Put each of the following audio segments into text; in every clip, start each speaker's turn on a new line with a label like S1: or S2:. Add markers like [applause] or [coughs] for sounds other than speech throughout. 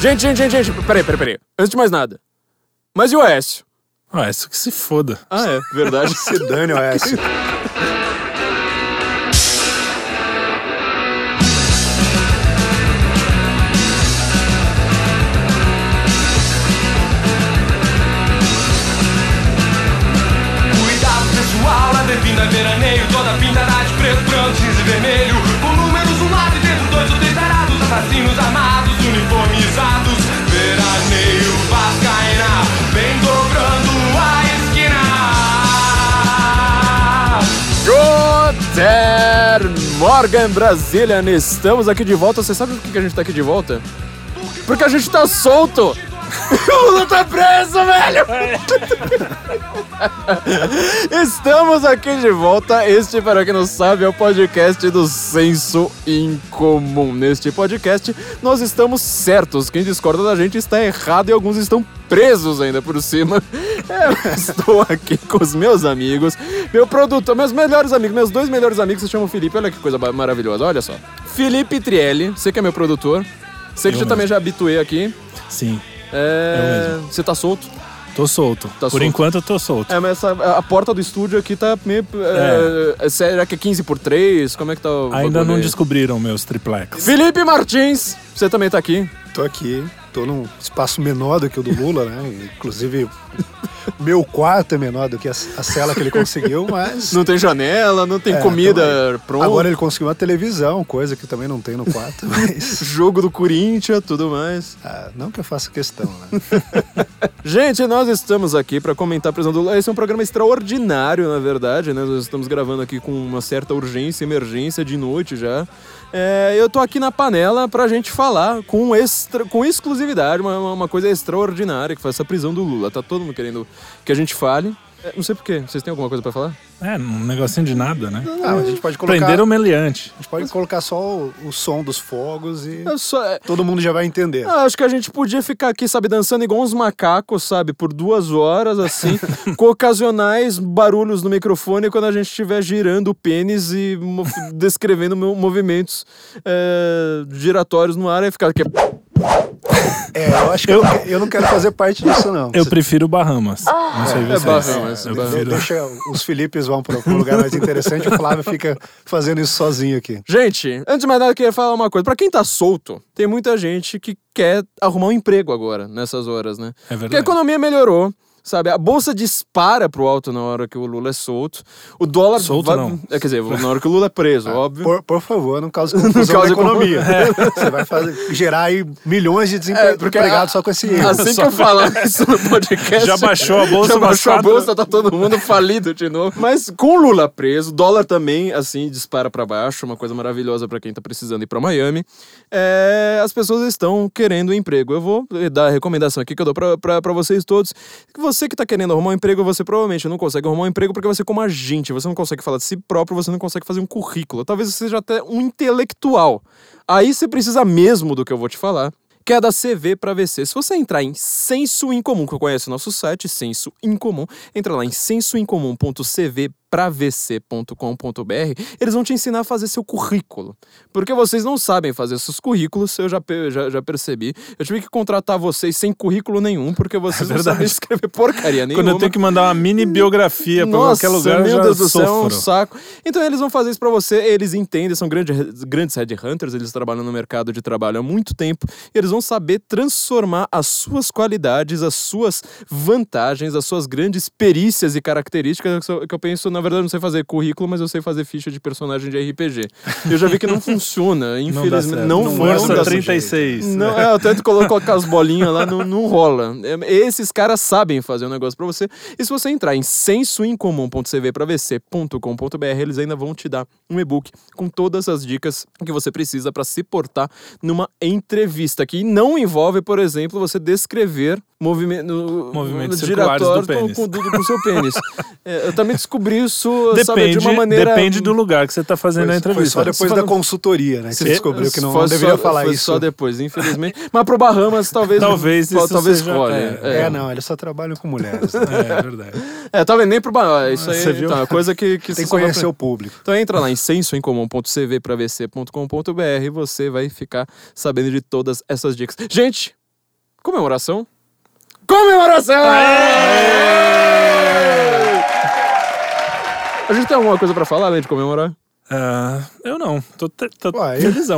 S1: Gente, gente, gente, gente, peraí, peraí, peraí. Antes de mais nada. Mas e o Écio?
S2: Ah, isso que se foda.
S1: Ah, é, verdade. [laughs]
S3: Se dane, OS. [laughs]
S4: Cuidado
S1: Morgan, Brasília. Estamos aqui de volta. Você sabe por que que a gente tá aqui de volta? Porque a gente tá solto. [laughs] O Lula tá preso, velho! [laughs] Estamos aqui de volta. Este, para quem não sabe, é o podcast do Senso Incomum. Neste podcast, nós estamos certos. Quem discorda da gente está errado e alguns estão presos ainda por cima. [laughs] Eu estou aqui com os meus amigos, meu produtor, meus melhores amigos, meus dois melhores amigos se chamam Felipe. Olha que coisa maravilhosa, olha só. Felipe Trielli, você que é meu produtor. Sei que
S2: Eu
S1: você também já habituei aqui.
S2: Sim,
S1: É,
S2: Eu mesmo.
S1: Você tá solto?
S2: tô solto.
S1: Tá
S2: Por
S1: solto.
S2: enquanto eu tô solto.
S1: É, mas essa, a porta do estúdio aqui tá meio. É. será que é 15 por 3? Como é que tá o.
S2: Ainda não
S1: aí?
S2: descobriram meus triplex.
S1: Felipe Martins, você também tá aqui.
S3: Tô aqui, tô num espaço menor do que o do Lula, né? Inclusive, meu quarto é menor do que a, a cela que ele conseguiu, mas.
S1: Não tem janela, não tem
S3: É,
S1: comida
S3: também.
S1: pronta.
S3: Agora ele conseguiu uma televisão, coisa que também não tem no quarto, [laughs] mas.
S1: Jogo do Corinthians, tudo mais.
S3: ah, não que eu faça questão, né? [laughs]
S1: Gente, nós estamos aqui para comentar a prisão do Lula. Esse é um programa extraordinário, na verdade, né? Nós estamos gravando aqui com uma certa urgência, emergência de noite já. É, eu tô aqui na panela pra gente falar com, extra, com exclusividade, uma, uma coisa extraordinária que foi essa prisão do Lula. Tá todo mundo querendo que a gente fale. É, não sei porquê. Vocês têm alguma coisa pra falar?
S2: É, um negocinho de nada, né?
S3: Ah, a gente pode colocar.
S2: Prenderam o meliante.
S3: A gente pode colocar só o, o som dos fogos e
S1: Eu só, é,
S3: todo mundo já vai entender.
S1: Ah, acho que a gente podia ficar aqui, sabe, dançando igual uns macacos, sabe, por duas horas, assim, [laughs] com ocasionais barulhos no microfone quando a gente estiver girando o pênis e mo- descrevendo mo- movimentos é, giratórios no ar e ficar aqui.
S3: É, eu acho que eu, eu não quero fazer parte disso, não.
S2: Eu
S3: Você-
S2: prefiro Bahamas. Não sei
S1: É
S2: vocês.
S1: Bahamas, é
S2: Eu
S1: Bahamas.
S2: prefiro.
S3: Deixa os Filipes vão para um lugar mais interessante e o Flávio fica fazendo isso sozinho aqui.
S1: Gente, antes de mais nada, eu queria falar uma coisa. Pra quem tá solto, tem muita gente que quer arrumar um emprego agora, nessas horas, né?
S2: É
S1: Porque a
S2: verdade.
S1: economia melhorou. Sabe, a bolsa dispara pro alto na hora que o Lula é solto. O dólar.
S2: Solto
S1: vai-
S2: não.
S1: É, quer dizer, na hora que o Lula é preso, óbvio.
S3: Por, por favor, não cause [laughs] confusão
S1: cause
S3: na economia. [laughs] Você vai fazer, gerar aí milhões de
S1: É,
S3: desempregados
S1: a-
S3: só com esse erro.
S1: Assim que eu falar isso no podcast.
S2: Já baixou a bolsa
S1: Já baixou a bolsa, tá todo mundo falido de novo. Mas com o Lula preso, dólar também, assim, dispara pra baixo, uma coisa maravilhosa pra quem tá precisando ir pra Miami. É, as pessoas estão querendo emprego. Eu vou dar a recomendação aqui que eu dou pra vocês todos. Que você que tá querendo arrumar um emprego, você provavelmente não consegue arrumar um emprego porque você é como agente, você não consegue falar de si próprio, você não consegue fazer um currículo. Talvez você seja até um intelectual. Aí você precisa mesmo do que eu vou te falar que é da CV para VC. Se você entrar em Senso Incomum, que eu conheço nosso site, Senso Incomum, entra lá em sensoincomum.cvpravc.com.br, eles vão te ensinar a fazer seu currículo. Porque vocês não sabem fazer seus currículos, eu já, já, já percebi. Eu tive que contratar vocês sem currículo nenhum, porque vocês não sabem escrever porcaria nenhuma.
S2: Quando eu tenho que mandar uma mini biografia
S1: Nossa,
S2: qualquer lugar, eu
S1: meu Deus do céu, é um saco. Então eles vão fazer isso pra você, eles entendem, são grandes, grandes headhunters, eles trabalham no mercado de trabalho há muito tempo, e eles vão saber transformar as suas qualidades, as suas vantagens, as suas grandes perícias e características, que eu penso, na verdade, eu não sei fazer currículo, mas eu sei fazer ficha de personagem de RPG. Eu já vi que não [laughs] funciona,
S2: Não dá
S1: infelizmente.
S2: certo.
S1: Não,
S3: Não
S1: não
S2: Força
S1: certo.
S2: 36.
S1: Não, é, eu tento colo- colocar as bolinhas lá, não, não rola. É, Esses caras sabem fazer um negócio pra você. E se você entrar em sensoincomum.cvpravc.com.br, eles ainda vão te dar um e-book com todas as dicas que você precisa pra se portar numa entrevista, que não envolve, por exemplo, você descrever movimento,
S2: Movimentos circulares do pênis.
S1: Com, com, com o seu pênis. [laughs] É, eu também descobri isso, sabe,
S2: Depende,
S1: de uma maneira...
S2: depende do lugar que você tá fazendo a
S3: Foi,
S2: entrevista.
S3: foi só depois da consultoria, né? Que você descobriu que não, não deveria
S1: só,
S3: falar
S1: foi
S3: isso.
S1: só depois, infelizmente. [laughs] Mas pro Bahamas, talvez.
S2: Talvez
S1: talvez
S2: seja-
S1: escolhe.
S2: é,
S1: É,
S3: É, não, eles só trabalham com mulheres. Né?
S2: É, é verdade. [laughs]
S1: É, talvez nem pro Bahamas. Isso aí
S2: Você viu?
S1: então, é coisa que, que
S3: Tem que conhecer o público.
S1: Então entra lá em sensoincomum.cvpravc.com.br e você vai ficar sabendo de todas essas dicas. Gente, Comemoração? Comemoração! A gente tem alguma coisa pra falar além de comemorar?
S2: Ah, eu não. Tô, te- tô
S3: Ué. [laughs]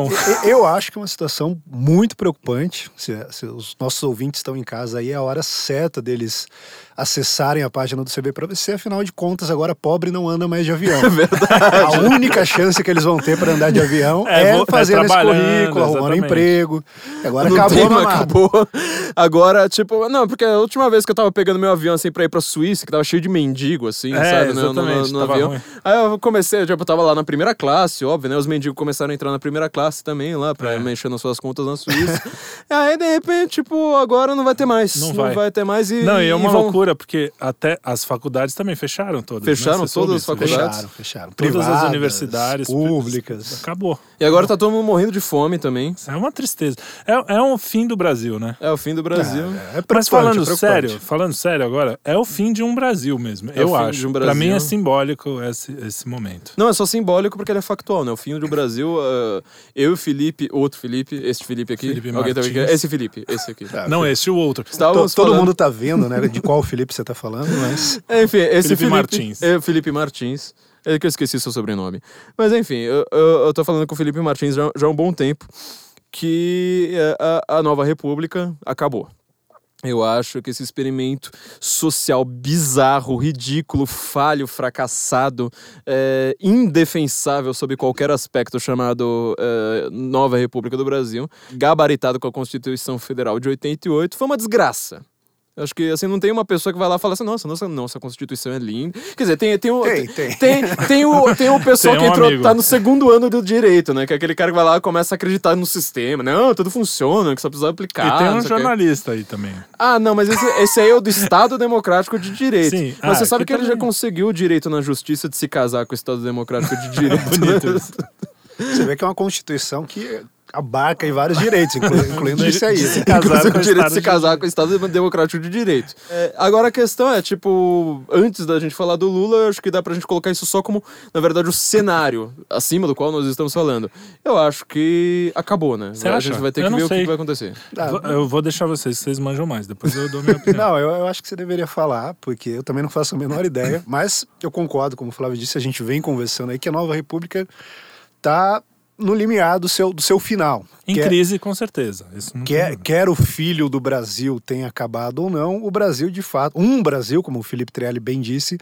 S3: Eu, eu acho que é uma situação muito preocupante. Se, se os nossos ouvintes estão em casa aí, é a hora certa deles acessarem a página do CB para você. Afinal de contas, agora pobre não anda mais de avião. [laughs] É verdade. A única chance que eles vão ter para andar de avião [laughs]
S2: É,
S3: é,
S2: é
S3: fazendo esse
S2: trabalhando,
S3: currículo, arrumando emprego. E agora
S1: Não
S3: acabou
S1: tem, acabou. Agora, tipo, não, porque a última vez que eu tava pegando meu avião assim pra ir pra Suíça, que tava cheio de mendigo, assim,
S2: É,
S1: sabe, no, no- no
S2: tava
S1: avião.
S2: ruim.
S1: Aí eu comecei, tipo, eu tava lá na primeira classe, óbvio, né? Os mendigos começaram a entrar na primeira classe também lá, pra
S2: É.
S1: mexer nas suas contas na Suíça. [laughs] Aí, de repente, tipo, agora não vai ter mais.
S2: Não vai.
S1: ter mais e.
S2: Não, e é uma
S1: vão-
S2: loucura, porque até as faculdades também fecharam todas.
S1: Fecharam
S2: né? Você soube
S1: todas as faculdades?
S3: Fecharam, fecharam.
S2: Todas as
S3: Privadas,
S2: universidades
S3: públicas.
S2: Acabou.
S1: E agora tá todo mundo morrendo de fome também.
S2: É uma tristeza. É, é um fim do Brasil, né?
S1: É o fim do Brasil.
S3: É, é
S2: Mas falando
S3: é preocupante.
S2: sério, falando sério agora, é o fim de um Brasil mesmo.
S1: É o
S2: eu
S1: fim
S2: acho.
S1: de um
S2: Pra
S1: Brasil.
S2: mim é simbólico esse, esse momento.
S1: Não, é só simbólico porque ele é factual, né? O fim do Brasil, ah, eu e o Felipe, outro Felipe, este Felipe aqui.
S2: Felipe
S1: alguém tá aqui? Esse Felipe, esse aqui. [laughs]
S3: Tá,
S2: Não esse, o outro.
S1: Estávamos
S3: todo
S1: falando-
S3: mundo tá vendo, né, de qual Felipe você tá falando, mas... [laughs]
S1: Enfim, esse
S2: Felipe
S1: Felipe,
S2: Martins.
S1: É, Felipe Martins. É que eu esqueci seu sobrenome. Mas enfim, eu, eu, eu tô falando com o Felipe Martins já, já há um bom tempo que é, a, a nova república acabou. Eu acho que esse experimento social bizarro, ridículo, falho, fracassado, é, indefensável sob qualquer aspecto chamado é, Nova República do Brasil, gabaritado com a Constituição Federal de 88, foi uma desgraça. Eu Acho que assim, não tem uma pessoa que vai lá e fala assim, nossa, nossa, nossa Constituição é linda. Quer dizer, tem, tem, o,
S3: Tem,
S1: tem,
S3: tem.
S1: tem, o, tem o pessoal
S2: Tem
S1: que
S2: um
S1: entrou,
S2: amigo.
S1: tá no segundo ano do direito, né? Que é aquele cara que vai lá e começa a acreditar no sistema. Não, tudo funciona, que só precisa aplicar.
S2: e tem um jornalista aí também.
S1: Ah, não, mas esse, esse aí é o do Estado Democrático de Direito.
S2: Sim.
S1: Mas
S2: Ah,
S1: você sabe
S2: que
S1: que ele já
S2: também-
S1: conseguiu o direito na justiça de se casar com o Estado Democrático de [laughs] Direito.
S2: Bonito
S1: né?
S2: isso.
S3: Você vê que é uma constituição que abarca aí vários direitos, inclu- [laughs] incluindo esse aí.
S2: se [laughs] casar com o
S1: o direito de
S2: Estado
S1: se casar com o Estado Democrático de Direito. É, agora a questão é, tipo, antes da gente falar do Lula, eu acho que dá pra gente colocar isso só como, na verdade, o cenário acima do qual nós estamos falando. Eu acho que acabou, né?
S2: Você
S1: a
S2: acha?
S1: gente vai ter
S2: Eu
S1: que ver o que
S2: sei.
S1: vai acontecer.
S3: Ah,
S2: Eu vou deixar vocês, vocês manjam mais. Depois eu dou minha [laughs] opinião.
S3: Não, eu, eu acho que você deveria falar, porque eu também não faço a menor ideia, mas eu concordo, como o Flávio disse, a gente vem conversando aí que a nova república tá no limiar do seu, do seu final.
S2: Em
S3: Quer-
S2: crise, com certeza.
S3: Quer, quer o filho do Brasil tenha acabado ou não, o Brasil de fato, um Brasil, como o Felipe Trielli bem disse,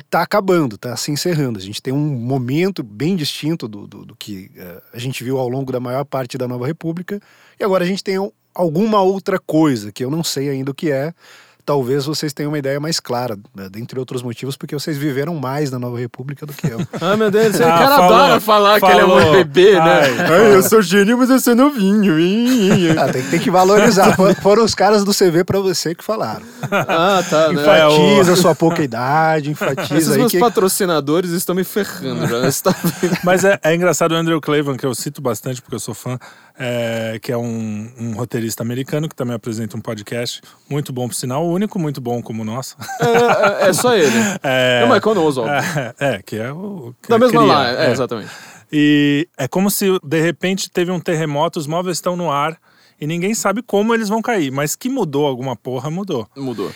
S3: está acabando, está se encerrando. A gente tem um momento bem distinto do, do, do que eh, a gente viu ao longo da maior parte da nova república, e agora a gente tem um- alguma outra coisa que eu não sei ainda o que é. Talvez vocês tenham uma ideia mais clara, né, dentre outros motivos, porque vocês viveram mais na Nova República do que eu. [laughs]
S1: Ah, meu Deus, esse
S2: Ah,
S1: cara
S2: falou,
S1: adora falar que ele é um
S2: falou.
S1: bebê, né?
S2: Ai,
S1: eu sou gênio, mas eu sou novinho.
S3: Ah, tem, tem que valorizar. [laughs] For- Foram os caras do CV para você que falaram.
S1: ah, tá, né?
S2: É, o-
S3: Enfatiza a sua pouca idade, enfatiza
S1: Esses
S3: aí
S1: meus
S3: que
S1: patrocinadores estão me ferrando já. [laughs] Você tá?
S2: Mas é, é engraçado o Andrew Clavin, que eu cito bastante porque eu sou fã, é, que é um, um roteirista americano que também apresenta um podcast muito bom, por sinal, o único muito bom como o nosso.
S1: É, é- é só ele. [laughs]
S2: É,
S1: É o Michael Knowles,
S2: é, é, que é o. que
S1: Da mesma lá, é, exatamente.
S2: E é como se de repente teve um terremoto, os móveis estão no ar e ninguém sabe como eles vão cair, mas que mudou alguma porra, mudou.
S1: Mudou.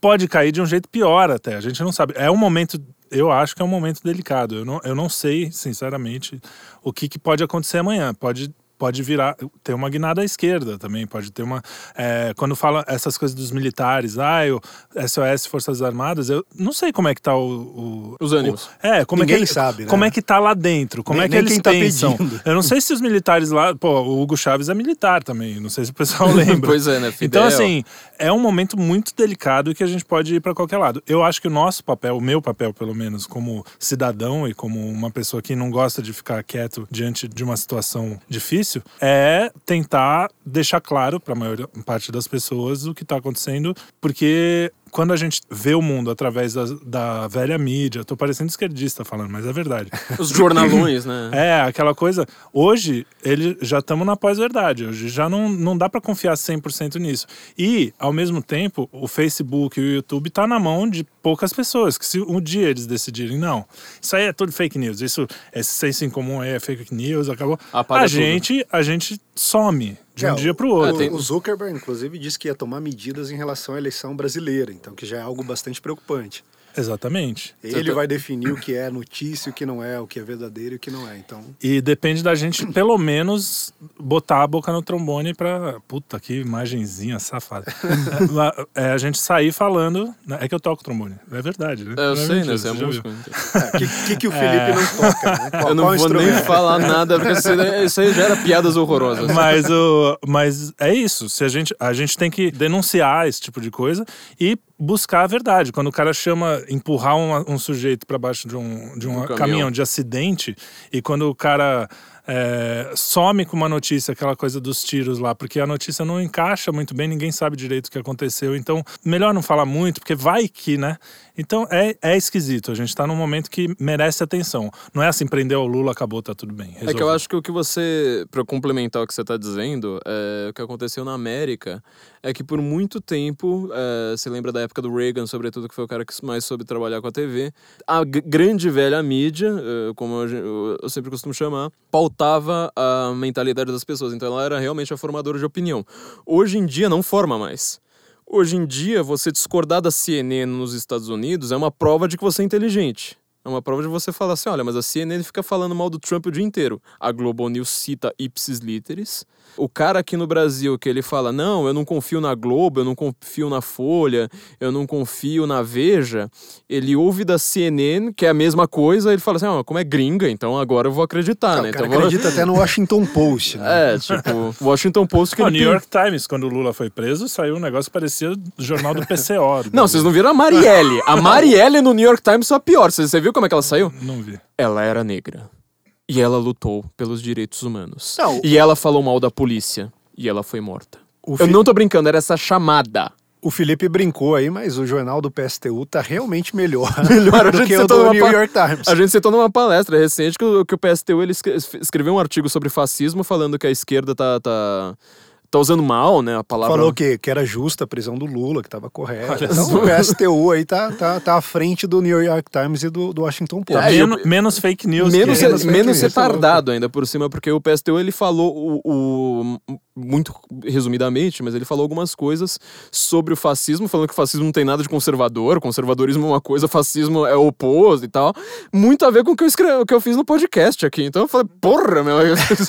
S2: Pode cair de um jeito pior até, a gente não sabe. É um momento, eu acho que é um momento delicado. Eu não, eu não sei, sinceramente, o que, que pode acontecer amanhã. Pode. Pode virar, ter uma guinada à esquerda também, pode ter uma. é, quando fala essas coisas dos militares, ah, o SOS Forças Armadas, eu não sei como é que tá o. o-
S1: Os ânimos.
S2: o- é, como
S3: Ninguém
S2: é que,
S3: sabe, né?
S2: Como é que tá lá dentro, como
S3: Nem-
S2: é que eles
S3: quem tá
S2: pensam.
S3: pedindo.
S2: Eu não sei se os militares lá. Pô, o Hugo Chaves é militar também. Não sei se o pessoal [laughs] lembra.
S1: Pois é, né? Fidel.
S2: Então, assim, é um momento muito delicado que a gente pode ir para qualquer lado. Eu acho que o nosso papel, o meu papel, pelo menos, como cidadão e como uma pessoa que não gosta de ficar quieto diante de uma situação difícil, é tentar deixar claro para a maior parte das pessoas o que está acontecendo, porque quando a gente vê o mundo através da, da velha mídia, tô parecendo esquerdista falando, mas é verdade. [laughs]
S1: Os jornalões, né?
S2: É, aquela coisa. Hoje, ele, já estamos na pós-verdade. Hoje já não, não dá para confiar 100% nisso. E, ao mesmo tempo, o Facebook e o YouTube tá na mão de poucas pessoas. Que se um dia eles decidirem, não, isso aí é tudo fake news, isso, esse senso em comum aí é fake news, acabou.
S1: Apaga
S2: a
S1: tudo.
S2: gente, a gente some. de um
S3: É,
S2: dia para o outro.
S1: tem-
S3: o Zuckerberg, inclusive, disse que ia tomar medidas em relação à eleição brasileira, então que já é algo bastante preocupante.
S2: Exatamente.
S3: Ele vai definir o que é notícia, o que não é, o que é verdadeiro e o que não é. Então,
S2: E depende da gente, pelo menos, botar a boca no trombone pra. Puta, que imagenzinha safada. [laughs] é, a gente sair falando. né? É que eu toco trombone. É verdade, né?
S1: É, eu
S2: Não
S1: sei, né? Você é músico.
S3: o que, que, que o Felipe não toca, né? [laughs] Qual,
S1: Eu não vou nem falar nada, porque isso aí- isso aí gera piadas horrorosas.
S2: Mas, o, mas é isso. Se a, gente, a gente tem que denunciar esse tipo de coisa e buscar a verdade. Quando o cara chama empurrar um, um sujeito para baixo de um, de um,
S1: Um
S2: caminhão.
S1: caminhão.
S2: de acidente e quando o cara é, some com uma notícia, aquela coisa dos tiros lá, porque a notícia não encaixa muito bem, ninguém sabe direito o que aconteceu. Então, melhor não falar muito, porque vai que, né? Então é, é esquisito. A gente tá num momento que merece atenção. Não é assim, prendeu o Lula, acabou, tá tudo bem.
S1: É que eu acho que o que você, pra complementar o que você tá dizendo, é, o que aconteceu na América é que por muito tempo, é, você lembra da época do Reagan, sobretudo, que foi o cara que mais soube trabalhar com a TV, a grande velha mídia, é, como eu, eu sempre costumo chamar, pautava a mentalidade das pessoas. Então ela era realmente a formadora de opinião. Hoje em dia não forma mais. Hoje em dia, você discordar da CNN nos Estados Unidos é uma prova de que você é inteligente. É uma prova de você falar assim, olha, mas a CNN fica falando mal do Trump o dia inteiro. A Global News cita ipsis literis. O cara aqui no Brasil que ele fala, não, eu não confio na Globo, eu não confio na Folha, eu não confio na Veja, ele ouve da CNN, que é a mesma coisa, ele fala assim, ah, como é gringa, então agora eu vou acreditar,
S3: Não,
S1: né?
S3: o cara
S1: Então vou-
S3: acredita até no Washington Post, né?
S1: É, tipo, Washington Post que
S2: O New
S1: tem-
S2: York Times, quando o Lula foi preso, saiu um negócio que parecia do jornal do PCO. do
S1: Não, vocês não viram a Marielle. A Marielle no New York Times foi a pior. Você viu como é que ela saiu?
S2: Não vi.
S1: Ela era negra. E ela lutou pelos direitos humanos.
S3: Não.
S1: E ela falou mal da polícia. E ela foi morta.
S3: O
S1: Eu
S3: Fi-
S1: não tô brincando, era essa chamada.
S3: O Felipe brincou aí, mas o jornal do PSTU tá realmente melhor, [laughs]
S1: Melhor, a
S3: do
S1: gente
S3: que o
S1: citou
S3: do
S1: numa
S3: New
S1: pa-
S3: York Times.
S1: A gente citou numa palestra recente que o, que o PSTU ele escre- escreveu um artigo sobre fascismo falando que a esquerda tá, tá, tá usando mal, né? A palavra.
S3: Falou que, que era justa a prisão do Lula, que estava correta. Então, o PSTU aí tá, tá, tá à frente do New York Times e do, do Washington Post.
S1: É, e
S2: menos,
S1: eu-
S2: menos fake news.
S1: menos,
S2: que-
S3: menos fake
S1: menos
S3: news, tá
S1: retardado ainda por cima, porque o PSTU ele falou o, o- muito resumidamente, mas ele falou algumas coisas sobre o fascismo, falando que o fascismo não tem nada de conservador, conservadorismo é uma coisa, fascismo é o oposto e tal. Muito a ver com o que eu escrevi, o que eu fiz no podcast aqui. Então eu falei, porra, meu.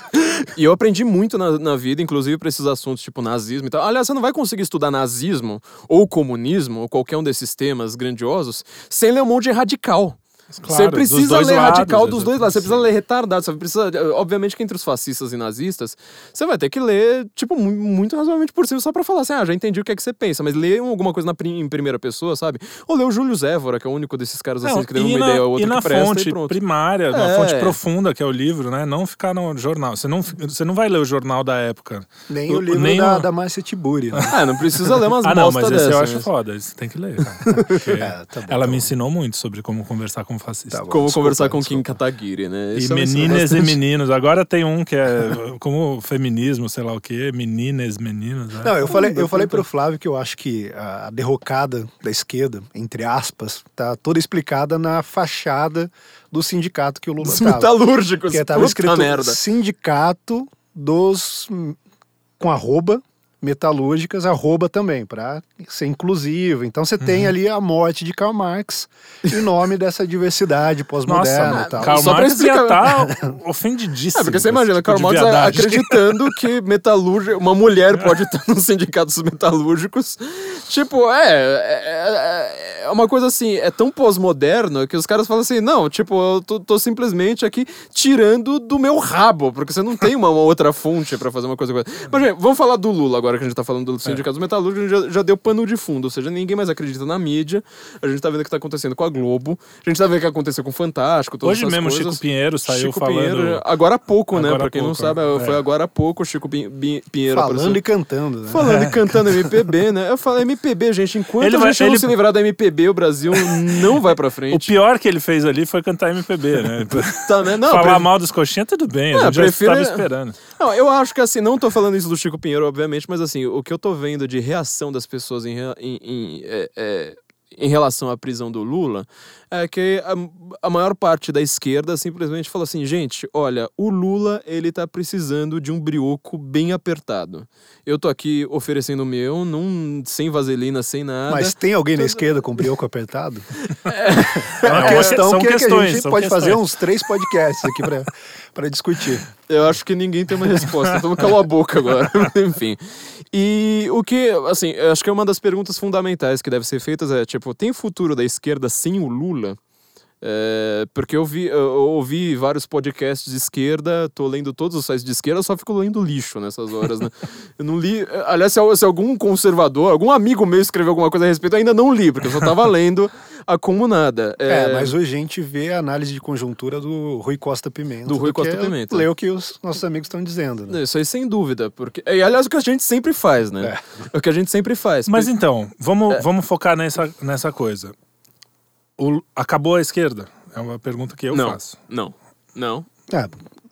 S1: [laughs] e eu aprendi muito na, na vida, inclusive esses assuntos tipo nazismo e tal. Aliás, você não vai conseguir estudar nazismo ou comunismo ou qualquer um desses temas grandiosos sem ler um monte de radical.
S2: Claro,
S1: você precisa ler
S2: lados,
S1: radical dos dois lados. Você precisa ler retardado. Você precisa. Obviamente que entre os fascistas e nazistas, você vai ter que ler, tipo, mu- muito razoavelmente por cima, só pra falar assim, ah, já entendi o que é que você pensa. Mas ler alguma coisa na, prim- em primeira pessoa, sabe? Ou ler o Júlio Zévora, que é o único desses caras assim
S2: Não,
S1: que tem
S2: e
S1: uma
S2: na,
S1: ideia ou outra
S2: e na
S1: que presta
S2: fonte
S1: e
S2: primária, na
S1: É.
S2: fonte profunda, que é o livro, né? Não ficar no jornal. Você não, você não vai ler o jornal da época.
S3: Nem o
S2: O-
S3: livro
S2: nem
S3: da,
S2: o-
S3: da Márcia Tiburi. Né?
S1: Ah, não precisa ler umas [laughs]
S2: Ah, não, mas esse
S1: dessas.
S2: eu acho
S1: né?
S2: foda. Isso tem que ler, cara. [laughs]
S3: É, tá bom,
S2: ela
S3: tá
S2: me ensinou muito sobre como conversar com um fascista.
S3: Tá bom.
S1: Como
S3: Desculpa,
S1: conversar com Kim
S3: desculpa.
S1: Kataguiri, né?
S2: E
S1: Isso eu ensino
S2: meninas e meninos. Agora tem um que é [laughs] como feminismo, sei lá o quê. Meninas, meninos. né?
S3: Não, eu falei, eu falei pro Flávio que eu acho que a derrocada da esquerda, entre aspas, tá toda explicada na fachada do sindicato que o Lula
S1: Os
S3: tava.
S1: metalúrgicos.
S3: Porque tava escrito
S1: merda.
S3: sindicato dos com arroba metalúrgicas, arroba também, para ser inclusivo. Então você
S1: Uhum.
S3: tem ali a morte de Karl Marx em nome dessa diversidade pós-moderna e tal.
S2: Karl
S1: Só
S2: Marx ia
S1: explicar-
S2: estar ofendidíssimo.
S1: É, porque você imagina,
S2: tipo
S1: Karl Marx
S2: viadagem.
S1: acreditando que metalúrgico, uma mulher pode estar no sindicato dos metalúrgicos. Tipo, é, é, é uma coisa assim, é tão pós-moderno que os caras falam assim, não, tipo, eu tô, tô simplesmente aqui tirando do meu rabo, porque você não tem uma, uma outra fonte pra fazer uma coisa. Mas, gente, vamos falar do Lula agora que a gente tá falando do sindicato dos metalúrgicos, a gente já, já deu pano de fundo, ou seja, ninguém mais acredita na mídia, a gente tá vendo o que tá acontecendo com a Globo, a gente tá vendo o que aconteceu com o Fantástico, todas
S2: Hoje
S1: essas
S2: mesmo,
S1: coisas.
S2: Chico Pinheiro saiu
S1: Chico
S2: falando.
S1: Pinheiro, agora há pouco, né?
S2: Agora
S1: Pra
S2: há
S1: quem não
S2: pouco,
S1: sabe,
S2: é.
S1: foi agora há pouco o Chico Bin- Pinheiro
S3: Falando
S1: apareceu.
S3: e cantando, né?
S1: Falando e cantando MPB, né? Eu falo MPB, gente. Enquanto
S2: Ele
S1: a
S2: vai-
S1: gente não
S2: ele-
S1: se livrar da MPB, o Brasil não vai pra
S2: O
S1: frente.
S2: pior que ele fez ali foi cantar MPB, né? [laughs]
S1: Tá, né? Não,
S2: Falar
S1: pre-
S2: mal dos coxinhas, tudo bem. A
S1: É,
S2: gente já
S1: prefiro-
S2: estava esperando.
S1: não, eu acho que assim, não tô falando isso do Chico Pinheiro, obviamente, mas assim, o que eu tô vendo de reação das pessoas em, em- em, é, é, em relação à prisão do Lula é que a, a, maior parte da esquerda simplesmente falou assim, gente, olha, o Lula ele tá precisando de um brioco bem apertado. Eu tô aqui oferecendo o meu, num, sem vaselina, sem nada.
S3: Mas tem alguém na esquerda com brioco apertado? [laughs] É, é uma questão que, questões, que, a gente pode questões. fazer uns três podcasts aqui para discutir.
S1: Eu acho que ninguém tem uma resposta, então calou a boca agora. [laughs] Enfim. E o que, assim, acho que é uma das perguntas fundamentais que deve ser feitas é, tipo, tem futuro da esquerda sem o Lula? É, porque eu, vi, eu ouvi vários podcasts de esquerda, tô lendo todos os sites de esquerda, eu só fico lendo lixo nessas horas, né? eu não li. Aliás, se, se, algum conservador, algum amigo meu escreveu alguma coisa a respeito, eu ainda não li, porque eu só tava lendo acumulada.
S3: É, é, mas hoje a gente vê a análise de conjuntura do Rui Costa Pimenta.
S1: Do Rui Costa Pimenta.
S3: Lê o que os nossos amigos estão dizendo. Né?
S1: Isso aí sem dúvida. Porque, e aliás, o que a gente sempre faz, né? É. O que a gente sempre faz.
S2: Mas porque... então, vamos, é. vamos focar nessa, nessa coisa. O, acabou a esquerda? É uma pergunta que eu
S1: não,
S2: faço.
S1: Não, não.
S3: É,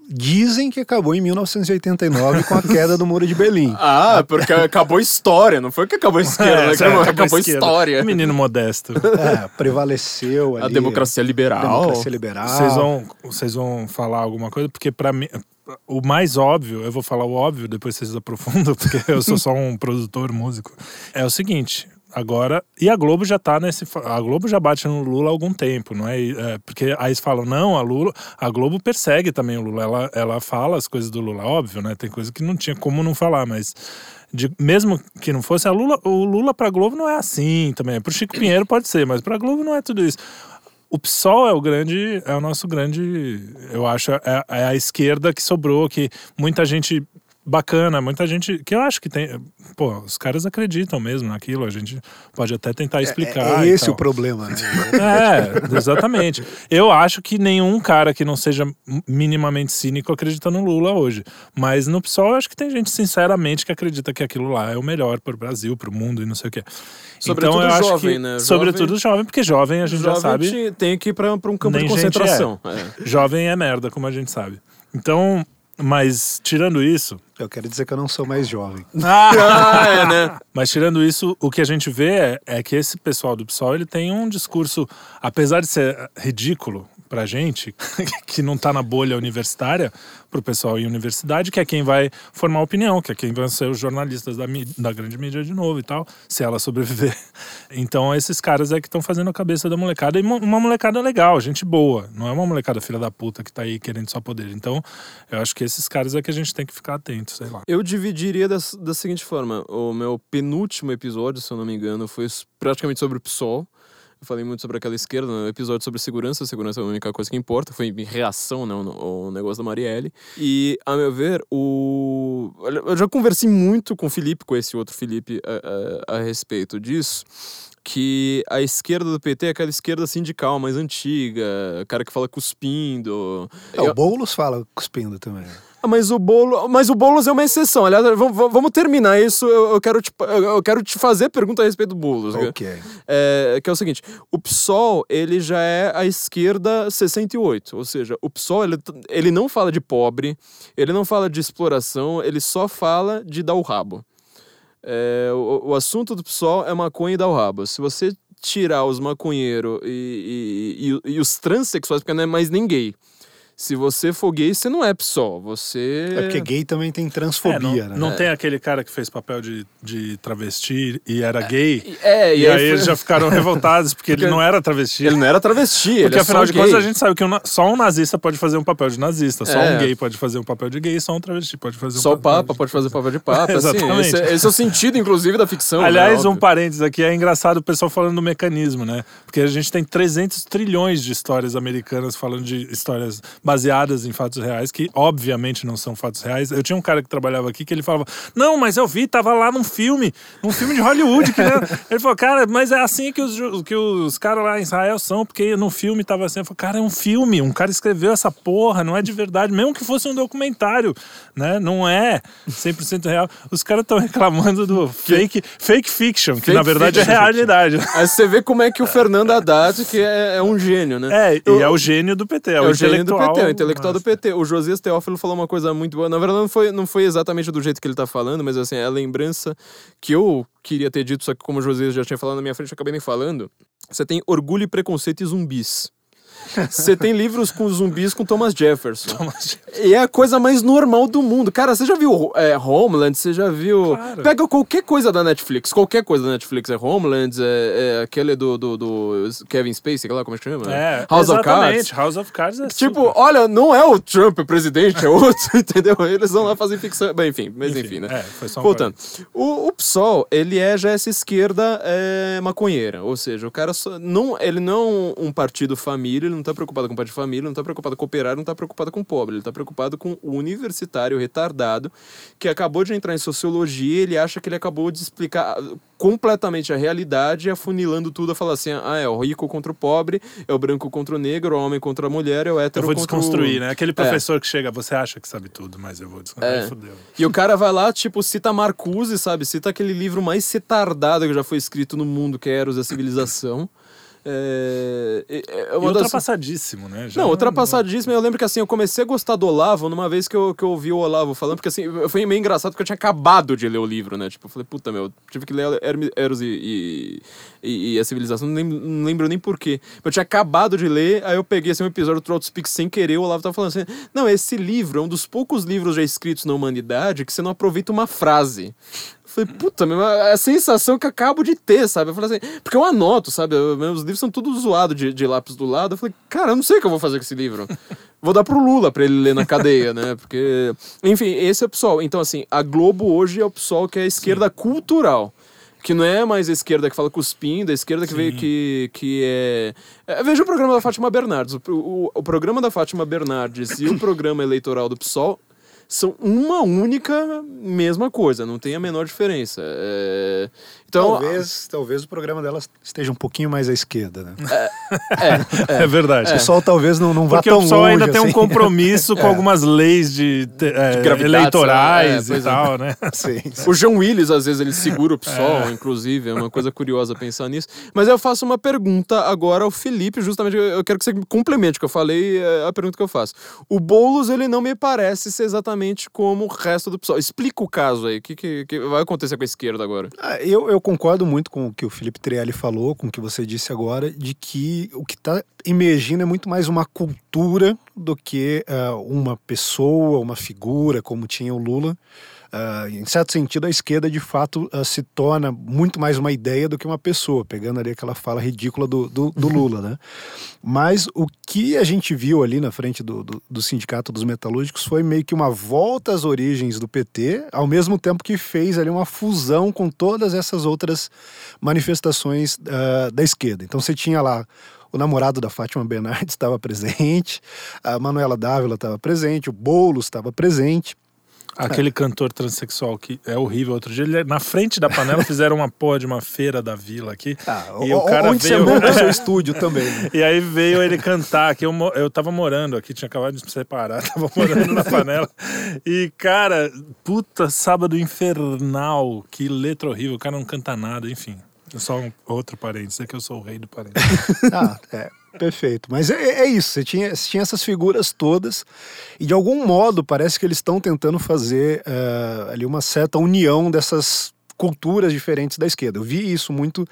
S3: dizem que acabou em 1989 com a [laughs] queda do Muro de Berlim.
S1: Ah, porque acabou a história, não foi que acabou a esquerda, é, né? acabou, acabou a história.
S2: Menino modesto.
S3: É, prevaleceu ali.
S1: A democracia liberal.
S3: Democracia liberal.
S2: Vocês vão, vocês vão falar alguma coisa? Porque para mim, o mais óbvio, eu vou falar o óbvio, depois vocês aprofundam, [laughs] porque eu sou só um produtor, músico. É o seguinte, Agora, e a Globo já tá nesse. A Globo já bate no Lula há algum tempo, não é? é porque aí eles falam, não, a Lula. A Globo persegue também o Lula. Ela, ela fala as coisas do Lula, óbvio, né? Tem coisa que não tinha como não falar, mas. De, mesmo que não fosse a Lula, o Lula pra Globo não é assim também. Pro Chico Pinheiro pode ser, mas pra Globo não é tudo isso. O PSOL é o grande, é o nosso grande, eu acho, é, é a esquerda que sobrou, que muita gente bacana, muita gente que eu acho que tem, pô, os caras acreditam mesmo naquilo, a gente pode até tentar explicar.
S3: É, é esse o problema, né? [laughs]
S2: É, exatamente. Eu acho que nenhum cara que não seja minimamente cínico acredita no Lula hoje, mas no PSOL eu acho que tem gente sinceramente que acredita que aquilo lá é o melhor para o Brasil, para o mundo e não sei o quê.
S1: Sobretudo então, eu acho jovem, que, né?
S2: Sobretudo jovem, porque jovem a gente jovem já sabe.
S1: Tem que ir para um campo de concentração.
S2: É. É. Jovem é merda, como a gente sabe. Então, mas tirando isso.
S3: Eu quero dizer que eu não sou mais jovem. [laughs]
S2: Ah, é, né? Mas tirando isso, o que a gente vê é, é, que esse pessoal do PSOL ele tem um discurso, apesar de ser ridículo, pra gente, [laughs] que não tá na bolha universitária, pro pessoal em universidade, que é quem vai formar opinião, que é quem vão ser os jornalistas da, da grande mídia de novo e tal, se ela sobreviver. [laughs] Então, esses caras é que estão fazendo a cabeça da molecada, e uma molecada legal, gente boa, não é uma molecada filha da puta que tá aí querendo só poder. Então, eu acho que esses caras é que a gente tem que ficar atento, sei lá.
S1: Eu dividiria da, da seguinte forma: o meu penúltimo episódio, se eu não me engano, foi praticamente sobre o PSOL. Eu falei muito sobre aquela esquerda no episódio sobre segurança. Segurança é a única coisa que importa. Foi em reação, né, o, negócio da Marielle. E, a meu ver, o... eu já conversei muito com o Felipe, com esse outro Felipe, a, a, a respeito disso que a esquerda do PT é aquela esquerda sindical mais antiga, cara que fala cuspindo.
S3: É, o Boulos fala cuspindo também.
S1: Ah, mas o bolo, mas o Boulos é uma exceção. Aliás, vamos, vamos terminar isso. Eu, eu, quero te, eu quero te fazer pergunta a respeito do Boulos.
S3: Ok.
S1: É, que é o seguinte: o PSOL ele já é a esquerda 68, ou seja, o PSOL ele, ele não fala de pobre, ele não fala de exploração, ele só fala de dar o rabo. É, o, o assunto do PSOL é maconha e dar o rabo. Se você tirar os maconheiros e, e, e, e os transexuais, porque não é mais nem gay se você for gay, você não é PSOL, você...
S3: É porque gay também tem transfobia,
S2: é,
S3: não,
S2: né? Não é. tem aquele cara que fez papel de, de travesti e era gay?
S1: É,
S2: e, e aí, aí foi... eles já ficaram revoltados porque, porque, ele não era travesti.
S1: Ele não era travesti,
S2: Porque
S1: é
S2: afinal de
S1: gay.
S2: contas a gente sabe que um, só um nazista pode fazer um papel de nazista, só um é. gay pode fazer um papel de gay, só um travesti pode fazer um
S1: só
S2: papel
S1: Só o Papa de... pode fazer um papel de Papa, Exatamente. [laughs] Assim, esse, é, esse, é o sentido, inclusive, da ficção.
S2: Né, Aliás, né, um parênteses aqui, é engraçado o pessoal falando do mecanismo, né? Porque a gente tem 300 trilhões de histórias americanas falando de histórias baseadas em fatos reais, que obviamente não são fatos reais. Eu tinha um cara que trabalhava aqui que ele falava: Não, mas eu vi, tava lá num filme, num filme de Hollywood. Que, [laughs] ele falou: Cara, mas é assim que os, que os caras lá em Israel são, porque no filme tava assim. Eu falei: Cara, é um filme, um cara escreveu essa porra, não é de verdade, mesmo que fosse um documentário, né? Não é 100% real. Os caras estão reclamando do fake, fake fiction, que fake na verdade é fiction. é realidade. [laughs]
S1: Aí você vê como é que o Fernando Haddad, que é, é um gênio, né?
S2: É, e é o gênio do PT, é, é o, o gênio do PT.
S1: PT, é o intelectual do PT. O Josias Teófilo falou uma coisa muito boa. Na verdade, não foi, não foi exatamente do jeito que ele tá falando, mas assim, é a lembrança que eu queria ter dito, só que como o Josias já tinha falado na minha frente, eu acabei nem falando. Você tem Orgulho e Preconceito e Zumbis. Você tem livros com zumbis com Thomas Jefferson. E é a coisa mais normal do mundo. Cara, você já viu é, Homeland? Você já viu.
S2: Claro.
S1: Pega qualquer coisa da Netflix. Qualquer coisa da Netflix. É Homeland, é, é aquele do, do, do Kevin Spacey, lá como é que chama?
S2: É,
S1: House of. Cards.
S2: House of Cards é
S1: Tipo,
S2: super.
S1: olha, não é o Trump o presidente, é outro, [laughs] entendeu? Eles vão lá fazer ficção. Bem, enfim, mas enfim, né?
S2: É, foi só um
S1: Voltando. O, o PSOL, ele é já essa esquerda é, maconheira. Ou seja, o cara só, não, ele não é um partido família, ele não tá preocupado com o partido família, não tá preocupado com o operário, não tá preocupado com o pobre. Ele tá preocupado com o universitário retardado que acabou de entrar em sociologia, ele acha que ele acabou de explicar completamente a realidade, afunilando tudo a falar assim: ah, é o rico contra o pobre, é o branco contra o negro, é o homem contra a mulher, é o
S2: Eu
S1: hétero
S2: vou
S1: contra o...
S2: desconstruir, né? Aquele
S1: É.
S2: professor que chega, você acha que sabe tudo, mas eu vou desconstruir.
S1: É.
S2: Fudeu.
S1: E o cara vai lá, tipo, cita Marcuse, sabe? Cita aquele livro mais retardado que já foi escrito no mundo, que é Eros e a Civilização. É, é- é
S2: E
S1: uma das...
S2: ultrapassadíssimo, né? Já
S1: Não, ultrapassadíssimo. Eu lembro que assim, eu comecei a gostar do Olavo numa vez que eu, que eu ouvi o Olavo falando, porque assim, foi meio engraçado porque eu tinha acabado de ler o livro, né? Tipo, eu falei, puta, meu, tive que ler Eros e, e, e- e a Civilização, não lembro, não lembro nem porquê. Eu tinha acabado de ler, aí eu peguei assim, um episódio do Trout Speak sem querer, o Olavo tava falando assim, não, esse livro é um dos poucos livros já escritos na humanidade que você não aproveita uma frase. Eu Falei, puta, meu, é a sensação que eu acabo de ter, sabe? Eu falei assim, porque eu anoto, sabe? Eu- meus livros são tudo zoados de, de lápis do lado. Eu falei, cara, eu não sei o que eu vou fazer com esse livro. Vou dar pro Lula pra ele ler na cadeia, né? Porque. Enfim, esse é o PSOL. Então, assim, a Globo hoje é o PSOL que é a esquerda cultural. Que não é mais a esquerda que fala cuspindo, a esquerda que, veio, que, que é... é. Veja o programa da Fátima Bernardes. O, o, o programa da Fátima Bernardes e o [coughs] programa eleitoral do PSOL são uma única mesma coisa, não tem a menor diferença. É, Então,
S3: talvez, talvez o programa dela esteja um pouquinho mais à esquerda, né?
S2: É, [laughs] verdade.
S3: O pessoal talvez não, não vá
S2: Porque
S3: tão
S2: o pessoal
S3: longe
S2: ainda tem um
S3: assim.
S2: compromisso [laughs] com algumas leis de, é,
S1: gravidade,
S2: eleitorais
S1: é,
S2: e
S1: é.
S2: tal, né? [laughs]
S3: Sim, sim.
S1: O João Willis, às vezes, ele segura o PSOL, inclusive, é uma coisa curiosa pensar nisso. Mas eu faço uma pergunta agora ao Felipe, justamente, eu quero que você complemente o que eu falei, é a pergunta que eu faço. O Boulos, ele não me parece ser exatamente como o resto do PSOL. Explica o caso aí, o que, que, que vai acontecer com a esquerda agora?
S3: Ah, Eu, eu concordo muito com o que o Felipe Trielli falou, com o que você disse agora, de que o que está emergindo é muito mais uma cultura do que ah, uma pessoa, uma figura, como tinha o Lula. Ah, em certo sentido, a esquerda de fato ah, se torna muito mais uma ideia do que uma pessoa, pegando ali aquela fala ridícula do, do, do Lula, né? Mas o que a gente viu ali na frente do, do, do Sindicato dos Metalúrgicos foi meio que uma volta às origens do PT, ao mesmo tempo que fez ali uma fusão com todas essas outras manifestações ah, da esquerda. Então você tinha lá o namorado da Fátima Bernardes [laughs] estava presente, a Manuela Dávila estava presente, o Boulos estava presente.
S2: Aquele cantor transexual que é horrível. Outro dia, ele, na frente da panela, [laughs] fizeram uma porra de uma feira da vila aqui. e o cara
S3: Ah, onde
S2: veio.
S3: você [laughs] o seu estúdio também. né?
S2: E aí veio ele cantar, que eu, eu tava morando aqui, tinha acabado de me separar, [laughs] tava morando na panela. E, cara, puta sábado infernal, que letra horrível, o cara não canta nada, enfim. Só um outro parênteses, é que eu sou o rei do parênteses.
S3: Ah, é, perfeito. Mas é, é isso, você tinha, você tinha essas figuras todas e de algum modo parece que eles estão tentando fazer eh, ali uma certa união dessas culturas diferentes da esquerda. Eu vi isso muito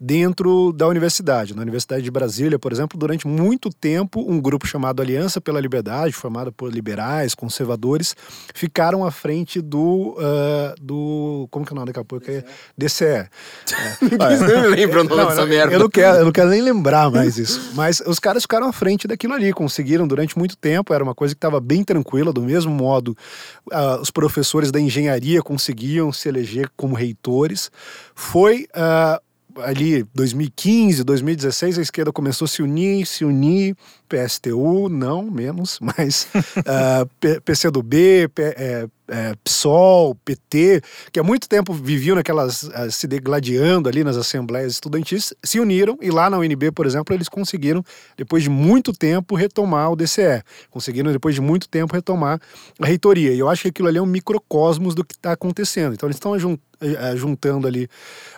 S3: dentro da universidade. Na Universidade de Brasília, por exemplo, durante muito tempo, um grupo chamado Aliança pela Liberdade, formado por liberais, conservadores, ficaram à frente do. ah, do como que é o nome daqui a pouco? É DCE. [laughs]
S1: Ninguém me lembra o nome dessa merda.
S3: Eu não, quero, eu não quero nem lembrar mais isso. Mas os caras ficaram à frente daquilo ali, conseguiram durante muito tempo, era uma coisa que estava bem tranquila, do mesmo modo ah, os professores da engenharia conseguiam se eleger como reitores. Foi ah, ali 2015, 2016, a esquerda começou a se unir, se unir, PSTU, não, menos, [laughs] mas ah, P- PCdoB, P- é, é, PSOL, PT, que há muito tempo viviam naquelas, ah, se degladiando ali nas assembleias estudantis, se uniram e lá na UNB, por exemplo, eles conseguiram, depois de muito tempo, retomar o DCE. Conseguiram, depois de muito tempo, retomar a reitoria. E eu acho que aquilo ali é um microcosmos do que está acontecendo. Então eles estão jun- eh, juntando ali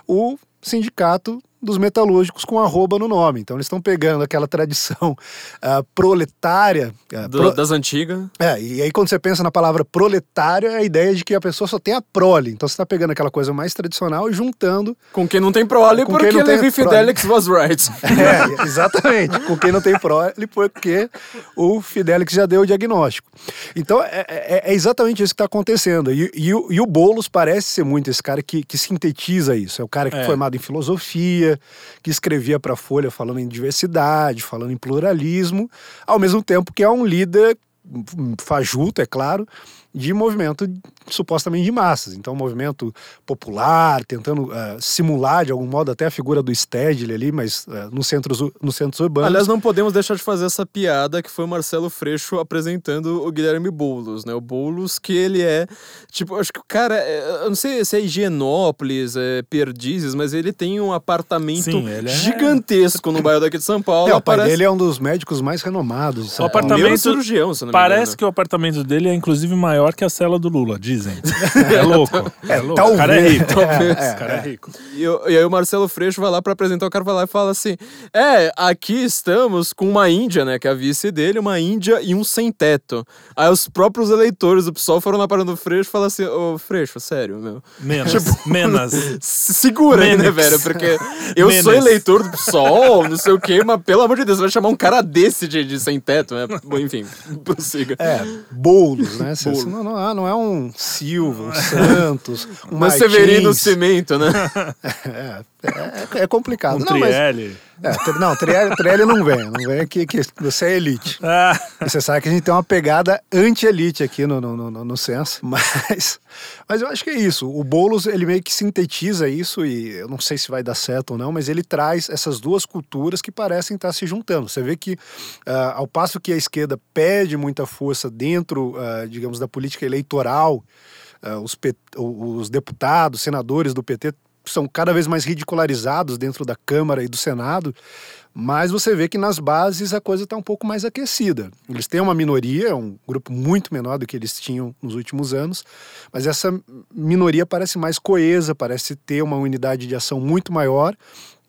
S3: o sindicato dos metalúrgicos com arroba no nome. Então eles estão pegando aquela tradição uh, [laughs] proletária. Uh,
S1: Do-
S3: pro-
S1: Das antigas.
S3: É, e aí quando você pensa na palavra proletário, é a ideia de que a pessoa só tem a prole. Então você está pegando aquela coisa mais tradicional e juntando.
S1: Com quem não tem prole,
S3: Com
S1: porque
S3: quem não tem
S1: Levi
S3: prole.
S1: Fidelix was right. [laughs]
S3: É, exatamente. Com quem não tem prole, porque o Fidelix já deu o diagnóstico. Então é, é- é exatamente isso que está acontecendo. E, e o- e o Boulos parece ser muito esse cara que, que sintetiza isso. É o cara que
S2: É.
S3: é formado em filosofia, que escrevia para a Folha falando em diversidade, falando em pluralismo, ao mesmo tempo que é um líder hum, fajuto, é claro, de movimento supostamente de massas. Então, um movimento popular, tentando eh, simular de algum modo até a figura do Stedley ali, mas eh, nos, centros, nos centros urbanos.
S1: Aliás, não podemos deixar de fazer essa piada que foi o Marcelo Freixo apresentando o Guilherme Boulos, né? O Boulos que ele é, tipo, acho que o cara, é- eu não sei se é Higienópolis, é Perdizes, mas ele tem um apartamento
S2: Sim, ele é-
S1: gigantesco no bairro daqui de São Paulo.
S3: é, o pai
S1: Parece-
S3: dele é um dos médicos mais renomados de
S2: O apartamento-
S1: neurocirurgião, se não me
S2: Parece
S1: engano.
S2: que o apartamento dele é inclusive maior que a cela do Lula, dizem. [laughs] É louco. É, louco. O cara é
S3: talvez.
S2: rico.
S1: Talvez.
S2: O cara é rico. [laughs]
S1: E, eu- e aí o Marcelo Freixo vai lá pra apresentar o cara vai lá e fala assim: É, aqui estamos com uma Índia, né? Que é a vice dele, uma Índia e um sem teto. Aí os próprios eleitores do PSOL foram na parada do Freixo e falaram assim: Ô, Freixo, sério, meu.
S2: Menos.
S1: Tipo, [laughs]
S2: Menos.
S1: Se segura aí, né, velho? Porque eu
S2: Menos.
S1: sou eleitor do PSOL, não sei o quê, mas pelo amor de Deus, você vai chamar um cara desse de, de sem teto, né? Enfim, prossiga.
S3: É, bolos, né?
S1: Bolo.
S3: Não, não, é- não é um Silva, um [laughs] Santos, um
S1: Mas Severino. Cimento, né? [laughs]
S3: É, é, é complicado.
S2: Um
S3: não, mas. É, não, Trielli, Trielli não vem. Não vem aqui que você é elite. [laughs]
S2: Ah,
S3: E você sabe que a gente tem uma pegada anti-elite aqui no, no, no, no censo. [laughs] Mas, mas eu acho que é isso. O Boulos, ele meio que sintetiza isso e eu não sei se vai dar certo ou não, mas ele traz essas duas culturas que parecem estar se juntando. Você vê que, ah, ao passo que a esquerda perde muita força dentro, ah, digamos, da política eleitoral, ah, os, os deputados, senadores do PT são cada vez mais ridicularizados dentro da Câmara e do Senado, mas você vê que nas bases a coisa está um pouco mais aquecida. Eles têm uma minoria, um grupo muito menor do que eles tinham nos últimos anos, mas essa minoria parece mais coesa, parece ter uma unidade de ação muito maior.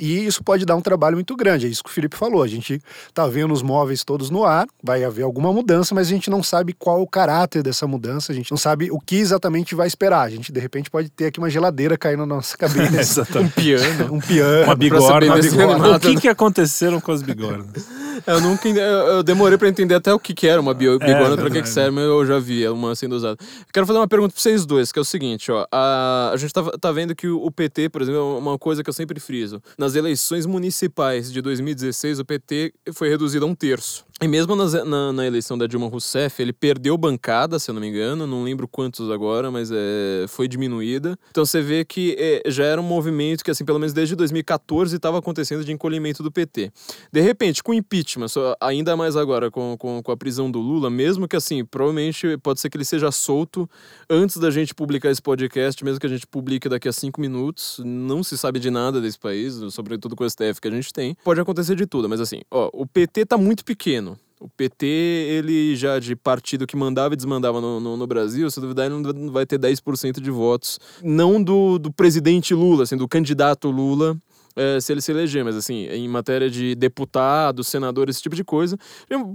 S3: E isso pode dar um trabalho muito grande. É isso que o Felipe falou. A gente está vendo os móveis todos no ar, vai haver alguma mudança, mas a gente não sabe qual é o caráter dessa mudança, a gente não sabe o que exatamente vai esperar. A gente, de repente, pode ter aqui uma geladeira caindo na nossa cabeça. [laughs]
S2: exatamente.
S1: Um piano.
S3: um piano.
S2: Uma bigorna. Uma bigorna. O que,
S1: né?
S2: que aconteceram com as bigornas?
S1: Eu nunca eu, demorei pra entender até o que, que era uma bio- bigorna, pra que, que
S2: verdade.
S1: serve, mas eu já vi é uma sendo usada. Quero fazer uma pergunta pra vocês dois, que é o seguinte, ó. A, a gente tá, tá vendo que o, o PT, por exemplo, é uma coisa que eu sempre friso. Nas eleições municipais de 2016, o PT foi reduzido a um terço. E mesmo na, na eleição da Dilma Rousseff, ele perdeu bancada, se eu não me engano, não lembro quantos agora, mas é, foi diminuída. Então você vê que é, já era um movimento que, assim, pelo menos desde 2014 estava acontecendo de encolhimento do PT. De repente, com impeachment, só- ainda mais agora com, com, com a prisão do Lula, mesmo que assim, provavelmente pode ser que ele seja solto antes da gente publicar esse podcast, mesmo que a gente publique daqui a cinco minutos. Não se sabe de nada desse país, sobretudo com o STF que a gente tem. Pode acontecer de tudo, mas assim, ó, o PT tá muito pequeno. O PT, ele já de partido que mandava e desmandava no, no, no Brasil, se duvidar, ele não vai ter 10% de votos. Não do, do presidente Lula, assim, do candidato Lula, eh, se ele se eleger, mas assim, em matéria de deputado, senador, esse tipo de coisa,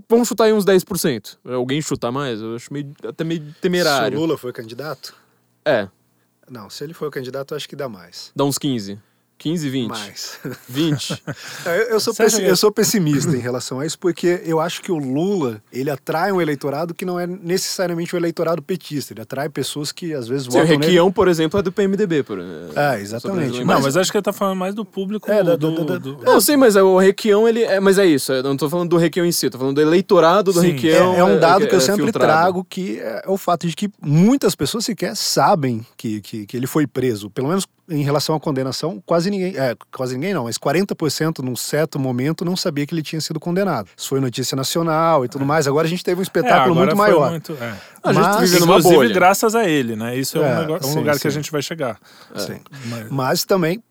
S1: vamos chutar aí uns 10%. Alguém chutar mais? Eu acho meio, até meio
S3: Se o
S1: temerário.
S3: Lula foi candidato?
S1: É,
S3: Não, se ele for candidato, eu acho que dá mais.
S1: dá uns 15. 15, 20.
S3: Mais. [laughs]
S1: 20.
S3: Eu, eu sou
S2: que-
S3: eu sou pessimista em relação a isso, porque eu acho que o Lula, ele atrai um eleitorado que não é necessariamente o eleitorado petista. Ele atrai pessoas que às vezes
S1: Sim, o
S3: votam nele.
S1: Requião, por exemplo, é do PMDB. Por,
S3: É, exatamente.
S2: Não, mas acho que ele tá falando mais do público
S3: É,
S2: do,
S3: da- da-
S2: do-
S1: Não, sim, mas é, o Requião, ele. É, mas é isso, eu não tô falando do Requião em si, tô falando do eleitorado do
S2: Sim.
S1: Requião.
S3: É, é um dado que eu
S1: é
S3: sempre
S1: filtrado.
S3: trago, que é o fato de que muitas pessoas sequer sabem que, que, que ele foi preso. Pelo menos em relação à condenação, quase ninguém, é, quase ninguém não, mas 40% num certo momento não sabia que ele tinha sido condenado. Isso foi notícia nacional e tudo mais. Agora a gente teve um
S2: É,
S3: espetáculo
S2: agora
S3: muito maior.
S2: muito- é.
S1: A gente
S3: Mas,
S1: vive numa
S2: Inclusive,
S1: bolha.
S2: graças a ele, né? Isso é,
S3: É,
S2: um, negócio- um
S3: sim,
S2: lugar que a
S3: sim.
S2: gente vai chegar.
S3: Sim.
S2: Mas-
S3: Mas também,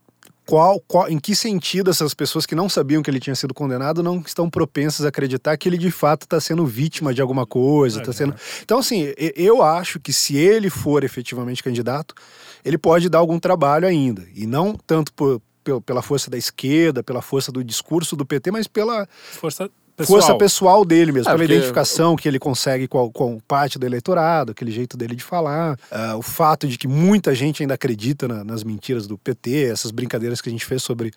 S3: qual, qual, em que sentido essas pessoas que não sabiam que ele tinha sido condenado não estão propensas a acreditar que ele de fato está sendo vítima de alguma coisa? Tá sendo... Então, assim, eu acho que se ele for efetivamente candidato, ele pode dar algum trabalho ainda. E não tanto por, pel- pela força da esquerda, pela força do discurso do PT, mas pela
S2: Força pessoal.
S3: força pessoal dele mesmo,
S1: É,
S3: pela
S1: porque-
S3: identificação que ele consegue com, a- com parte do eleitorado, aquele jeito dele de falar, ah, o fato de que muita gente ainda acredita na- nas mentiras do PT, essas brincadeiras que a gente fez sobre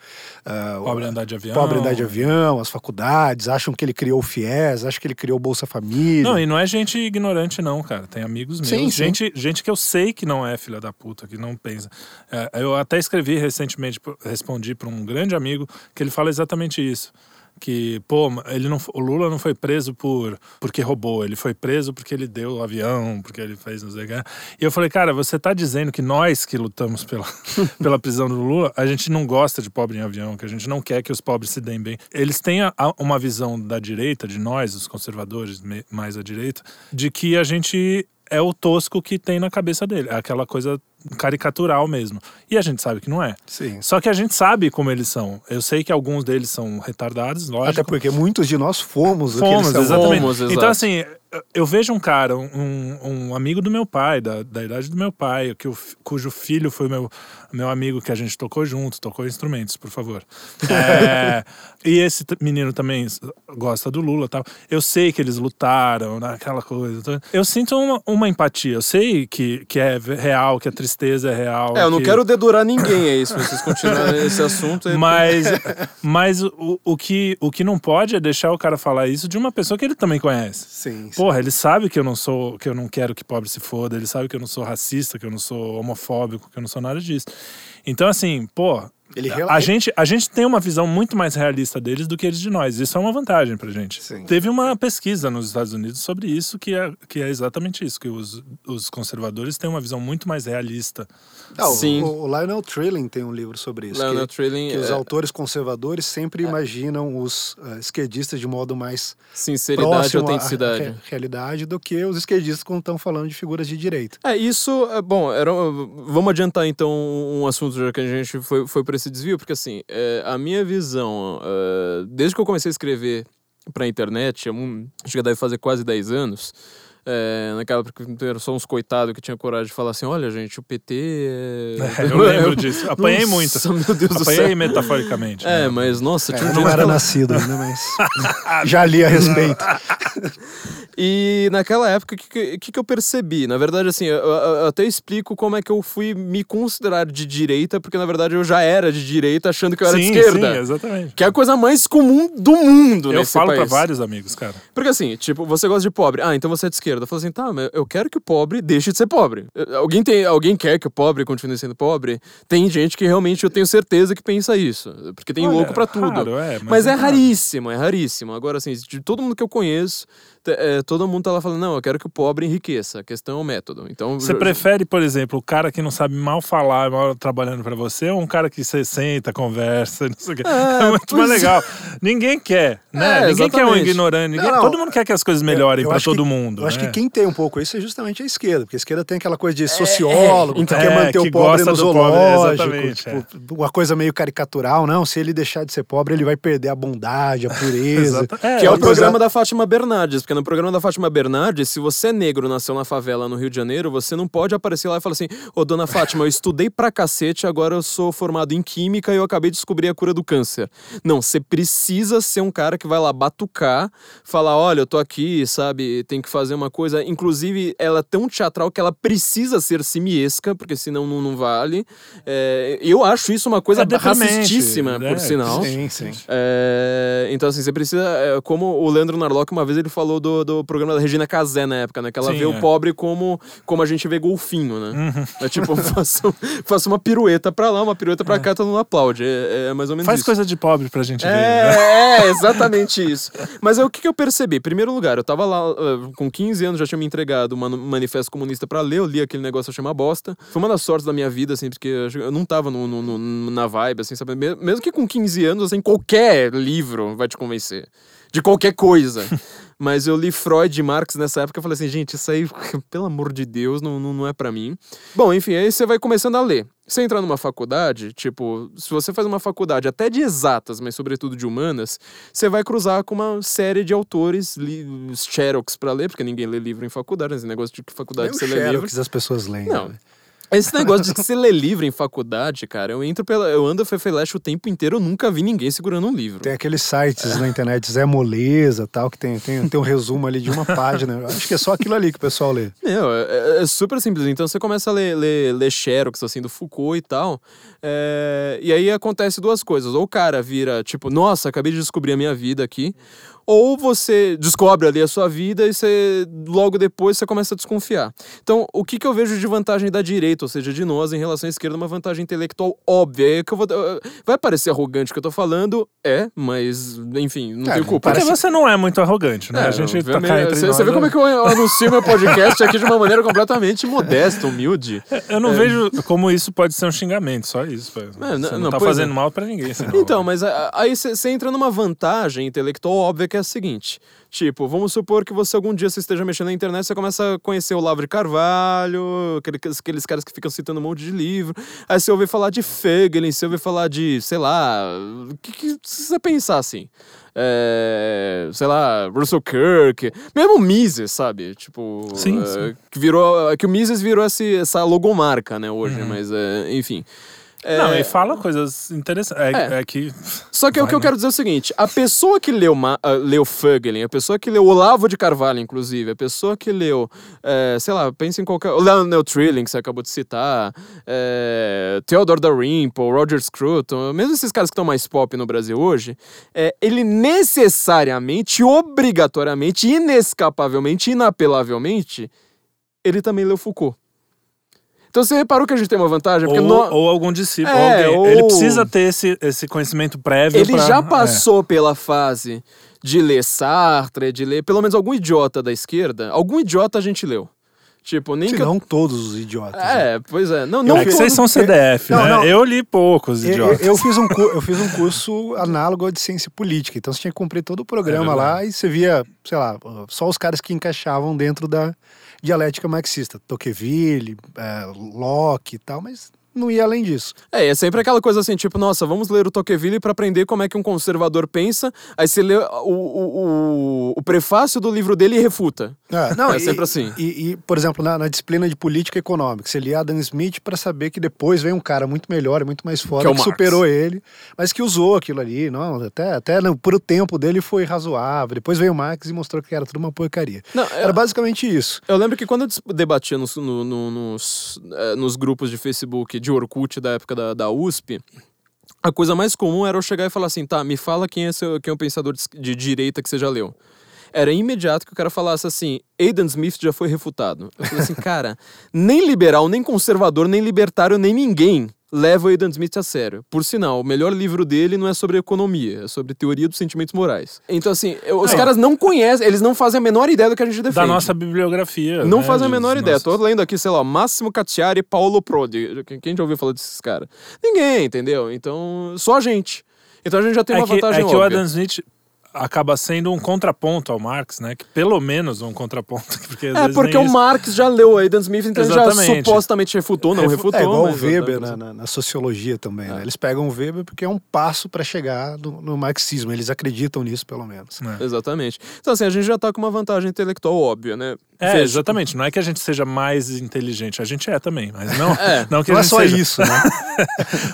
S3: ah, o-
S2: Pobre andar de avião.
S3: pobre andar de avião, as faculdades, acham que ele criou o FIES, acham que ele criou o Bolsa Família.
S2: Não, e não é gente ignorante, não, cara. Tem amigos meus.
S3: Sim, sim.
S2: gente, gente que eu sei que não é filha da puta, que não pensa. É, eu até escrevi recentemente, respondi para um grande amigo, que ele fala exatamente isso. Que, pô, ele não, o Lula não foi preso por porque roubou, ele foi preso porque ele deu o avião, porque ele fez não sei o que. E eu falei, cara, você tá dizendo que nós que lutamos pela, [laughs] pela prisão do Lula, a gente não gosta de pobre em avião, que a gente não quer que os pobres se deem bem. Eles têm a- a- uma visão da direita, de nós, os conservadores me- mais à direita, de que a gente é o tosco que tem na cabeça dele, é aquela coisa caricatural mesmo. E a gente sabe que não é.
S3: Sim.
S2: Só que a gente sabe como eles são. Eu sei que alguns deles são retardados, lógico.
S3: Até porque muitos de nós fomos, o que
S2: Fomos,
S3: eles são.
S2: exatamente.
S1: Fomos.
S2: Então, assim, eu vejo um cara, um, um amigo do meu pai, da, da idade do meu pai, que o, cujo filho foi meu, meu amigo que a gente tocou junto, tocou instrumentos, por favor. [laughs] É, e esse menino também gosta do Lula e tal. Eu sei que eles lutaram, naquela coisa. tá? Eu sinto uma, uma empatia. Eu sei que, que é real, que a tristeza é real.
S1: É, eu não
S2: que-
S1: quero dedurar ninguém, é isso. Vocês continuarem esse assunto. é-
S2: mas, [laughs] mas o, o, que, o que não pode é deixar o cara falar isso de uma pessoa que ele também conhece.
S3: Sim, sim.
S2: Porra, ele sabe que eu não sou, que eu não quero que pobre se foda, ele sabe que eu não sou racista, que eu não sou homofóbico, que eu não sou nada disso. Então, assim, pô,
S3: Ele
S2: a, gente, a gente tem uma visão muito mais realista deles do que eles de nós. Isso é uma vantagem pra gente.
S3: Sim.
S2: Teve uma pesquisa nos Estados Unidos sobre isso, que é, que é exatamente isso, que os, os conservadores têm uma visão muito mais realista.
S3: Ah, o-
S1: Sim.
S3: O, o Lionel Trilling tem um livro sobre isso.
S1: Lionel
S3: que,
S1: Trilling,
S3: que os
S1: é-
S3: autores conservadores sempre imaginam os ah, esquerdistas de modo mais
S1: Sinceridade e autenticidade.
S3: re- realidade do que os esquerdistas quando estão falando de figuras de direita.
S1: É, isso, é, bom, era, vamos adiantar então um assunto já que a gente foi, foi esse desvio, porque assim, é, a minha visão, é, desde que eu comecei a escrever pra internet, acho que deve fazer quase 10 anos, é, naquela época era só uns coitados que tinha coragem de falar assim, olha gente, o PT é... [laughs]
S2: eu lembro disso. Apanhei muito.
S1: Nossa, Meu Deus do
S2: Apanhei metaforicamente.
S1: É,
S2: né?
S1: mas nossa, tinha um
S3: não era nascido ainda, mas [laughs] já li a respeito. [laughs]
S1: E naquela época, o que, que, que eu percebi? Na verdade, assim, eu, eu- até explico como é que eu fui me considerar de direita, porque na verdade eu já era de direita achando que eu era
S2: sim,
S1: de esquerda.
S2: Sim, exatamente.
S1: Que é a coisa mais comum do mundo
S2: Eu falo pra
S1: país.
S2: vários amigos, cara.
S1: Porque assim, tipo, você gosta de pobre. Ah, então você é de esquerda. Eu falo assim, tá, mas eu quero que o pobre deixe de ser pobre. Alguém, tem, alguém quer que o pobre continue sendo pobre? Tem gente que realmente eu tenho certeza que pensa isso. Porque tem
S2: Olha,
S1: louco pra tudo.
S2: raro, é, mas
S1: mas é
S2: é
S1: raríssimo, é raríssimo. Agora, assim, de todo mundo que eu conheço, eh, todo mundo tá lá falando, não, eu quero que o pobre enriqueça. A questão é o método. Então,
S2: Você prefere, por exemplo, o cara que não sabe mal falar, mal trabalhando pra você, ou um cara que você senta, conversa, [laughs] não sei o quê?
S1: É,
S2: É, muito mais
S1: pois é.
S2: legal. Ninguém quer, né?
S1: É,
S2: ninguém quer um ignorante. ninguém-
S3: Não, não.
S2: todo mundo quer que as coisas melhorem
S3: acho
S2: todo
S3: que-
S2: mundo.
S3: Eu acho
S2: né?
S3: que quem tem um pouco isso é justamente a esquerda, porque a esquerda tem aquela coisa de sociólogo,
S2: então,
S3: que quer
S2: é,
S3: manter
S2: que
S3: o pobre no
S2: pobre,
S3: zoológico,
S2: é.
S3: tipo, uma coisa meio caricatural, não, se ele deixar de ser pobre, ele vai perder a bondade, a pureza. [laughs]
S2: É,
S1: Que é o programa da Fátima Bernardes, porque no programa da Fátima Bernardes, se você é negro, nasceu na favela no Rio de Janeiro, você não pode aparecer lá e falar assim: Ô dona Fátima, eu estudei pra cacete, agora eu sou formado em química e eu acabei de descobrir a cura do câncer. Não, você precisa ser um cara que vai lá batucar, falar: olha, eu tô aqui, sabe, tem que fazer uma coisa. Inclusive, ela é tão teatral que ela precisa ser simiesca, porque senão não, não vale. É, eu acho isso uma coisa
S2: É
S1: racistíssima,
S2: né?
S1: por sinal.
S3: Sim, sim.
S1: É, então, assim, você precisa. é, como o Leandro Narlock, uma vez ele falou do, do programa da Regina Casé na época, né? Que ela
S2: Sim,
S1: vê
S2: é.
S1: o pobre como, como a gente vê golfinho, né?
S2: Uhum.
S1: É tipo, [laughs] faça, faça uma pirueta pra lá, uma pirueta pra cá, todo mundo aplaude. É, é mais ou menos
S2: Faz
S1: isso.
S2: coisa de pobre pra gente ver. né?
S1: É, é, exatamente isso. Mas é o que, que eu percebi? Primeiro lugar, eu tava lá uh, com 15 anos, já tinha me entregado um manifesto comunista pra ler, eu li aquele negócio, achei uma bosta. Foi uma das sortes da minha vida, assim, porque eu- eu não tava no, no- no- na vibe, assim, sabe? Me- Mesmo que com 15 anos, assim, qualquer livro vai te convencer. De qualquer coisa. Mas eu li Freud e Marx nessa época e falei assim, gente, isso aí, [laughs] pelo amor de Deus, não, não, não é pra mim. Bom, enfim, aí você vai começando a ler. Você entrar numa faculdade, tipo, se você faz uma faculdade até de exatas, mas sobretudo de humanas, você vai cruzar com uma série de autores, li, xerox pra ler, porque ninguém lê livro em faculdade, esse negócio de que faculdade
S3: Nem
S1: você lê livro.
S3: Xerox as pessoas leem.
S1: Não.
S3: né?
S1: Esse negócio de se ler livro em faculdade, cara, eu entro pela. Eu ando Fefeleche o tempo inteiro, eu nunca vi ninguém segurando um livro.
S3: Tem aqueles sites na internet, Zé Moleza tal, que tem, tem, tem um resumo ali de uma página. Acho que é só aquilo ali que o pessoal lê.
S1: Meu, é, é super simples. Então você começa a ler, ler, ler Xerox, assim, do Foucault e tal. é, e aí acontece duas coisas. Ou o cara vira, tipo, nossa, acabei de descobrir a minha vida aqui. Ou você descobre ali a sua vida e você, logo depois você começa a desconfiar. Então, o que, que eu vejo de vantagem da direita, ou seja, de nós, em relação à esquerda, uma vantagem intelectual óbvia. É que eu vou, vai parecer arrogante o que eu tô falando, é, mas, enfim, não
S3: É,
S1: tenho culpa.
S2: Porque você não é muito arrogante, né?
S1: É,
S2: a gente tá cá entre
S1: você,
S2: nós,
S1: você vê como é que eu [laughs] anuncio meu podcast aqui de uma maneira completamente modesta, humilde. [laughs]
S2: Eu não vejo como isso pode ser um xingamento, só isso.
S1: É, não-
S2: não,
S1: não,
S2: tá
S1: pois
S2: fazendo
S1: é.
S2: mal pra ninguém. senão-
S1: Então, mas a- aí você entra numa vantagem intelectual óbvia que é a seguinte. Tipo, vamos supor que você algum dia você esteja mexendo na internet, você começa a conhecer o Olavo de Carvalho, aquele- aqueles caras que ficam citando um monte de livro. Aí você ouve falar de Feigelin, você ouve falar de, sei lá, o que, que você pensar assim? É, sei lá, Russell Kirk, mesmo o Mises, sabe? Tipo,
S2: Sim,
S1: é,
S2: sim.
S1: que virou, que o Mises virou esse, essa logomarca, né, hoje, mas é, enfim.
S2: Não,
S1: É,
S2: e fala coisas interessantes. É,
S1: É.
S2: é que.
S1: só que o
S2: Vai,
S1: que eu
S2: né?
S1: quero dizer é o seguinte: a pessoa que leu, Ma ah, leu Fögelin, a pessoa que leu Olavo de Carvalho, inclusive, a pessoa que leu, é, sei lá, pensa em qualquer. O Leonel Trilling, que você acabou de citar, é, Theodore Dalrymple, Roger Scruton, mesmo esses caras que estão mais pop no Brasil hoje, é, ele necessariamente, obrigatoriamente, inescapavelmente, inapelavelmente, ele também leu Foucault. Então você reparou que a gente tem uma vantagem? Porque
S2: Ou, ou algum discípulo.
S1: É,
S2: alguém.
S1: ou-
S2: Ele precisa ter esse, esse conhecimento prévio.
S1: Ele
S2: pra-
S1: já
S2: é.
S1: passou pela fase de ler Sartre, de ler pelo menos algum idiota da esquerda. Algum idiota a gente leu. Tipo, nem
S3: Se
S1: que. eu-
S3: não todos os idiotas. né?
S1: É, pois é. Não,
S3: Eu
S1: não
S2: É que vocês são CDF,
S3: Não,
S2: né?
S3: não.
S2: Eu li poucos
S3: Eu, eu-
S2: idiotas.
S3: eu fiz um, cu- eu fiz um curso análogo ao de ciência política, então você tinha que cumprir todo o programa
S2: É
S3: lá e você via, sei lá, só os caras que encaixavam dentro da dialética marxista. Tocqueville, é, Locke e tal, mas não ia além disso.
S1: É, é sempre aquela coisa assim, tipo, nossa, vamos ler o Tocqueville pra aprender como é que um conservador pensa. Aí você lê o, o, o, o prefácio do livro dele e refuta.
S3: É, não,
S1: É
S3: e-
S1: sempre assim.
S3: E, e, por exemplo, na, na disciplina de política econômica, você lia Adam Smith para saber que depois veio um cara muito melhor, e muito mais foda,
S1: Que é
S3: que, superou ele, mas que usou aquilo ali, não, até, até por o tempo dele foi razoável. Depois veio o Marx e mostrou que era tudo uma porcaria.
S1: Não, é-
S3: Era basicamente isso.
S1: Eu lembro que quando eu debatia nos, no- no- nos, eh, nos grupos de Facebook de Orkut da época da, da USP, a coisa mais comum era eu chegar e falar assim, tá, me fala quem é, seu, quem é o pensador de, de direita que você já leu. Era imediato que o cara falasse assim, Aidan Smith já foi refutado. Eu falei assim, [laughs] cara, nem liberal, nem conservador, nem libertário, nem ninguém leva o Aidan Smith a sério. Por sinal, o melhor livro dele não é sobre economia, é sobre teoria dos sentimentos morais. Então, assim, eu- os
S2: É.
S1: cares não conhecem, eles não fazem a menor ideia do que a gente defende.
S2: Da nossa bibliografia.
S1: Não
S2: né,
S1: fazem a menor ideia.
S2: nossos-
S1: Tô lendo aqui, sei lá, Máximo Cacciari e Paulo Prodi. Quem- já ouviu falar desses caras? Ninguém, entendeu? Então, só a gente. Então a gente já tem
S2: É
S1: uma
S2: que,
S1: vantagem
S2: é que o. Adam Smith acaba sendo um contraponto ao Marx, né? Que pelo menos um contraponto. [laughs] Porque
S1: É, porque o
S2: isso-
S1: Marx já leu o Aidan Smith, então ele já
S2: Exatamente.
S1: supostamente refutou, não
S2: Refu-
S1: refutou.
S3: É igual o Weber na, na- na sociologia também, né? Eles pegam o Weber porque é um passo para chegar no, no marxismo. Eles acreditam nisso, pelo menos.
S2: É.
S1: Exatamente. Então, assim, a gente já tá com uma vantagem intelectual óbvia, né?
S2: É,
S1: Veja,
S2: exatamente. Não é que a gente seja mais inteligente, a gente é também, mas não, [laughs]
S1: É, [laughs]
S2: não que
S3: Não
S2: a
S3: é
S2: gente
S3: só
S2: seja.
S3: isso, né?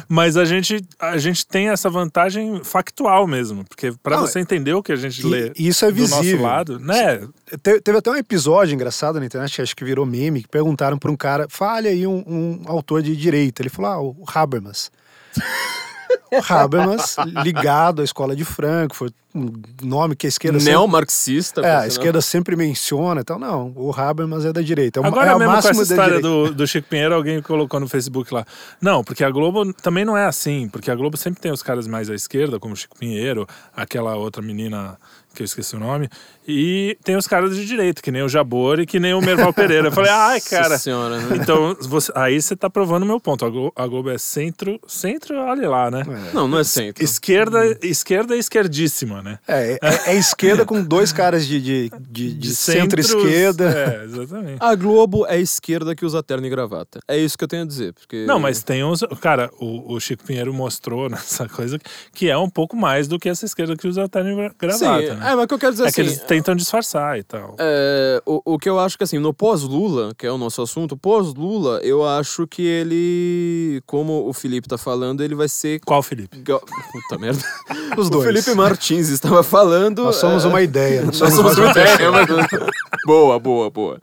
S2: Mas a gente, a gente tem essa vantagem factual mesmo, porque para você entender o que a gente
S3: e-
S2: lê
S3: isso é
S2: do nosso
S3: visível.
S2: lado, né?
S3: Te- teve até um episódio engraçado na internet, que acho que virou meme, que perguntaram para um cara, fale aí um, um autor de direito. Ele falou, ah, o Habermas. O Habermas, ligado à escola de Frankfurt, um nome que a esquerda sempre...
S1: Neomarxista.
S3: É,
S1: por
S3: a esquerda sempre menciona e tal. Não, o Habermas é da direita. É o,
S2: Agora
S3: é
S2: mesmo com essa história do, do Chico Pinheiro, alguém colocou no Facebook lá. Não, porque a Globo também não é assim, porque a Globo sempre tem os caras mais à esquerda, como o Chico Pinheiro, aquela outra menina que eu esqueci o nome, e tem os caras de direita, que nem o Jabor e que nem o Merval Pereira. Eu falei, [laughs] ai, cara.
S1: senhora, né?
S2: Então, você- aí você tá provando o meu ponto. A Globo, a Globo é centro, centro, olha lá, né?
S1: Não, não é centro.
S2: Esquerda, esquerda e esquerdíssima, né?
S3: É, é, é esquerda com dois caras de, de, de, de centro-esquerda.
S2: É, exatamente.
S1: A Globo é esquerda que usa terno e gravata. É isso que eu tenho a dizer. Porque...
S2: Não, mas tem uns. Cara, o, o Chico Pinheiro mostrou nessa coisa que é um pouco mais do que essa esquerda que usa terno e
S1: Sim,
S2: gravata. né?
S1: é, mas o que eu quero dizer
S2: É
S1: assim.
S2: que eles tentam disfarçar e tal.
S1: É, o, o que eu acho que assim, no pós-Lula, que é o nosso assunto, pós-Lula, eu acho que ele, como o Felipe tá falando, ele vai ser.
S2: Qual, Felipe?
S1: ga- Puta merda. [laughs]
S3: Os
S1: O
S3: dois.
S1: Felipe Martins estava falando.
S3: Nós somos
S1: é,
S3: uma ideia.
S1: Nós
S3: somos
S1: somos
S3: uma
S1: ideia, mas- Boa, boa, boa.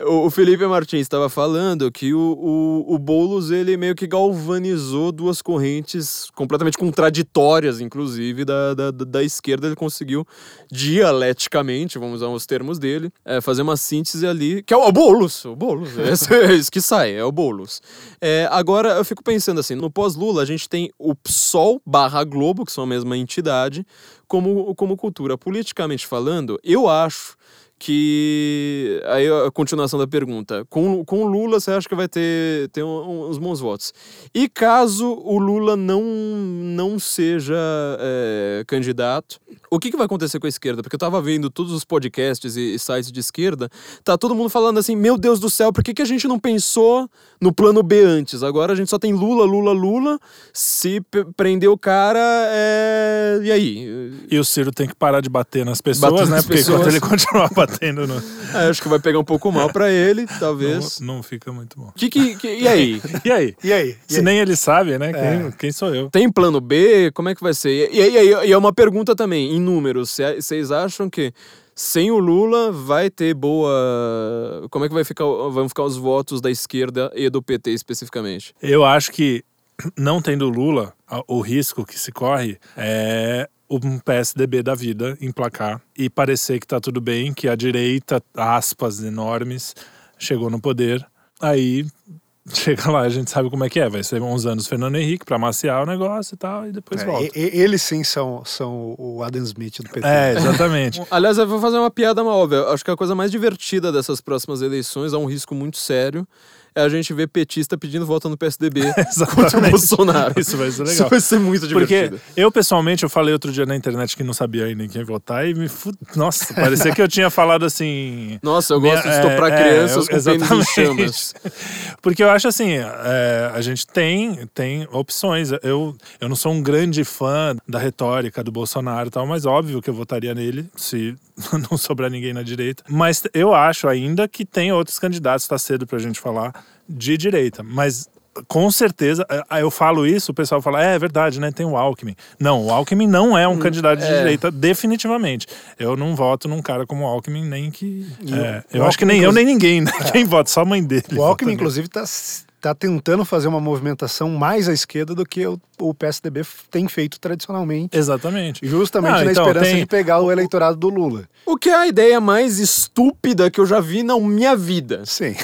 S1: O o Felipe Martins estava falando que o, o, o Boulos, ele meio que galvanizou duas correntes completamente contraditórias, inclusive, da, da, da esquerda. Ele conseguiu, dialeticamente, vamos usar os termos dele, é, fazer uma síntese ali, que é o Boulos, o Boulos, esse é isso que sai, é o Boulos. É, agora, eu fico pensando assim, no pós-Lula, a gente tem o PSOL barra Globo, que são a mesma entidade, como, como cultura. Politicamente falando, eu acho que. Aí a continuação da pergunta. Com, com o Lula, você acha que vai ter, ter um- uns bons votos. E caso o Lula não, não seja é, candidato, o que, que vai acontecer com a esquerda? Porque eu tava vendo todos os podcasts e, e sites de esquerda, tá todo mundo falando assim: meu Deus do céu, por que, que a gente não pensou no plano B antes? Agora a gente só tem Lula, Lula, Lula. Se prender o cara, é. E aí?
S2: E o Ciro tem que parar de bater nas pessoas,
S1: Bater
S2: né?
S1: nas
S2: Porque enquanto
S1: pessoas.
S2: ele continuar batendo, no... [laughs]
S1: É, acho que vai pegar um pouco mal pra ele, talvez.
S2: não, não fica muito bom.
S1: Que, que, que- e aí? [laughs]
S2: E aí?
S3: E aí? E
S2: Se
S3: aí?
S2: nem ele sabe, né?
S3: É.
S2: Quem, quem sou eu?
S1: Tem plano B? Como é que vai ser? E, e, e, e é uma pergunta também, em números. cê- Vocês acham que sem o Lula vai ter boa. Como é que vai ficar, vão ficar os votos da esquerda e do PT especificamente?
S2: Eu acho que, não tendo Lula, o risco que se corre é um PSDB da vida emplacar e parecer que tá tudo bem, que a direita, aspas enormes, chegou no poder. Aí [laughs] chega lá, a gente sabe como é que é. Vai ser uns anos Fernando Henrique pra maciar o negócio e tal, e depois
S3: É,
S2: volta.
S3: e- e- eles sim são, são o Adam Smith do PT.
S2: É, exatamente. [laughs]
S1: Aliás, eu vou fazer uma piada mal óbvia. Acho que a coisa mais divertida dessas próximas eleições é um risco muito sério. É a gente ver petista pedindo voto no PSDB [laughs] contra o. Bolsonaro.
S2: Isso vai ser
S1: Isso
S2: legal.
S1: vai ser muito
S2: Porque
S1: divertido.
S2: eu, pessoalmente, eu falei outro dia na internet que não sabia ainda em quem votar e me fud... Nossa, parecia que eu tinha falado assim.
S1: Nossa, eu
S2: minha-
S1: gosto de estoprar
S2: é,
S1: crianças
S2: é,
S1: com
S2: exatamente.
S1: chamas. [laughs]
S2: Porque eu acho assim, é, a gente tem, tem opções. Eu, eu não sou um grande fã da retórica do Bolsonaro e tal, mas óbvio que eu votaria nele se [laughs] não sobrar ninguém na direita. Mas eu acho ainda que tem outros candidatos, tá cedo pra gente falar, de direita. Mas com certeza, é, eu falo isso, o pessoal fala, é, é verdade, né? Tem o Alckmin. Não, o Alckmin não é um candidato de
S1: é.
S2: direita, definitivamente. Eu não voto num cara como o Alckmin, nem que. É,
S3: o-
S2: eu
S3: o
S2: acho que nem eu, nem ninguém, né? Quem vota, só a mãe dele.
S3: O Alckmin, inclusive, está tá tentando fazer uma movimentação mais à esquerda do que o, o PSDB tem feito tradicionalmente.
S2: Exatamente.
S3: Justamente
S2: Ah,
S3: na
S2: então,
S3: esperança
S2: tem-
S3: de pegar o eleitorado do Lula.
S1: O que é a ideia mais estúpida que eu já vi na minha vida.
S3: Sim.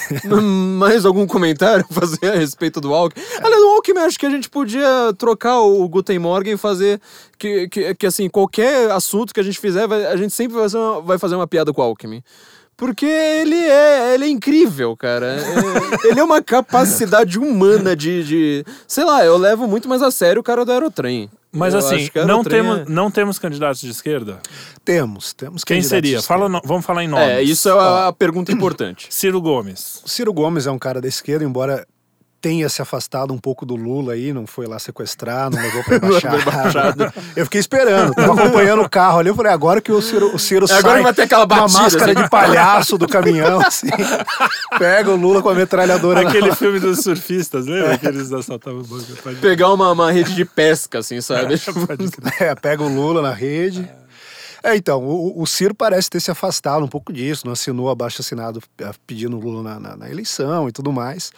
S1: Mais algum comentário a fazer a respeito do Alckmin? Aliás, do Alckmin, acho que a gente podia trocar o Guten Morgen e fazer que, que, que, assim, qualquer assunto que a gente fizer, vai- a gente sempre vai fazer uma, vai fazer uma piada com o Alckmin. Porque ele é, ele é incrível, cara. É- ele é uma capacidade humana de, de. Sei lá, eu levo muito mais a sério o cara do Aerotrem.
S2: Mas
S1: Eu
S2: assim, não temos,
S1: é-
S2: não temos candidatos de esquerda?
S3: Temos, temos
S2: Quem
S3: candidatos
S2: seria?
S3: de
S2: Fala, no- vamos falar em nomes.
S1: É, isso é a, a pergunta importante.
S2: Ciro Gomes.
S3: O Ciro Gomes é um cara da esquerda, embora tenha se afastado um pouco do Lula aí, não foi lá sequestrar, não levou pra [laughs] embaixada. eu fiquei esperando, tava acompanhando o carro ali, eu falei, agora que o Ciro, o Ciro
S1: É, agora
S3: sai
S1: que vai ter aquela
S3: com uma
S1: batida,
S3: máscara
S1: assim.
S3: de palhaço do caminhão, [laughs] assim, pega o Lula com a metralhadora na
S2: Aquele filme dos surfistas, lembra? Que eles assaltavam o banco. Pode-
S1: Pegar uma, uma rede de pesca, assim, sabe?
S2: pode crer. [laughs]
S3: É, pega o Lula na rede. É, então, o, o Ciro parece ter se afastado um pouco disso, não assinou abaixo assinado eh, pedindo o Lula na, na- na eleição e tudo mais.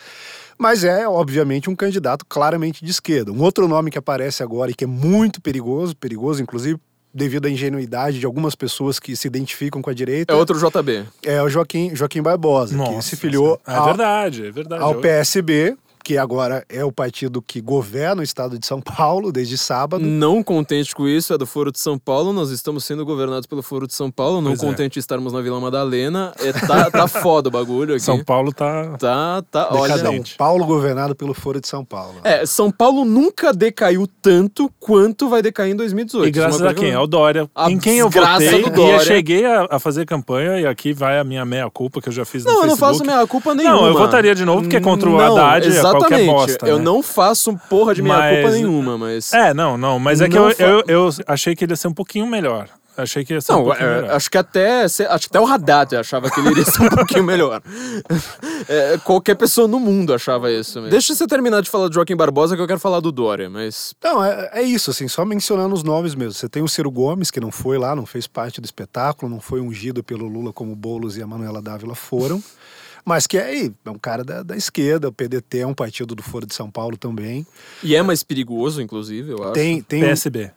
S3: Mas é, obviamente, um candidato claramente de esquerda. Um outro nome que aparece agora e que é muito perigoso, perigoso, inclusive, devido à ingenuidade de algumas pessoas que se identificam com a direita,
S1: É outro JB.
S3: é o Joaquim, Joaquim Barbosa, que
S2: Nossa,
S3: se filiou
S2: É
S3: ao,
S2: verdade, é verdade.
S3: ao PSB, que agora é o partido que governa o estado de São Paulo desde sábado.
S1: Não contente com isso, é do Foro de São Paulo. Nós estamos sendo governados pelo Foro de São Paulo. Não
S2: Pois é.
S1: contente de estarmos na Vila Madalena. É, tá, tá [laughs] foda o bagulho aqui.
S2: São Paulo tá.
S1: Tá, tá. Olha.
S3: São Paulo governado pelo Foro de São Paulo.
S1: É, São Paulo nunca decaiu tanto quanto vai decair em 2018.
S2: E graças
S1: é uma
S2: a quem? Ao Dória.
S1: A
S2: em quem eu votei.
S1: do
S2: E eu cheguei a, a fazer campanha e aqui vai a minha meia-culpa que eu já fiz no
S1: Não, eu não faço meia culpa nenhuma.
S2: Não, eu votaria de novo porque é contra o
S1: Não,
S2: Haddad, é
S1: exatamente.
S2: Qualquer bosta,
S1: Eu
S2: né?
S1: não faço porra de meia
S2: Mas-
S1: culpa nenhuma, mas.
S2: É, não, não. Mas é que eu,
S1: fa-
S2: eu, eu achei que ele ia ser um pouquinho melhor. Achei que ia ser um
S1: Não,
S2: pouquinho
S1: é,
S2: melhor.
S1: acho que até acho que até o Haddad achava que ele iria ser um [laughs] pouquinho melhor. É, qualquer pessoa no mundo achava isso. Mesmo. Deixa você terminar de falar do Joaquim Barbosa que eu quero falar do Dória, mas
S3: Não, é, é isso, assim, só mencionando os nomes mesmo. Você tem o Ciro Gomes, que não foi lá, não fez parte do espetáculo, não foi ungido pelo Lula como o Boulos e a Manuela Dávila foram. Mas que é, aí, é um cara da, da esquerda, o PDT é um partido do Foro de São Paulo também.
S1: e é mais perigoso, inclusive, eu acho.
S3: Tem, tem
S2: PSB.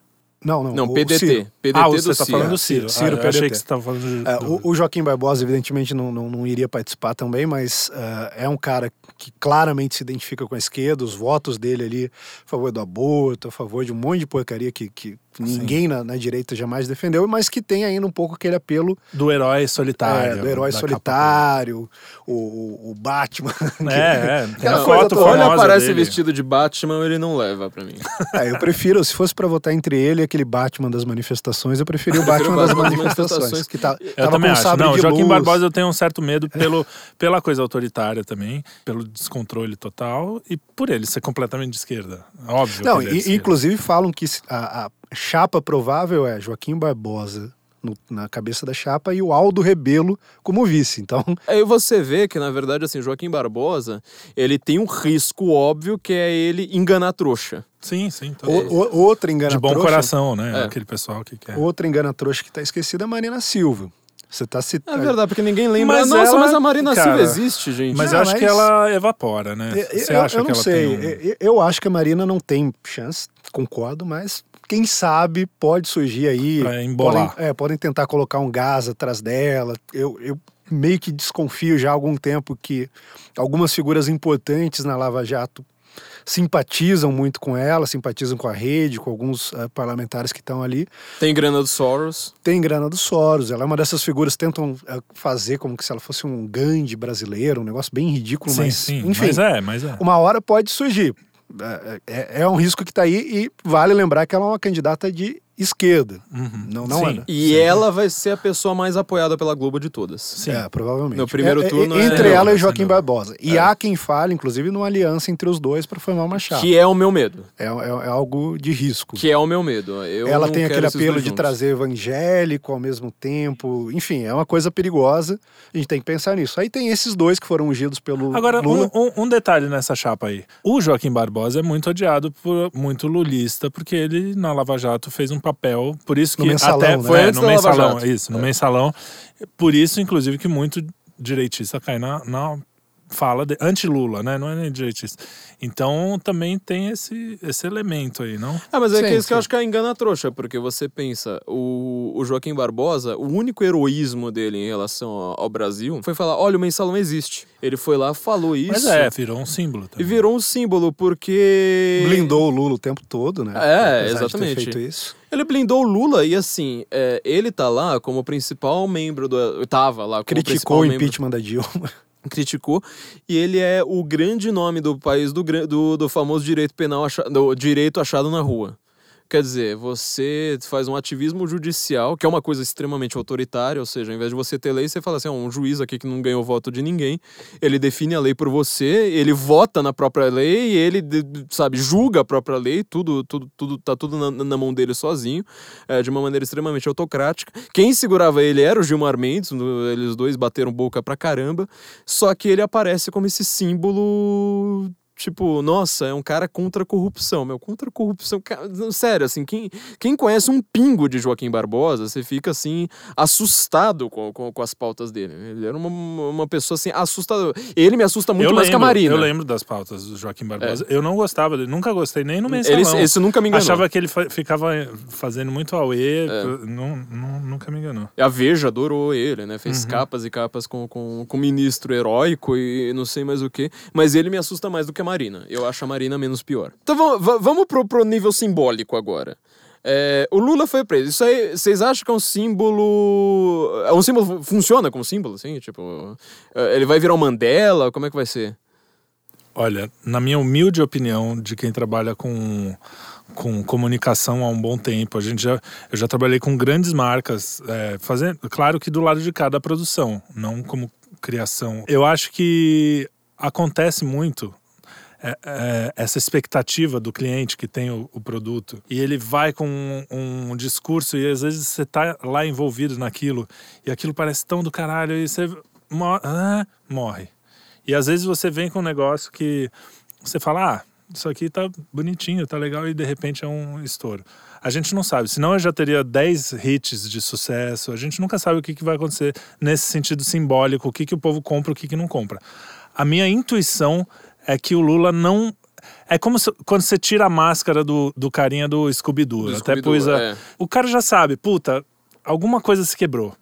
S3: Não, não.
S1: Não,
S3: o
S1: PDT.
S3: Ciro.
S1: PDT
S2: ah,
S1: do
S2: você tá
S1: Ciro.
S2: falando do
S3: Ciro,
S2: Ciro.
S3: Ciro,
S2: ah, eu achei
S3: PDT.
S2: que você tava falando de,
S3: É,
S2: do-
S3: o, o Joaquim Barbosa, evidentemente, não, não, não iria participar também, mas é, é um cara que claramente se identifica com a esquerda, os votos dele ali a favor do aborto, a favor de um monte de porcaria que, que ninguém na, na direita jamais defendeu, mas que tem ainda um pouco aquele apelo
S2: do herói solitário.
S3: é, do herói solitário, o, o, Batman.
S2: É, é. Tem
S3: Aquela
S2: a
S3: coisa
S2: foto
S3: toda.
S1: Quando aparece
S2: dele.
S1: vestido de Batman, ele não leva pra mim. [laughs]
S3: É, eu prefiro, se fosse pra votar entre ele e aquele Batman das manifestações, eu preferia o Batman das manifestações, que tá,
S2: Eu
S3: tava
S2: também
S3: com
S2: acho.
S3: sabre
S2: Não,
S3: de
S2: Joaquim
S3: luz.
S2: Barbosa eu tenho um certo medo pelo, pela coisa autoritária também, pelo descontrole total e por ele ser completamente de esquerda. Óbvio.
S3: Não,
S2: que ele é de
S3: e-
S2: esquerda.
S3: inclusive falam que a, a chapa provável é Joaquim Barbosa no- na cabeça da chapa e o Aldo Rebelo como vice. Então,
S1: Aí você vê que, na verdade, assim, Joaquim Barbosa, ele tem um risco óbvio que é ele enganar trouxa.
S2: Sim, sim. tô-
S3: o- o- outra engana
S2: de bom
S3: trouxa,
S2: coração, né?
S1: É.
S2: Aquele pessoal que quer.
S3: outra engana trouxa que tá esquecida é a Marina Silva. Você tá
S1: É
S3: citando.
S1: verdade, porque ninguém lembra.
S2: Mas
S1: Nossa,
S2: ela-
S1: mas a Marina
S2: cara,
S1: Silva existe, gente.
S2: Mas
S3: Não,
S2: eu acho
S3: mas-
S2: que ela evapora, né?
S3: Eu,
S2: Você
S3: eu-
S2: acha
S3: eu
S2: que
S3: não
S2: ela
S3: sei.
S2: tem um...
S3: Eu, eu acho que a Marina não tem chance, concordo, mas quem sabe pode surgir aí.
S2: Pra embolar.
S3: Podem, é, podem tentar colocar um gás atrás dela. Eu, eu meio que desconfio já há algum tempo que algumas figuras importantes na Lava Jato simpatizam muito com ela, simpatizam com a rede, com alguns eh, parlamentares que estão ali.
S1: Tem grana do Soros.
S3: Tem grana do Soros, ela é uma dessas figuras que tentam eh, fazer como que se ela fosse um Gandhi brasileiro, um negócio bem ridículo,
S2: Sim,
S3: mas
S2: sim.
S3: enfim
S2: Mas é, mas é.
S3: uma hora pode surgir. É, é- é um risco que está aí e vale lembrar que ela é uma candidata de esquerda.
S2: Uhum.
S3: Não, não
S2: Sim.
S3: é.
S1: E ela vai ser a pessoa mais apoiada pela Globo de todas.
S2: Sim.
S3: É, provavelmente.
S1: No primeiro
S3: É, é,
S1: turno é-
S3: Entre
S1: Sem
S3: ela e Joaquim Barbosa. E há quem fale, inclusive, numa aliança entre os dois para formar uma chapa.
S1: Que é o meu medo.
S3: É, é- é algo de risco.
S1: Que é o meu medo. Eu
S3: ela tem aquele apelo de
S1: juntos.
S3: trazer evangélico ao mesmo tempo. Enfim, é uma coisa perigosa. A gente tem que pensar nisso. Aí tem esses dois que foram ungidos pelo
S2: Agora,
S3: Lula.
S2: um, um- um detalhe nessa chapa aí. O Joaquim Barbosa é muito odiado por muito lulista, porque ele, na Lava Jato, fez um papel. Por isso que
S3: No mensalão,
S2: até
S3: né?
S2: foi é, no mensalão.
S1: Jato.
S2: Isso, no mensalão. Por isso, inclusive, que muito direitista cai na, na fala de anti-Lula, né? Não é nem direitista. Então também tem esse, esse elemento aí, não?
S1: Ah, mas é
S3: Sim,
S1: que isso que eu acho que é engana trouxa, porque você pensa, o, o Joaquim Barbosa, o único heroísmo dele em relação ao, ao Brasil foi falar: olha, o mensalão existe. Ele foi lá, falou isso.
S2: Mas é, virou um símbolo
S1: E
S2: também.
S1: virou um símbolo, porque.
S3: Blindou o Lula o tempo todo, né?
S1: É,
S3: Apesar de ter
S1: exatamente.
S3: feito isso.
S1: Ele blindou o Lula e assim, é, ele tá lá como principal membro do. Tava lá
S3: Criticou o
S1: membro-
S3: impeachment da Dilma. [laughs]
S1: criticou e ele é o grande nome do país do, do, do famoso direito penal achado, do direito achado na rua. Quer dizer, você faz um ativismo judicial, que é uma coisa extremamente autoritária, ou seja, ao invés de você ter lei, você fala assim, um juiz aqui que não ganhou voto de ninguém, ele define a lei por você, ele vota na própria lei, ele, sabe, julga a própria lei, tudo, tudo, tudo tá tudo na, na mão dele sozinho, é, de uma maneira extremamente autocrática. Quem segurava ele era o Gilmar Mendes, eles dois bateram boca pra caramba, só que ele aparece como esse símbolo Tipo, nossa, é um cara contra a corrupção, meu, contra a corrupção. cara, sério, assim, quem, quem conhece um pingo de Joaquim Barbosa, você fica, assim, assustado com, com, com as pautas dele. Ele era uma, uma pessoa, assim, assustadora. Ele me assusta muito
S2: eu
S1: mais
S2: lembro,
S1: que a Marina.
S2: Eu lembro das pautas do Joaquim Barbosa. Eu não gostava dele, nunca gostei nem no
S1: Ele,
S2: mensalão.
S1: esse nunca me enganou.
S2: Achava que ele ficava fazendo muito auê,
S1: É.
S2: não, não- nunca me enganou.
S1: A Veja adorou ele, né? Fez
S2: Uhum.
S1: capas e capas com, com, com ministro heróico e não sei mais o que. Mas ele me assusta mais do que a a Marina. Eu acho a Marina menos pior. Então vamos, va- vamos pro, pro nível simbólico agora. É, o Lula foi preso. Isso aí, vocês acham que é um símbolo. É um símbolo. Funciona como símbolo, assim? Tipo. é, Ele vai virar um Mandela? Como é que vai ser?
S2: Olha, na minha humilde opinião, de quem trabalha com, com comunicação há um bom tempo, a gente já, eu já trabalhei com grandes marcas, é, fazendo, claro que do lado de cada produção, não como criação. Eu acho que acontece muito é, é, essa expectativa do cliente que tem o, o produto e ele vai com um, um discurso e às vezes você tá lá envolvido naquilo e aquilo parece tão do caralho e você mo- ah, morre. E às vezes você vem com um negócio que você fala, ah, isso aqui tá bonitinho, tá legal, e de repente é um estouro. A gente não sabe, senão eu já teria 10 hits de sucesso, a gente nunca sabe o que, que vai acontecer nesse sentido simbólico, o que, que o povo compra, o que, que não compra. A minha intuição é que o Lula não. É como se- quando você tira a máscara do, do carinha do Scooby-Doo. Até pus a-
S1: é.
S2: O cara já sabe, puta, alguma coisa se quebrou.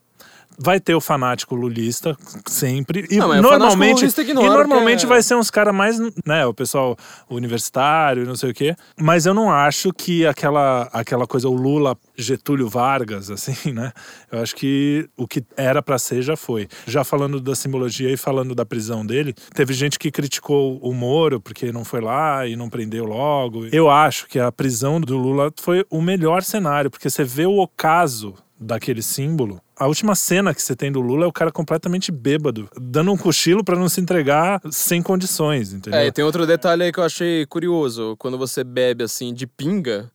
S2: Vai ter o fanático lulista sempre. E
S1: Não,
S2: normalmente, e normalmente
S1: é-
S2: vai ser uns caras mais, né, o pessoal universitário, não sei o quê. Mas eu não acho que aquela, aquela coisa, o Lula, Getúlio Vargas, assim, [laughs] né? Eu acho que o que era pra ser já foi. Já falando da simbologia e falando da prisão dele, teve gente que criticou o Moro porque não foi lá e não prendeu logo. Eu acho que a prisão do Lula foi o melhor cenário, porque você vê o ocaso daquele símbolo. A última cena que você tem do Lula é o cara completamente bêbado, dando um cochilo pra não se entregar sem condições, entendeu?
S1: É, e tem outro detalhe aí que eu achei curioso. Quando você bebe assim de pinga.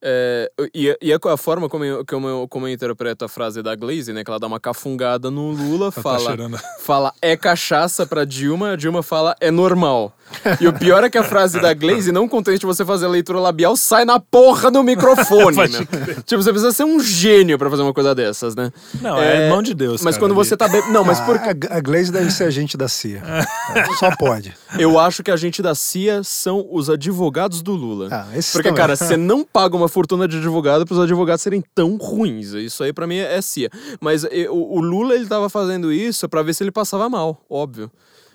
S1: é, e, e a forma como eu, como, eu, como eu interpreto a frase da Glaze, né? Que ela dá uma cafungada no Lula, [laughs]
S2: tá
S1: fala,
S2: cheirando.
S1: fala é cachaça pra Dilma, a Dilma fala é normal. E o pior é que a frase da Glaze, não contente de você fazer a leitura labial, sai na porra do microfone. [laughs] Meu. Tipo, você precisa ser um gênio pra fazer uma coisa dessas, né?
S2: Não, é, mão de Deus.
S1: Mas
S2: cara,
S1: quando você tá bebendo. Não, mas por
S3: A, a Glaze deve ser agente da CIA. Só pode.
S1: Eu acho que a gente da CIA são os advogados do Lula.
S3: Ah, esses
S1: Porque,
S3: também.
S1: cara, você [laughs] não paga uma fortuna de advogado para os advogados serem tão ruins. Isso aí pra mim é CIA. Mas eh, o, o Lula, ele tava fazendo isso pra ver se ele passava mal, óbvio.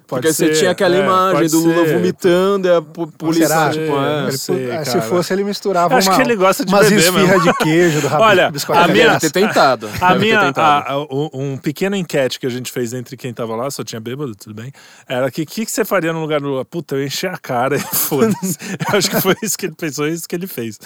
S2: Pode
S1: Porque você
S2: ser,
S1: tinha aquela
S2: é,
S1: imagem do Lula
S2: ser.
S1: vomitando e a po- polícia,
S3: Será?
S1: tipo, é.
S2: ser.
S3: Ele-
S2: sei,
S3: se fosse, ele misturava
S2: Acho
S3: uma,
S2: que ele gosta de
S3: umas
S2: beber
S3: esfirras
S2: mesmo.
S3: de queijo do rabo
S2: Olha,
S3: biscoito
S2: a minha-
S1: Deve ter tentado.
S2: A
S1: Deve ter
S2: minha,
S1: tentado.
S2: a, a- um pequeno enquete que a gente fez entre quem tava lá, só tinha bêbado, tudo bem, era que o que, que você faria no lugar do Lula? Puta, eu enchi a cara e [laughs] foda-se. eu acho que foi isso que ele pensou, isso que ele fez.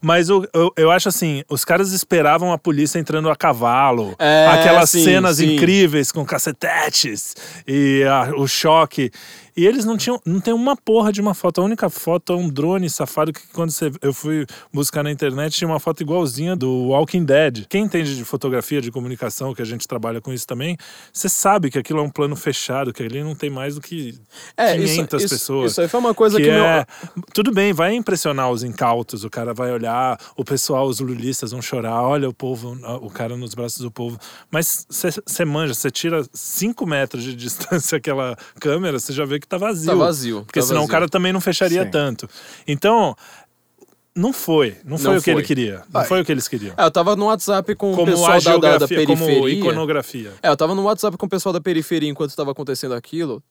S2: Mas o- eu, eu acho assim, os caras esperavam a polícia entrando a cavalo,
S1: É,
S2: aquelas
S1: sim,
S2: cenas
S1: sim.
S2: incríveis com cacetetes e a- o choque. E eles não tinham, não tem uma porra de uma foto. A única foto é um drone safado que quando você, eu fui buscar na internet tinha uma foto igualzinha do Walking Dead. Quem entende de fotografia, de comunicação, que a gente trabalha com isso também, você sabe que aquilo é um plano fechado, que ali não tem mais do que
S1: É, isso-
S2: 500
S1: isso-
S2: pessoas.
S1: Isso aí foi uma coisa
S2: que
S1: que, meu-
S2: é, tudo bem, vai impressionar os incautos, o cara vai olhar, o pessoal, os lulistas vão chorar, olha o povo, o cara nos braços do povo. Mas você manja, você tira 5 metros de [laughs] distância aquela câmera, você já vê que tá vazio.
S1: Tá vazio,
S2: Porque
S1: tá
S2: senão
S1: vazio.
S2: o cara também não fecharia
S3: Sim.
S2: tanto. Então, não foi, não foi
S1: Não
S2: o que ele
S1: foi.
S2: queria, não
S3: Ah,
S2: foi o que eles queriam.
S1: É, eu tava no WhatsApp com o
S2: como
S1: pessoal
S2: a
S1: da, da, da
S2: geografia, como
S1: periferia.
S2: iconografia.
S1: É, eu tava no WhatsApp com o pessoal da periferia enquanto tava acontecendo aquilo.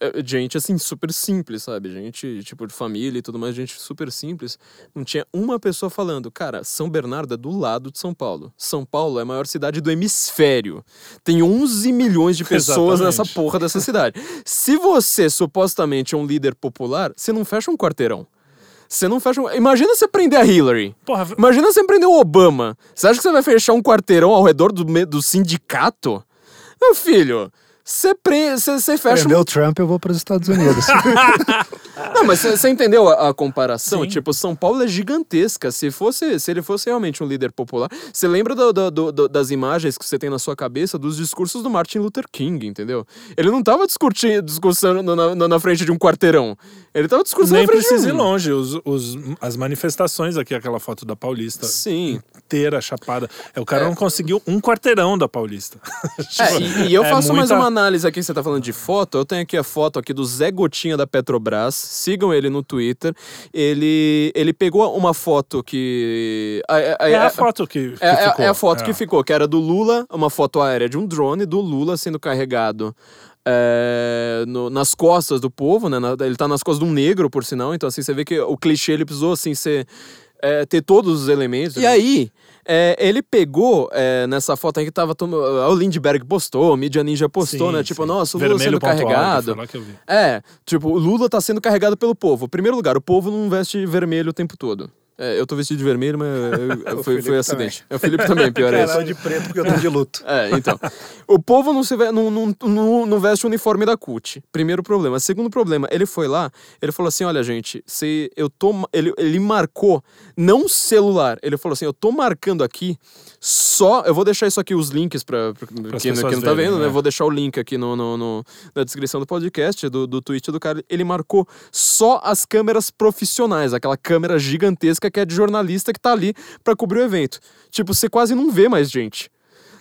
S1: É, Gente, assim, super simples, sabe? Gente, tipo, de família e tudo mais, gente super simples. Não tinha uma pessoa falando, cara, São Bernardo é do lado de São Paulo. São Paulo é a maior cidade do hemisfério. Tem 11 milhões de pessoas nessa
S2: Exatamente.
S1: porra dessa cidade. Se você supostamente é um líder popular, você não fecha um quarteirão. Você não fecha um... Imagina você prender a Hillary.
S2: Porra,
S1: Imagina você prender o Obama. Você acha que você vai fechar um quarteirão ao redor do, do sindicato? Meu filho, você pre... fecha
S3: Prendeu o Trump, eu vou para os Estados Unidos. [laughs] [laughs]
S1: Não, mas você- entendeu a, a comparação?
S2: Sim.
S1: Tipo, São Paulo é gigantesca. Se fosse, se ele fosse realmente um líder popular, você lembra do- do- do- do- das imagens que você tem na sua cabeça dos discursos do Martin Luther King, entendeu? Ele não tava discutindo, discussando na, na- na frente de um quarteirão. Ele tava discursando
S2: nem precisa ir longe. Os, os- as manifestações aqui, aquela foto da Paulista.
S1: Sim.
S2: inteira chapada. É, o cara não conseguiu um quarteirão da Paulista.
S1: É, [laughs]
S2: Tipo,
S1: e, e eu
S2: é
S1: faço mais
S2: muita-
S1: uma análise aqui, você tá falando de foto. Eu tenho aqui a foto aqui do Zé Gotinha da Petrobras. Sigam ele no Twitter. Ele, ele pegou uma foto que.
S2: É a foto que, que
S1: É, é-
S2: ficou.
S1: é a foto
S2: É.
S1: que ficou, que era do Lula, uma foto aérea de um drone do Lula sendo carregado é, no- nas costas do povo, né? na- ele tá nas costas de um negro, por sinal. Então, assim, você vê que o clichê ele precisou, assim, ser, é, ter todos os elementos. E aí, é, ele pegou é, nessa foto aí que tava. tom- O Lindbergh postou, o Mídia Ninja postou,
S2: Sim,
S1: né? Tipo,
S2: sim.
S1: nossa, o Lula sendo
S2: Vermelho.org,
S1: carregado.
S2: vi.
S1: É, tipo, o Lula tá sendo carregado pelo povo. Em primeiro lugar, o povo não veste vermelho o tempo todo. É, eu tô vestido de vermelho, mas eu- eu- [laughs] foi, foi acidente. É, o Felipe também, pior é
S3: Eu
S1: isso.
S3: tô de preto porque eu tô de luto. [laughs]
S1: É, então. O povo não, se ve- não, não, não, não veste o uniforme da CUT. Primeiro problema. Segundo problema, ele foi lá, ele falou assim: olha, gente, se eu tô. Ele, ele marcou, não celular, ele falou assim: eu tô marcando aqui só. Eu vou deixar isso aqui, os links pra, pra quem, quem não tá vendo, né?
S2: né?
S1: Vou deixar o link aqui no, no, no- na descrição do podcast, do, do tweet do cara. Ele marcou só as câmeras profissionais, aquela câmera gigantesca que é de jornalista que tá ali pra cobrir o evento. Tipo, você quase não vê mais gente.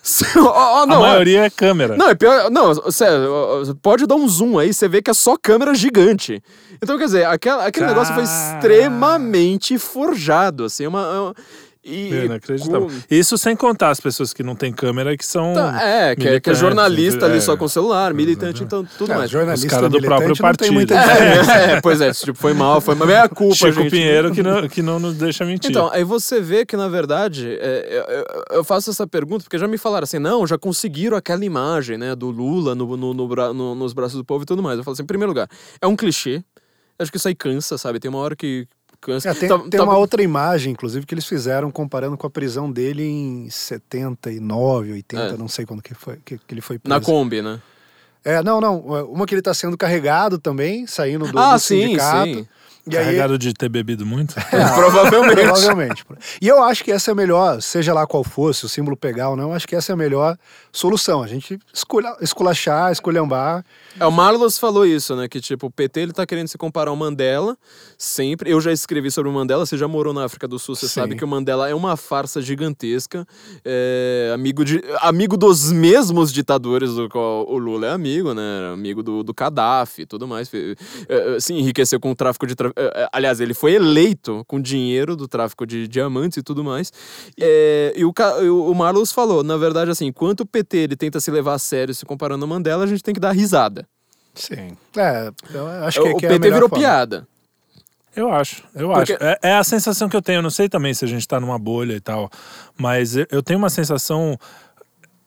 S1: [laughs] Ó,
S2: a
S1: não, ó.
S2: maioria é câmera.
S1: Não, é pior. Não, sério, pode dar um zoom aí, você vê que é só câmera gigante. Então, quer dizer, aquela, aquele negócio foi
S2: Caraca.
S1: extremamente forjado, assim, uma. uma- e,
S2: É inacreditável.
S1: com-
S2: Isso sem contar as pessoas que não têm câmera e que são.
S1: Tá, é, que, é, que é jornalista ali
S2: é.
S1: só com celular, militante, então tudo
S3: É,
S1: mais.
S3: jornalista
S2: Os caras do próprio
S3: não tem
S2: partido.
S3: muita
S1: É, é, pois é, tipo, foi mal, foi mal. É a culpa,
S2: Chico
S1: gente.
S2: Pinheiro que não, que não nos deixa mentir.
S1: Então, aí você vê que, na verdade, é, eu- eu, faço essa pergunta porque já me falaram assim, não, já conseguiram aquela imagem, né, do Lula no, no, no bra- no- nos braços do povo e tudo mais. Eu falo assim, em primeiro lugar, é um clichê, acho que isso aí cansa, sabe? Tem uma hora que.
S3: É, tem
S1: Tá-
S3: tem
S1: tá-
S3: uma outra imagem, inclusive, que eles fizeram comparando com a prisão dele em 79, 80,
S1: É.
S3: não sei quando que, foi, que, que ele foi preso.
S1: Na Kombi, né?
S3: É, não, não. Uma que ele tá sendo carregado também, saindo do,
S1: ah,
S3: do
S1: sim,
S3: sindicato.
S1: sim.
S3: E aí,
S2: Carregado de ter bebido muito. [laughs]
S3: É,
S1: Provavelmente.
S3: Provavelmente. E eu acho que essa é a melhor, seja lá qual fosse, o símbolo pegar ou não, eu acho que essa é a melhor solução. A gente escolha, esculachar, esculhambar.
S1: É, o Marlos falou isso, né? Que tipo, o PT ele tá querendo se comparar ao Mandela sempre. Eu já escrevi sobre o Mandela, você já morou na África do Sul, você
S3: Sim.
S1: sabe que o Mandela é uma farsa gigantesca. é, amigo, de, amigo dos mesmos ditadores do qual o Lula é amigo, né? Amigo do, do Gaddafi e tudo mais. É, é, Se enriqueceu com o tráfico de. tra- Aliás, ele foi eleito com dinheiro do tráfico de diamantes e tudo mais. É, e o, o o Marlos falou, na verdade, assim, enquanto o PT ele tenta se levar a sério se comparando ao Mandela, a gente tem que dar risada.
S3: Sim. É, eu acho que,
S1: o
S3: que é a
S1: PT virou
S3: forma.
S1: piada.
S2: Eu acho, eu
S1: Porque-
S2: acho. É, é a sensação que eu tenho. Eu não sei também se a gente tá numa bolha e tal, mas eu, eu tenho uma sensação.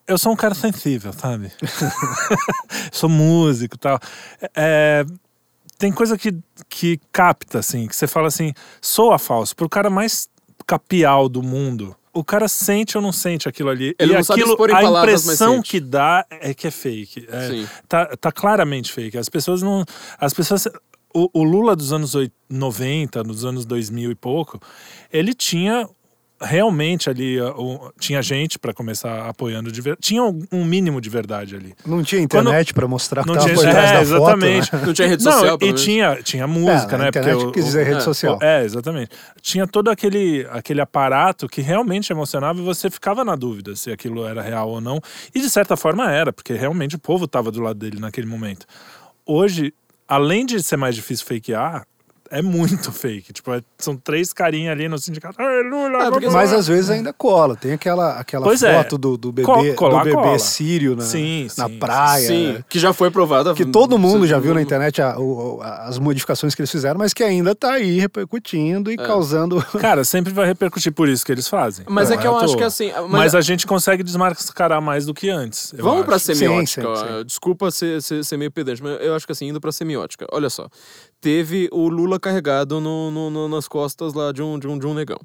S2: Eu sou um cara sensível, sabe? [laughs] sou músico e tal. É, tem coisa que, que capta, assim, que você fala assim, soa falso. Pro cara mais capial do mundo, o cara sente ou não sente aquilo ali.
S1: Ele
S2: e aquilo, a
S1: palavras,
S2: impressão que dá é que é fake. É,
S1: Sim.
S2: tá, tá claramente fake. As pessoas não. As pessoas. O, o Lula dos anos oit- 90, nos anos 2000 e pouco, ele tinha realmente ali. o- tinha gente para começar apoiando de verdade. Tinha um mínimo de verdade ali.
S3: Não tinha internet pra mostrar
S2: Não
S3: que tava
S2: tinha,
S3: por trás
S2: é,
S3: da
S2: exatamente.
S3: foto. né?
S1: Não tinha rede
S2: Não,
S1: social, pelo
S2: e tinha, tinha música,
S3: É,
S2: né?
S3: internet
S2: o-
S3: quis dizer
S2: o-
S3: rede
S1: é,
S3: social.
S2: é, exatamente. Tinha todo aquele, aquele aparato que realmente emocionava e você ficava na dúvida se aquilo era real ou não. E de certa forma era, porque realmente o povo estava do lado dele naquele momento. Hoje, além de ser mais difícil fakear, é muito [laughs] fake. Tipo, é- são três carinhas ali no sindicato. Ai, Lula,
S1: É, porque-
S3: Mas
S2: lá."
S3: às vezes ainda cola. Tem aquela, aquela
S2: Pois é.
S3: foto do, do bebê,
S2: Co- colar,
S3: do bebê
S2: cola.
S3: sírio na,
S2: Sim,
S3: na
S2: sim,
S3: praia.
S1: Sim, que já foi provada.
S3: Que todo mundo já viu na internet a- o- o- as modificações que eles fizeram, mas que ainda tá aí repercutindo
S1: É.
S3: e causando. [laughs]
S2: Cara, sempre vai repercutir por isso que eles fazem.
S1: Mas é que eu
S2: à
S1: acho que assim.
S2: Mas,
S1: Mas,
S2: a gente consegue desmascarar mais do que antes. eu
S1: Vamos
S2: acho.
S1: pra semiótica.
S3: Sim, sim, sim.
S1: Desculpa ser, ser, ser meio pedante, mas eu acho que assim, indo pra semiótica. Olha só. Teve o Lula carregado no, no- no- nas costas lá de um, de um, de um negão.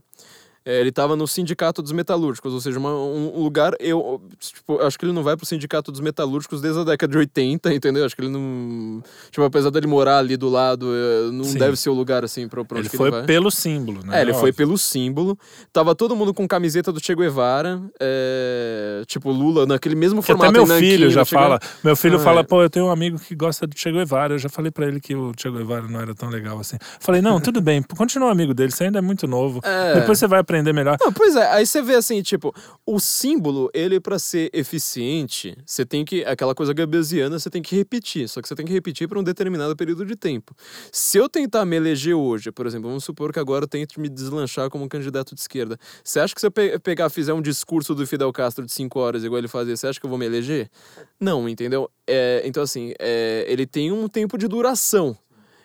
S1: É, ele tava no Sindicato dos Metalúrgicos, ou seja, uma- um lugar. Eu tipo, acho que ele não vai pro Sindicato dos Metalúrgicos desde a década de 80, entendeu? Acho que ele não. Tipo, apesar dele morar ali do lado, é, não
S2: Sim.
S1: deve ser o lugar assim pra, pra onde
S2: Ele foi
S1: ele
S2: pelo símbolo, né?
S1: É, ele foi
S2: Óbvio.
S1: pelo símbolo. Tava todo mundo com camiseta do Che Guevara. é, tipo, Lula, naquele mesmo
S2: Que até
S1: formato.
S2: meu
S1: em Nanquim,
S2: filho já
S1: Che
S2: fala. Meu filho
S1: Ah,
S2: fala,
S1: é.
S2: pô, eu tenho um amigo que gosta do Che Guevara. Eu já falei pra ele que o Che Guevara não era tão legal assim. Falei, não, tudo bem, continua amigo dele, você ainda é muito novo.
S1: É.
S2: Depois você vai aprender compreender melhor.
S1: Não, pois é, aí você vê assim, tipo, o símbolo, ele para ser eficiente, você tem que, aquela coisa gabesiana, você tem que repetir, só que você tem que repetir por um determinado período de tempo. Se eu tentar me eleger hoje, por exemplo, vamos supor que agora eu tente me deslanchar como um candidato de esquerda, você acha que se eu pe pegar, fizer um discurso do Fidel Castro de cinco horas, igual ele fazia, você acha que eu vou me eleger? Não, entendeu? É, então, assim, é, ele tem um tempo de duração.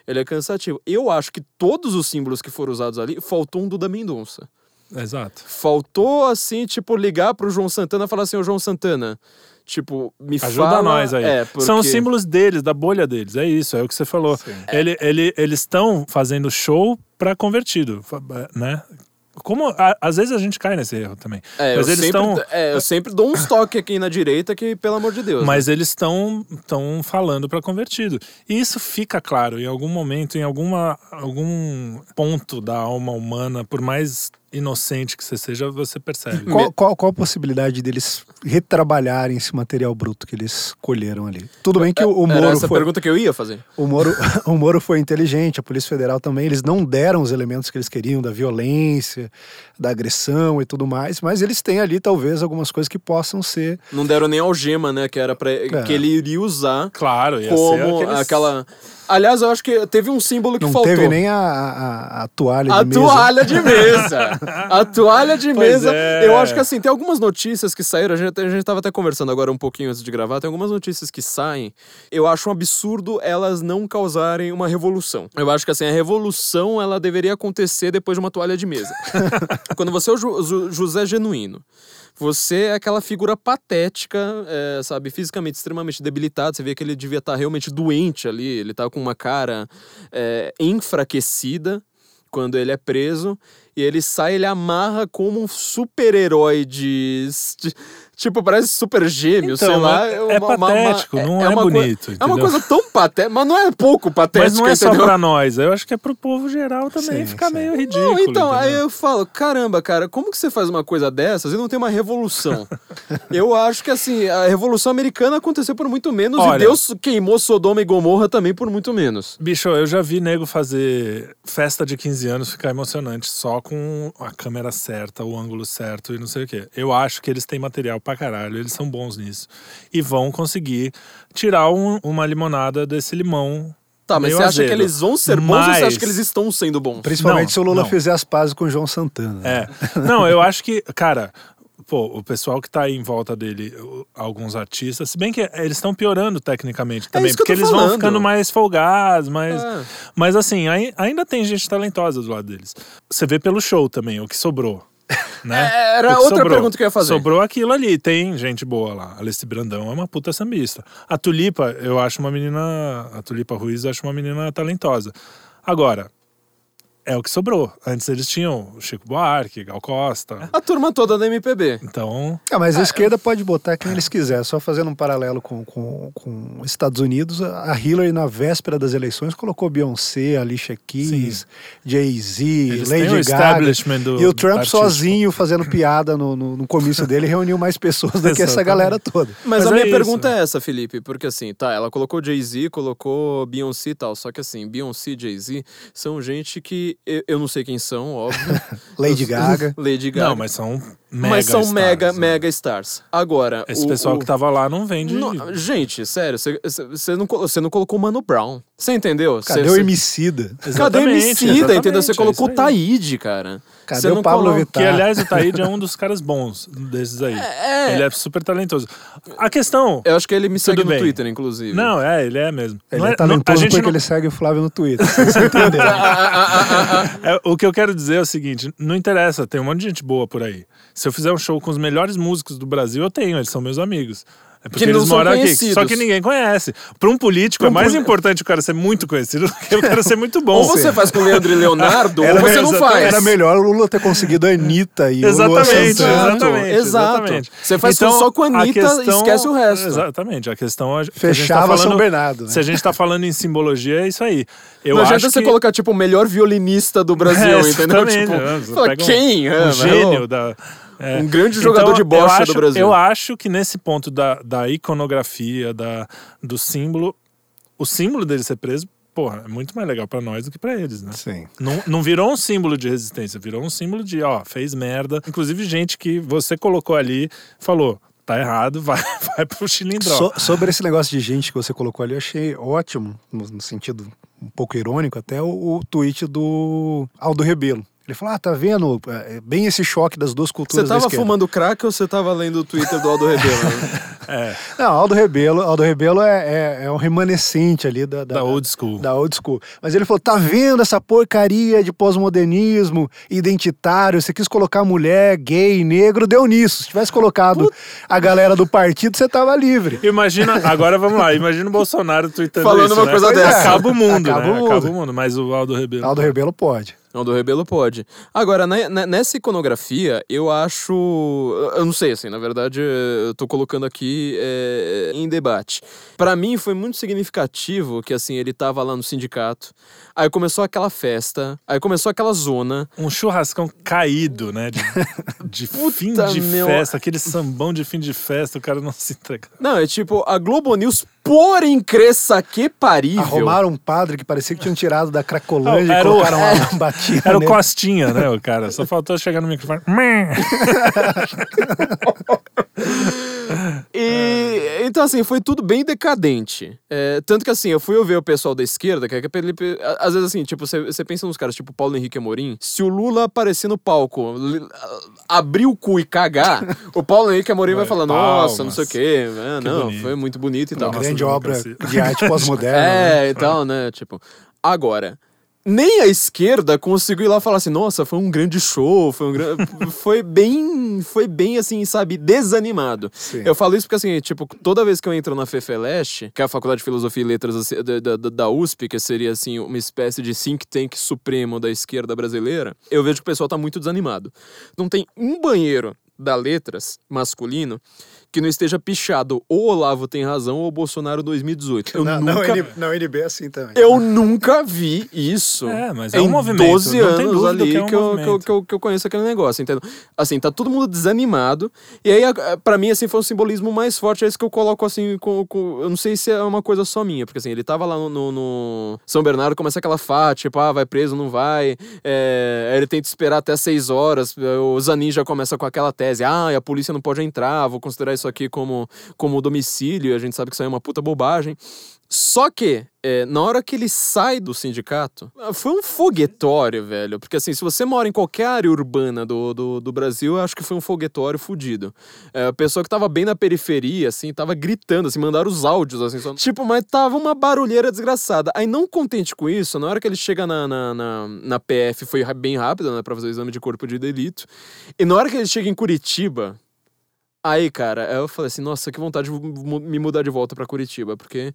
S1: Ele é cansativo. Eu acho que todos os símbolos que foram usados ali, faltou um Duda Mendonça.
S2: Exato.
S1: Faltou, assim, tipo, ligar pro João Santana e falar assim, ô João Santana, tipo, me
S2: Ajuda
S1: fala...
S2: nós aí.
S1: É, porque...
S2: São os símbolos deles, da bolha deles. É isso, é o que você falou. Ele, ele, eles estão fazendo show para convertido, né? Como a- às vezes a gente cai nesse erro também.
S1: É,
S2: mas
S1: eu,
S2: eles
S1: sempre,
S2: estão
S1: é, eu sempre dou uns toques aqui na direita que, pelo amor de Deus.
S2: Mas eles estão estão falando para convertido. E isso fica claro em algum momento, em alguma, algum ponto da alma humana, por mais inocente que você seja, você percebe.
S3: Qual, qual, qual a possibilidade deles retrabalharem esse material bruto que eles colheram ali? Tudo bem que o, o
S1: Era
S3: Moro
S1: essa
S3: foi,
S1: pergunta que eu ia fazer.
S3: o Moro, [laughs] o Moro foi inteligente, a Polícia Federal também. Eles não deram os elementos que eles queriam da violência, da agressão e tudo mais, mas eles têm ali talvez algumas coisas que possam ser.
S1: Não deram nem algema, né? Que era para que ele iria usar
S2: Claro, ia ser
S1: como
S2: aqueles-
S1: aquela. Aliás, eu acho que teve um símbolo que
S3: Não
S1: faltou.
S3: teve nem a, a, a toalha
S1: A
S3: de mesa.
S1: toalha de mesa. [laughs] [laughs] A toalha de mesa.
S2: é.
S1: Eu acho que assim, tem algumas notícias que saíram. A gente, a gente tava até conversando agora um pouquinho antes de gravar. Tem algumas notícias que saem. Eu acho um absurdo elas não causarem uma revolução. Eu acho que assim, a revolução ela deveria acontecer depois de uma toalha de mesa. [laughs] Quando você é o Ju- Ju- José Genuíno. Você é aquela figura patética, é, sabe, fisicamente extremamente debilitado. Você vê que ele devia estar realmente doente ali. Ele tá com uma cara é, enfraquecida quando ele é preso. E ele sai, ele amarra como um super-herói de, de- Tipo, parece super gêmeo,
S2: Então,
S1: sei lá.
S2: é- é patético, não é
S1: uma coi-
S2: bonito,
S1: É uma coisa tão patética, mas não é pouco patético,
S2: Mas não é só
S1: entendeu?
S2: pra nós, eu acho que é pro povo geral também
S3: Sim,
S2: ficar
S3: sim.
S2: meio ridículo.
S1: Não, então, aí
S2: entendeu?
S1: eu falo, caramba, cara, como que você faz uma coisa dessas e não tem uma revolução? [laughs] eu acho que, assim, a Revolução Americana aconteceu por muito menos
S2: Olha-
S1: e Deus queimou Sodoma e Gomorra também por muito menos.
S2: Bicho, eu já vi nego fazer festa de 15 anos ficar emocionante só com a câmera certa, o ângulo certo e não sei o quê. Eu acho que eles têm material pra caralho, eles são bons nisso. E vão conseguir tirar um- uma limonada desse limão.
S1: Tá, mas
S2: meio
S1: você acha que
S2: azedo.
S1: eles vão ser bons ou você
S2: Mas-
S1: acha que eles estão sendo bons?
S3: Principalmente
S2: Não,
S3: se o Lula
S2: não.
S3: fizer as pazes com o João Santana.
S2: É. [laughs] Não, eu acho que, cara, pô, o pessoal que tá aí em volta dele, alguns artistas, se bem que eles estão piorando tecnicamente também,
S1: É isso que eu
S2: porque
S1: tô
S2: eles vão
S1: falando.
S2: ficando mais folgados, mais.
S1: É.
S2: Mas assim, ai- ainda tem gente talentosa do lado deles. Você vê pelo show também, o que sobrou. [laughs] Né?
S1: É, era outra pergunta que eu ia fazer.
S2: Sobrou aquilo ali. Tem gente boa lá. Alessi Brandão é uma puta sambista. A Tulipa, eu acho uma menina. A Tulipa Ruiz, eu acho uma menina talentosa. Agora, é o que sobrou. Antes eles tinham Chico Buarque, Gal Costa.
S1: A turma toda da MPB.
S2: Então,
S3: Ah, mas a esquerda pode botar quem eles quiser. Só fazendo um paralelo com, com, com os Estados Unidos, a Hillary, na véspera das eleições, colocou Beyoncé, Alicia Keys, Jay-Z, Lady Gaga.
S2: do
S3: e o Trump sozinho fazendo piada no, no, no comício dele reuniu mais pessoas do que essa galera toda.
S1: Mas,
S2: Mas
S1: a
S2: é
S1: minha
S2: isso.
S1: pergunta é essa, Felipe, porque assim, tá, ela colocou Jay-Z, colocou Beyoncé e tal, só que assim, Beyoncé e Jay-Z são gente que eu, eu não sei quem são, óbvio. [laughs]
S3: Lady Gaga.
S1: Lady Gaga.
S2: Não, mas são mega
S1: Mas são
S2: stars,
S1: mega,
S2: né?
S1: mega stars. Agora,
S2: Esse
S1: o-
S2: pessoal
S1: o-
S2: que tava lá não vende.
S1: Não, gente, sério, você não, cê não colocou o Mano Brown. Você entendeu?
S3: Cadê
S1: cê-
S3: o Emicida?
S1: Cadê o Emicida, entendeu? Você
S2: é
S1: colocou o
S2: isso aí.
S1: Taíde, cara.
S3: Cadê o Pablo
S1: colo-
S3: Vittar?
S2: Que, aliás, o Taíde é um dos caras bons desses aí. [laughs]
S1: É.
S2: Ele é super talentoso. A questão.
S1: Eu acho que ele me segue no
S2: bem.
S1: Twitter, inclusive.
S2: Não, é, ele é mesmo.
S3: Ele
S2: Não
S3: é
S2: não-
S3: talentoso
S2: a gente
S3: porque
S2: não-
S3: ele segue o Flávio no Twitter. Vocês entenderam? [laughs]
S2: É, o que eu quero dizer é o seguinte: não interessa, tem um monte de gente boa por aí. Se eu fizer um show com os melhores músicos do Brasil, eu tenho, eles são meus amigos. É porque
S1: Que não
S2: eles
S1: são
S2: moram aqui. Só que ninguém conhece. Para um político,
S1: Pra
S2: é
S1: um
S2: mais
S1: poli-
S2: importante o cara ser muito conhecido do que o cara ser muito [laughs] bom.
S1: Ou você faz com o Leandro e Leonardo, [laughs] ou você não
S2: exatamente.
S1: faz.
S3: era melhor o Lula ter conseguido a Anitta e o Lula
S2: Exatamente, exatamente,
S1: exato.
S2: exatamente.
S1: Você faz só com a Anitta e esquece o resto.
S2: Exatamente, a questão é que a gente
S3: Fechava
S2: tá falando,
S3: São Bernardo, né?
S2: Se a gente tá falando em simbologia, é isso aí. Eu
S1: não
S2: acho
S1: adianta você
S2: que...
S1: colocar, tipo, o melhor violinista do Brasil, [laughs]
S2: É,
S1: entendeu?
S2: exatamente,
S1: Tipo?
S2: Você
S1: fala,
S2: pega um-
S1: quem?
S2: um
S1: É,
S2: gênio da. É.
S1: Um grande jogador de
S2: eu
S1: bocha do
S2: acho-
S1: Brasil.
S2: Eu acho que nesse ponto da, da iconografia, da, do símbolo, o símbolo dele ser preso porra, é muito mais legal pra nós do que pra eles, né?
S3: Sim.
S2: Não, não virou um símbolo de resistência, virou um símbolo de, ó, fez merda. Inclusive, gente que você colocou ali falou. Tá errado, [laughs] vai, vai pro chilindró.
S3: So- sobre esse negócio de gente que você colocou ali, eu achei ótimo, no, no sentido um pouco irônico, até o, o tweet do Aldo Rebelo. Ele falou: Ah, tá vendo? É, bem esse choque das duas
S1: Você
S3: culturas. da
S1: tava
S3: esquerda."
S1: fumando crack ou você tava lendo o Twitter do Aldo Rebelo? [laughs]
S2: É,
S3: Não, Aldo Rebelo, Aldo Rebelo é, é, é um remanescente ali da,
S2: da old school.
S3: da old school. Mas ele falou: tá vendo essa porcaria de pós-modernismo identitário? Você quis colocar mulher, gay, negro, deu nisso. Se tivesse colocado a galera do partido, você tava livre.
S2: Imagina, agora vamos lá, imagina o Bolsonaro tweetando
S1: Falando
S2: isso,
S1: uma
S2: né?
S1: coisa
S3: Pois é.
S1: dessa.
S2: Acaba o mundo,
S3: Acaba
S2: né?
S3: o mundo.
S2: Acaba o mundo, mas o Aldo Rebelo...
S3: Aldo Rebelo pode.
S1: Não, do Rebelo pode. Agora, ne- ne- nessa iconografia, eu acho. Eu não sei, assim, na verdade, eu tô colocando aqui é, em debate. Pra mim, foi muito significativo que, assim, ele tava lá no sindicato, aí começou aquela festa, aí começou aquela zona.
S2: Um churrascão caído, né? De, [laughs] de fim de
S1: meu.
S2: festa, aquele sambão de fim de festa, o cara não se entrega.
S1: Não, é tipo, a Globo News, por incresça que parível.
S3: Arrumaram um padre que parecia que tinham tirado da Cracolândia
S2: Não,
S3: e
S2: era o-
S3: colocaram [laughs] uma batina
S2: Era o
S3: nele.
S2: Costinha, né, o cara? Só faltou chegar no microfone. [laughs] [laughs]
S1: E então, assim, foi tudo bem decadente. É, tanto que, assim, eu fui ouvir o pessoal da esquerda, que é a- Às vezes, assim, tipo, você, pensa nos caras tipo Paulo Henrique Amorim. Se o Lula aparecer no palco, li- abrir o cu e cagar, [laughs] o Paulo Henrique Amorim vai,
S2: Vai,
S1: falar: Nossa, não sei o quê. É,
S2: Que
S1: não,
S2: bonito.
S1: foi muito bonito e tal.
S3: Uma
S2: Nossa
S3: grande obra de arte pós-moderna. [laughs] né?
S1: É, e tal, né? Tipo, agora. Nem a esquerda conseguiu ir lá falar assim, nossa, foi um grande show, foi um grande. [laughs] foi bem. Foi bem assim, sabe, desanimado.
S3: Sim.
S1: Eu falo isso porque, assim, tipo, toda vez que eu entro na FEFELESH, que é a Faculdade de Filosofia e Letras da, da, da USP, que seria, assim, uma espécie de think tank supremo da esquerda brasileira, eu vejo que o pessoal tá muito desanimado. Não tem um banheiro da Letras masculino que não esteja pichado ou Olavo tem razão ou Bolsonaro 2018. Eu
S3: Não,
S1: nunca...
S3: não, N- não, NB é assim também.
S1: Eu nunca vi isso.
S2: É, mas é
S1: em
S2: um movimento,
S1: 12
S2: não tem
S1: anos ali
S2: que é um
S1: que, eu, que, eu, que, eu, que eu conheço aquele negócio, entendeu? Assim, tá todo mundo desanimado. E aí, a- pra mim, assim, foi um simbolismo mais forte. É isso que eu coloco, assim, com, com- eu não sei se é uma coisa só minha, porque, assim, ele tava lá no, no- no São Bernardo, começa aquela fata, tipo, ah, vai preso, não vai. É, ele tenta esperar até 6 horas. O Zanin já começa com aquela tese, ah, a polícia não pode entrar, vou considerar isso aqui como, como domicílio. A gente sabe que isso aí é uma puta bobagem. Só que, é, na hora que ele sai do sindicato, ah, foi um foguetório, velho. Porque, assim, se você mora em qualquer área urbana do, do, do Brasil, eu acho que foi um foguetório fudido. É, a pessoa que tava bem na periferia, assim, tava gritando, assim, mandaram os áudios, assim, só- tipo, mas tava uma barulheira desgraçada. Aí, não contente com isso, na hora que ele chega na, na, na, na PF, foi bem rápido, né, pra fazer o exame de corpo de delito. E na hora que ele chega em Curitiba, Aí, cara, eu falei assim, nossa, que vontade de me mudar de volta pra Curitiba, porque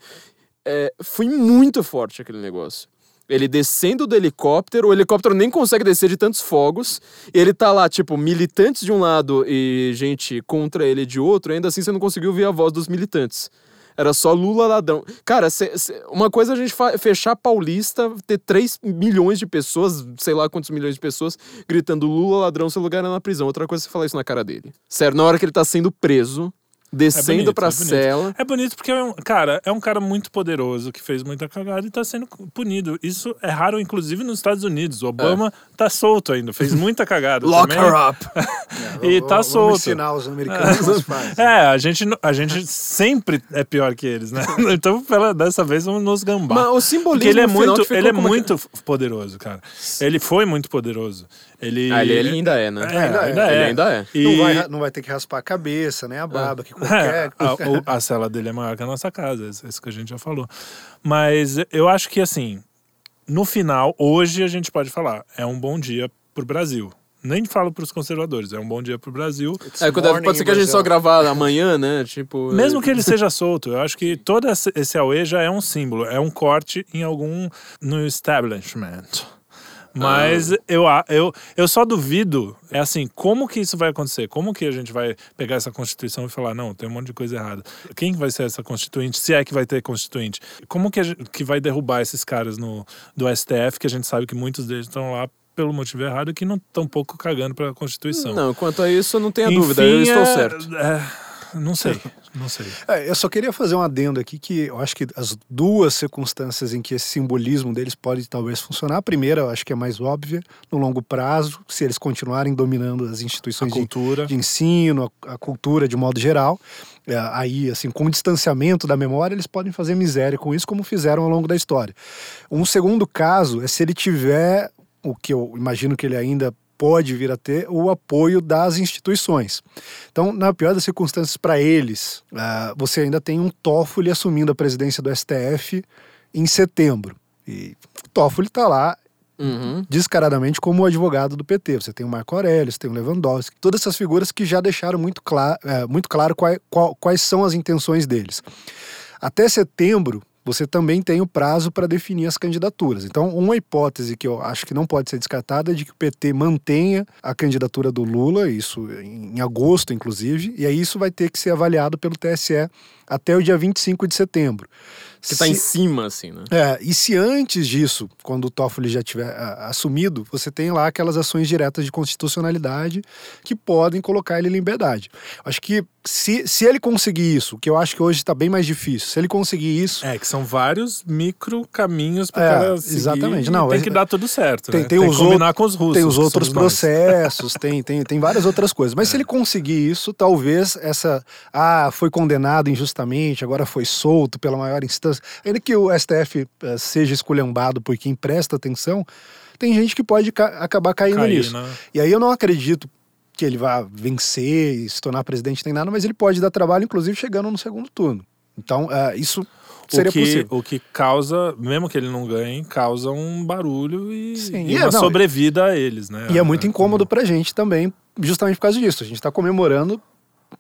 S1: é, foi muito forte aquele negócio. Ele descendo do helicóptero, o helicóptero nem consegue descer de tantos fogos, ele tá lá, tipo, militantes de um lado e gente contra ele de outro, ainda assim você não conseguiu ouvir a voz dos militantes. Era só Lula ladrão. Cara, cê- cê- uma coisa é a gente fechar Paulista, ter 3 milhões de pessoas, sei lá quantos milhões de pessoas, gritando Lula ladrão, seu lugar é na prisão. Outra coisa é você falar isso na cara dele. Sério, na hora que ele tá sendo preso, descendo
S2: bonito,
S1: pra
S2: é
S1: cela.
S2: É bonito porque, é um, cara, é um cara muito poderoso que fez muita cagada e tá sendo punido. Isso é raro, inclusive, nos Estados Unidos. O Obama tá solto ainda, fez [laughs] muita cagada.
S1: Lock
S2: também.
S1: her up. [laughs]
S2: E tá
S3: Vamos
S2: solto.
S3: ensinar os americanos faz.
S2: É, a gente, a gente sempre é pior que eles, né? [laughs] Então, pela, dessa vez, vamos nos gambar.
S1: Mas o simbolismo
S2: Porque ele é muito,
S1: que
S2: ele é muito poderoso, cara. Ele foi muito poderoso. Ele,
S1: Ah, ele, ele ainda é, né?
S2: É,
S3: Ainda é.
S2: ainda
S1: Ele
S2: é.
S1: ainda é.
S2: E-
S3: Não, vai, não vai ter que raspar a cabeça, nem a barba, que [laughs]
S2: É,
S3: qualquer.
S2: a, o- a cela dele é maior que a nossa casa, isso isso que a gente já falou. Mas eu acho que, assim, no final, hoje a gente pode falar, é um bom dia pro Brasil. Nem falo pros conservadores, é um bom dia pro Brasil.
S1: É,
S3: morning
S1: pode ser que a gente só gravar amanhã, né? Tipo.
S2: Mesmo que ele seja solto, eu acho que todo esse esse AUE já é um símbolo, é um corte em algum. no establishment. Mas eu, a- eu, eu só duvido, é assim, como que isso vai acontecer? Como que a gente vai pegar essa Constituição e falar, não, tem um monte de coisa errada. Quem que vai ser essa Constituinte? Se é que vai ter Constituinte. Como que, a gente, que vai derrubar esses caras no, do STF, que a gente sabe que muitos deles estão lá pelo motivo errado e que não estão pouco cagando para a Constituição.
S1: Não, quanto a isso, não tenha
S2: Enfim,
S1: dúvida, eu estou
S2: é-
S1: certo.
S2: é, Não sei, não sei.
S3: É, eu só queria fazer um adendo aqui que eu acho que as duas circunstâncias em que esse simbolismo deles pode talvez funcionar. A primeira, eu acho que é mais óbvia, no longo prazo, se eles continuarem dominando as
S2: A
S3: instituições de,
S2: cultura.
S3: de ensino, a, a cultura de modo geral, é, aí, assim, com o distanciamento da memória, eles podem fazer miséria com isso, como fizeram ao longo da história. Um segundo caso é se ele tiver, o que eu imagino que ele ainda pode vir a ter, o apoio das instituições. Então, na pior das circunstâncias para eles, ah, você ainda tem um Toffoli assumindo a presidência do STF em setembro. E o Toffoli está lá
S1: Uhum.
S3: descaradamente como advogado do PT. Você tem o Marco Aurélio, você tem o Lewandowski, todas essas figuras que já deixaram muito, clara, é, muito claro quai- qual- quais são as intenções deles. Até setembro, você também tem o prazo para definir as candidaturas. Então, uma hipótese que eu acho que não pode ser descartada é de que o PT mantenha a candidatura do Lula, isso em agosto, inclusive, e aí isso vai ter que ser avaliado pelo TSE até o dia 25 de setembro.
S1: Que tá
S3: Se-
S1: em cima, assim, né?
S3: é, e se antes disso, quando o Toffoli já tiver ah, assumido, você tem lá aquelas ações diretas de constitucionalidade que podem colocar ele em liberdade. Acho que se, se ele conseguir isso, que eu acho que hoje está bem mais difícil, se ele conseguir isso,
S2: É, que são vários micro caminhos para
S3: É,
S2: cara seguir.
S3: exatamente. Não,
S2: tem
S3: é-
S2: que dar tudo certo.
S3: tem,
S2: né?
S3: tem
S2: que
S3: os
S2: combinar com os russos.
S3: tem os outros processos, [laughs] tem, tem, tem várias outras coisas. Mas se ele conseguir isso, talvez essa. Ah, foi condenado injustamente, agora foi solto pela maior instância. Ainda que o STF eh, seja esculhambado por quem presta atenção, tem gente que pode ca- acabar caindo
S2: Cair,
S3: nisso.
S2: né?
S3: E aí eu não acredito que ele vá vencer e se tornar presidente nem nada, mas ele pode dar trabalho, inclusive chegando no segundo turno. Então, eh, isso seria
S2: o que,
S3: possível.
S2: O que causa, mesmo que ele não ganhe, causa um barulho e,
S3: Sim,
S2: e
S3: e é-
S2: uma
S3: não,
S2: sobrevida a eles, né?
S3: E é muito incômodo pra gente também, justamente por causa disso. A gente tá comemorando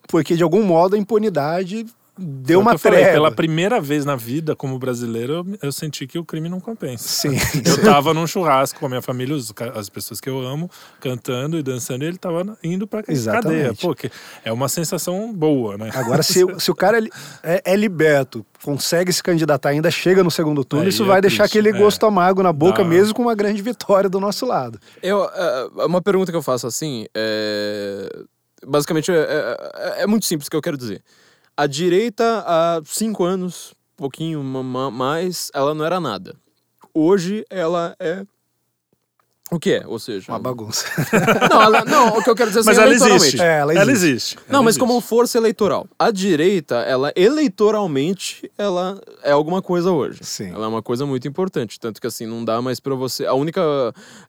S3: porque, de algum modo, a impunidade deu uma
S2: falei,
S3: trégua.
S2: Pela primeira vez na vida, como brasileiro, eu, eu senti que o crime não compensa.
S3: Sim.
S2: Eu tava num churrasco com a minha família, os as pessoas que eu amo, cantando e dançando, e ele tava indo pra cadeia.
S3: Exatamente.
S2: Pô, que é uma sensação boa, né?
S3: Agora, se, se o cara é, é- é liberto, consegue se candidatar, ainda chega no segundo turno,
S2: Aí
S3: isso
S2: é
S3: vai deixar
S2: triste,
S3: aquele
S2: é.
S3: gosto amargo na boca, mesmo com uma grande vitória do nosso lado.
S1: Eu, é, uma pergunta que eu faço assim é. Basicamente, é, é- é muito simples o que eu quero dizer. A direita, há cinco anos, pouquinho ma- ma- mais, ela não era nada. Hoje, ela é. O que é? Ou seja.
S3: Uma bagunça. [laughs]
S1: Não, ela- não, o que eu quero dizer assim,
S2: Mas ela
S1: eleitoralmente.
S2: existe.
S3: É, ela
S2: ela
S3: existe.
S2: existe.
S1: Não,
S2: Ela
S1: mas
S2: existe.
S1: como força eleitoral. A direita, ela eleitoralmente, ela é alguma coisa hoje.
S3: Sim.
S1: Ela é uma coisa muito importante. Tanto que assim, não dá mais pra você. A única.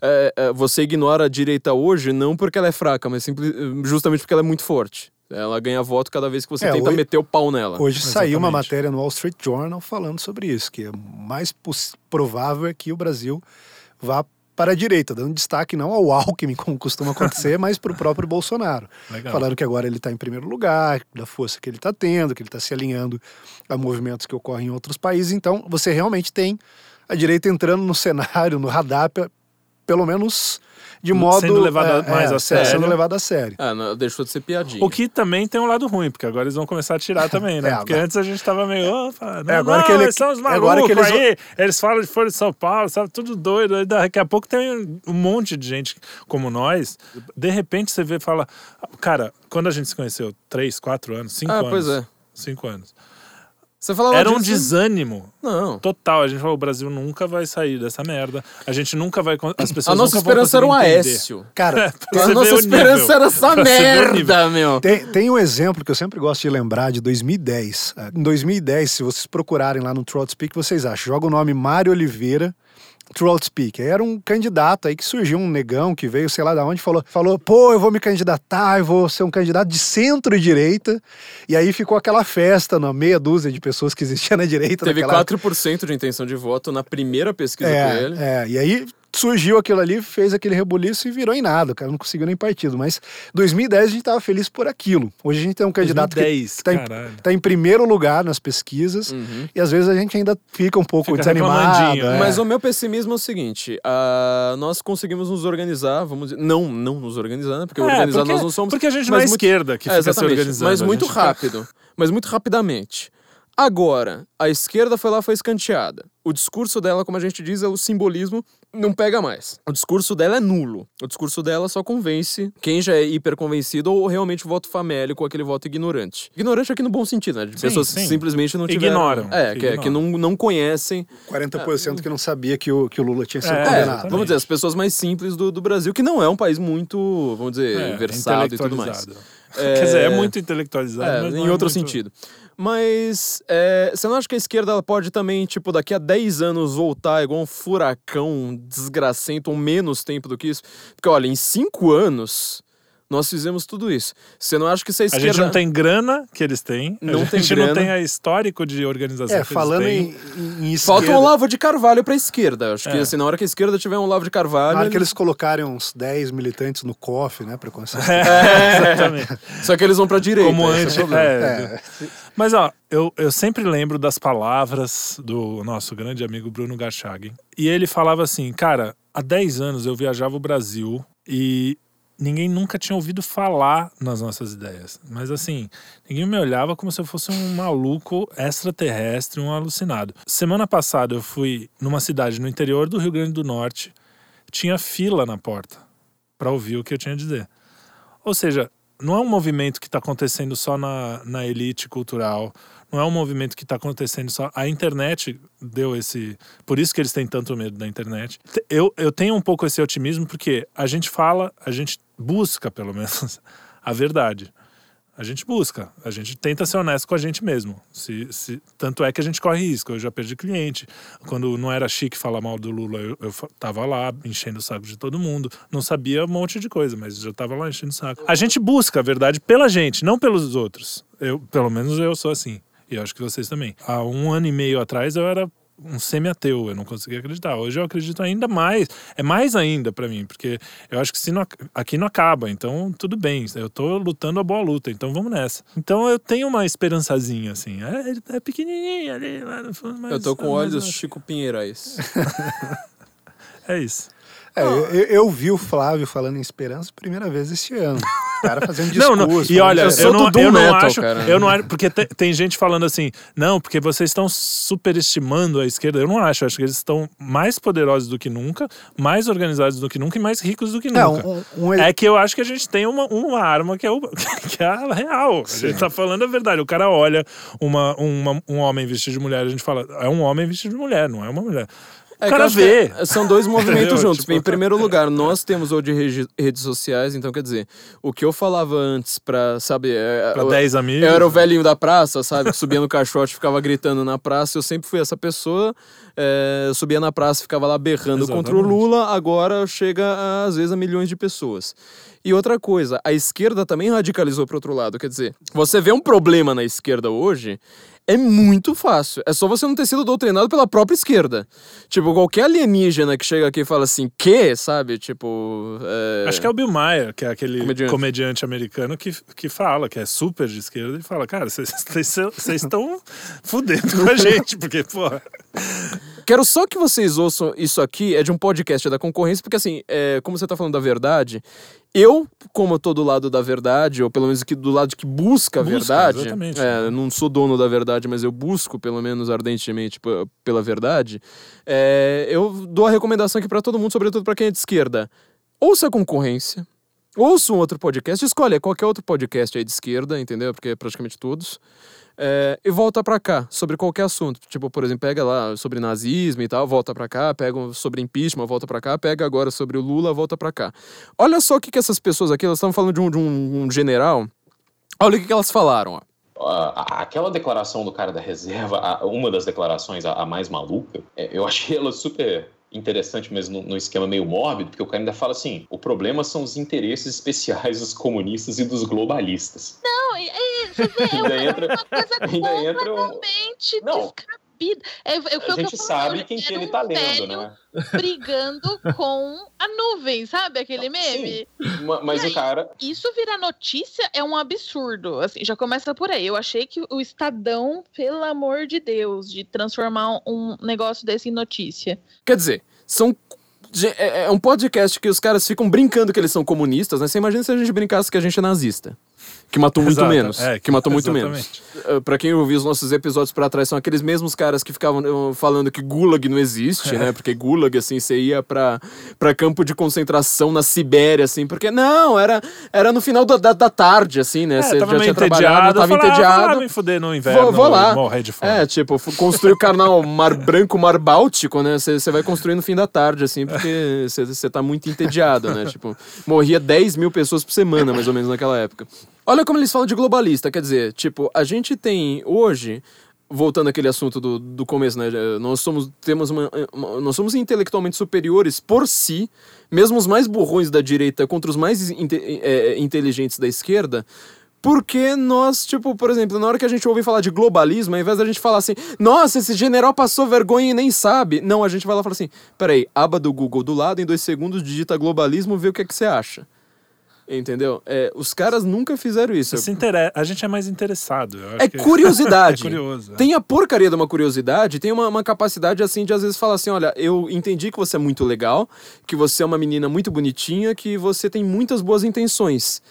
S1: é, é, você ignora a direita hoje, não porque ela é fraca, mas simples, justamente porque ela é muito forte. Ela ganha voto cada vez que você
S3: É,
S1: tenta
S3: hoje-
S1: meter o pau nela.
S3: Hoje saiu uma
S2: Exatamente.
S3: matéria no Wall Street Journal falando sobre isso, que é mais provável é que o Brasil vá para a direita, dando destaque não ao Alckmin, [laughs] como costuma acontecer, [laughs] mas para o próprio Bolsonaro.
S2: Legal.
S3: Falando que agora ele está em primeiro lugar, da força que ele está tendo, que ele está se alinhando a movimentos que ocorrem em outros países. Então, você realmente tem a direita entrando no cenário, no radar, pe- pelo menos de modo.
S2: Sendo levada
S3: é,
S2: mais
S3: é,
S2: a sério.
S3: Sendo levado a sério.
S1: Ah, não, deixou de ser piadinha.
S2: O que também tem um lado ruim, porque agora eles vão começar a tirar [laughs] também, né?
S3: É,
S2: porque
S3: agora-
S2: antes a gente tava meio, opa, não,
S3: É, agora
S2: não,
S3: que ele-
S2: eles são os
S3: é
S2: malucos
S3: agora que eles
S2: aí, eles falam de Folha de São Paulo, sabe, tudo doido. Aí daqui a pouco tem um monte de gente como nós, de repente você vê e fala, cara, quando a gente se conheceu, três, quatro anos, cinco
S1: Ah,
S2: anos.
S1: pois é.
S2: Cinco anos.
S1: Você falava
S2: Era um
S1: disso-
S2: desânimo
S1: Não.
S2: total. A gente falou, o Brasil nunca vai sair dessa merda. A gente nunca vai... As pessoas
S1: A nossa
S2: nunca vão
S1: esperança era um
S2: entender.
S1: Aécio.
S3: Cara, [laughs]
S2: Pra
S1: A nossa esperança
S2: nível.
S1: era essa
S2: Pra
S1: merda, meu.
S3: Tem, tem um exemplo que eu sempre gosto de lembrar de 2010. Ah, Em 2010, se vocês procurarem lá no Trout Speak, vocês acham. Joga o nome Mário Oliveira. Trout Speak. Era um candidato aí que surgiu um negão que veio, sei lá de onde, falou, falou: pô, eu vou me candidatar, eu vou ser um candidato de centro-direita. E aí ficou aquela festa na meia dúzia de pessoas que existia na direita.
S1: Teve
S3: naquela
S1: 4% de intenção de voto na primeira pesquisa com ele.
S3: é, é, e aí surgiu aquilo ali, fez aquele rebuliço e virou em nada. O cara não conseguiu nem partido. Mas 2010 a gente tava feliz por aquilo. Hoje a gente tem um candidato
S2: 2010,
S3: que tá em, tá em primeiro lugar nas pesquisas.
S1: Uhum.
S3: E às vezes a gente ainda fica um pouco
S2: Fica
S3: desanimado. é.
S1: Mas o meu pessimismo é o seguinte: ah, nós conseguimos nos organizar, vamos dizer, não, não nos organizar, né? Porque
S2: É,
S1: organizar
S2: porque-
S1: nós não somos.
S2: porque a gente não é
S1: muito-
S2: esquerda que
S1: É,
S2: fica se organizando.
S1: Mas muito rápido. Mas muito rapidamente. Agora, a esquerda foi lá foi escanteada. O discurso dela, como a gente diz, é o simbolismo, não pega mais. O discurso dela é nulo. O discurso dela só convence quem já é hiper convencido ou realmente o voto famélico, aquele voto ignorante. Ignorante aqui no bom sentido, né? De
S2: Sim,
S1: pessoas
S2: sim.
S1: que simplesmente não tiveram...
S2: Ignoram.
S1: É, que, que não, não conhecem
S3: 40% que não sabia que o, que o Lula tinha sido
S2: É,
S1: é,
S3: condenado.
S2: exatamente.
S1: vamos dizer, as pessoas mais simples do, do Brasil, que não é um país muito, vamos dizer,
S2: É,
S1: versado e tudo mais.
S2: intelectualizado. Quer dizer, é muito intelectualizado,
S1: É,
S2: mas
S1: em
S2: é
S1: outro
S2: muito-
S1: sentido. Mas é, você não acha que a esquerda ela pode também, tipo, daqui a 10 anos voltar igual um furacão, desgracento, ou menos tempo do que isso? Porque, olha, em 5 anos nós fizemos tudo isso. Você não acha que se a
S2: A
S1: esquerda.
S2: gente não tem grana que eles têm.
S1: Não
S2: a
S1: tem
S2: gente não
S1: grana.
S2: tem a histórico de organização
S3: É,
S2: que
S3: falando
S2: eles têm.
S3: em, em
S1: Falta
S3: esquerda,
S1: um Olavo de Carvalho pra esquerda. Acho que
S2: É.
S1: assim, na hora que a esquerda tiver um Olavo de Carvalho.
S3: na hora que
S1: ele-
S3: eles colocarem uns 10 militantes no COF, né, pra começar. [laughs]
S2: É, exatamente.
S1: Só que eles vão pra direita.
S2: Como
S1: é o
S2: antes.
S1: problema.
S2: é. Mas, ó, eu, eu sempre lembro das palavras do nosso grande amigo Bruno Garchagen. E ele falava assim, cara, há 10 anos eu viajava o Brasil e ninguém nunca tinha ouvido falar nas nossas ideias. Mas assim, ninguém me olhava como se eu fosse um maluco extraterrestre, um alucinado. Semana passada eu fui numa cidade no interior do Rio Grande do Norte, tinha fila na porta para ouvir o que eu tinha a dizer. Ou seja, não é um movimento que está acontecendo só na, na elite cultural, não é um movimento que está acontecendo só. A internet deu esse. Por isso que eles têm tanto medo da internet. Te- Eu, eu tenho um pouco esse otimismo porque a gente fala, a gente busca, pelo menos, [laughs] a verdade. A gente busca, a gente tenta ser honesto com a gente mesmo. Se, se- tanto é que a gente corre risco. Eu já perdi cliente. Quando não era chique falar mal do Lula, eu, eu tava lá enchendo o saco de todo mundo. Não sabia um monte de coisa, mas já tava lá enchendo o saco. A gente busca a verdade pela gente, não pelos outros. Eu, pelo menos eu sou assim. E eu acho que vocês também. Há um ano e meio atrás eu era um semi-ateu, eu não conseguia acreditar. Hoje eu acredito ainda mais, é mais ainda pra mim, porque eu acho que se não, aqui não acaba, então tudo bem, eu tô lutando a boa luta, então vamos nessa. Então eu tenho uma esperançazinha, assim, é, é pequenininha ali, lá no fundo, mas...
S1: Eu tô com
S2: mas
S1: olhos Chico Pinheirais. [laughs]
S2: É isso.
S3: É, eu, eu- eu vi o Flávio falando em esperança primeira vez esse ano. O cara fazendo [laughs]
S2: Não,
S3: discurso.
S2: não. E
S3: falando
S2: olha,
S1: eu
S2: eu,
S1: sou
S2: não, eu não
S1: Metal,
S2: acho,
S1: cara.
S2: eu não acho, porque te- tem gente falando assim, não, porque vocês estão superestimando a esquerda. Eu não acho, eu acho que eles estão mais poderosos do que nunca, mais organizados do que nunca e mais ricos do que
S3: Não,
S2: nunca.
S3: um, um,
S2: É que eu acho que a gente tem uma, uma arma que é, o, [laughs] que é a real. A gente tá falando a verdade. O cara olha uma, uma- um homem vestido de mulher, a gente fala, é um homem vestido de mulher, não é uma mulher.
S1: É
S2: o cara vê.
S1: é- São dois [laughs] movimentos juntos.
S2: Tipo-
S1: Em primeiro lugar, nós temos hoje regi- redes sociais, então quer dizer, o que eu falava antes pra, sabe, é,
S2: Pra
S1: eu,
S2: 10 amigos.
S1: eu era o velhinho da praça, sabe, que [laughs] subia no caixote ficava gritando na praça, eu sempre fui essa pessoa, é, subia na praça ficava lá berrando contra o
S2: Exatamente.
S1: Lula, agora chega a, às vezes a milhões de pessoas. E outra coisa, a esquerda também radicalizou pro outro lado, quer dizer, você vê um problema na esquerda hoje, é muito fácil. É só você não ter sido doutrinado pela própria esquerda. Tipo, qualquer alienígena que chega aqui e fala assim, que, sabe? Tipo. é,
S2: Acho que é o Bill Maher, que é aquele
S1: Comediante.
S2: comediante, americano que, que fala, que é super de esquerda, e fala, cara, vocês [laughs] vocês estão fudendo com a [laughs] gente, porque, porra.
S1: Quero só que vocês ouçam isso aqui, é de um podcast da concorrência, porque assim, é, como você tá falando da verdade, eu, como eu tô do lado da verdade, ou pelo menos que do lado que busca a
S2: Busca,
S1: verdade,
S2: exatamente.
S1: é, não sou dono da verdade, mas eu busco, pelo menos ardentemente, pela verdade, é, eu dou a recomendação aqui pra todo mundo, sobretudo pra quem é de esquerda. Ouça a concorrência, ouça um outro podcast, escolhe qualquer outro podcast aí de esquerda, entendeu? Porque é praticamente todos. É, e volta pra cá sobre qualquer assunto. Tipo, por exemplo, pega lá sobre nazismo e tal, volta pra cá, pega sobre impeachment, volta pra cá, pega agora sobre o Lula, volta pra cá. Olha só o que, que essas pessoas aqui, elas estão falando de um, de um- um general. Olha o que, que elas falaram, ó.
S5: aquela declaração do cara da reserva, uma das declarações, a, a mais maluca, é, eu achei ela super interessante, mas num num esquema meio mórbido, porque o cara ainda fala assim: o problema são os interesses especiais dos comunistas e dos globalistas.
S6: Não, e, e, você [laughs] vê, é
S5: Ainda
S6: uma,
S5: entra-
S6: uma coisa [laughs]
S5: ainda entra um-
S6: completamente
S5: Não.
S6: descabida. É, é,
S5: A
S6: eu
S5: gente sabe quem que
S6: um
S5: ele tá lendo,
S6: velho
S5: né?
S6: Brigando [laughs] com a nuvem, sabe? Aquele meme.
S5: Ma- Mas
S6: E
S5: o cara.
S6: Isso virar notícia é um absurdo. Assim, já começa por aí. Eu achei que o Estadão, pelo amor de Deus, de transformar um negócio desse em notícia.
S1: Quer dizer, são. É é um podcast que os caras ficam brincando que eles são comunistas, né? Você imagina se a gente brincasse que a gente é nazista. Que matou muito
S2: Exato,
S1: menos.
S2: é,
S1: que matou muito
S2: exatamente.
S1: menos. Uh, Pra quem ouviu os nossos episódios pra trás, são aqueles mesmos caras que ficavam uh, falando que Gulag não existe,
S2: É.
S1: né? [laughs] Porque Gulag, assim, você ia pra, pra campo de concentração na Sibéria, assim, porque não, era, era no final da, da, da tarde, assim, né?
S2: É,
S1: Você
S2: tava
S1: já tinha trabalhado, tava
S2: Ah, vou
S1: entediado.
S2: me fuder no inverno.
S1: Vou, vou lá.
S2: Morrer de fome.
S1: É, tipo, construir o canal Mar [laughs] Branco, Mar Báltico, né? Você vai construir no fim da tarde, assim, porque você tá muito entediado, né? [laughs] Tipo, morria 10 mil pessoas por semana, mais ou menos, naquela época. Olha como eles falam de globalista, quer dizer, tipo, a gente tem hoje. Voltando àquele assunto do, do começo, né? Nós somos, temos uma, uma- nós somos intelectualmente superiores por si, mesmo os mais burrões da direita contra os mais inte- é, inteligentes da esquerda, porque nós, tipo, por exemplo, na hora que a gente ouve falar de globalismo, ao invés da gente falar assim, nossa, esse general passou vergonha e nem sabe. Não, a gente vai lá e fala assim, peraí, aba do Google do lado, em dois segundos digita globalismo, vê o que é que você acha. Entendeu? É, os caras nunca fizeram isso.
S2: Se A gente é mais interessado.
S1: É
S2: que- [laughs]
S1: curiosidade.
S2: é curioso. é.
S1: Tem a porcaria de uma curiosidade, tem uma, uma capacidade assim de às vezes falar assim: olha, eu entendi que você é muito legal, que você é uma menina muito bonitinha, que você tem muitas boas intenções.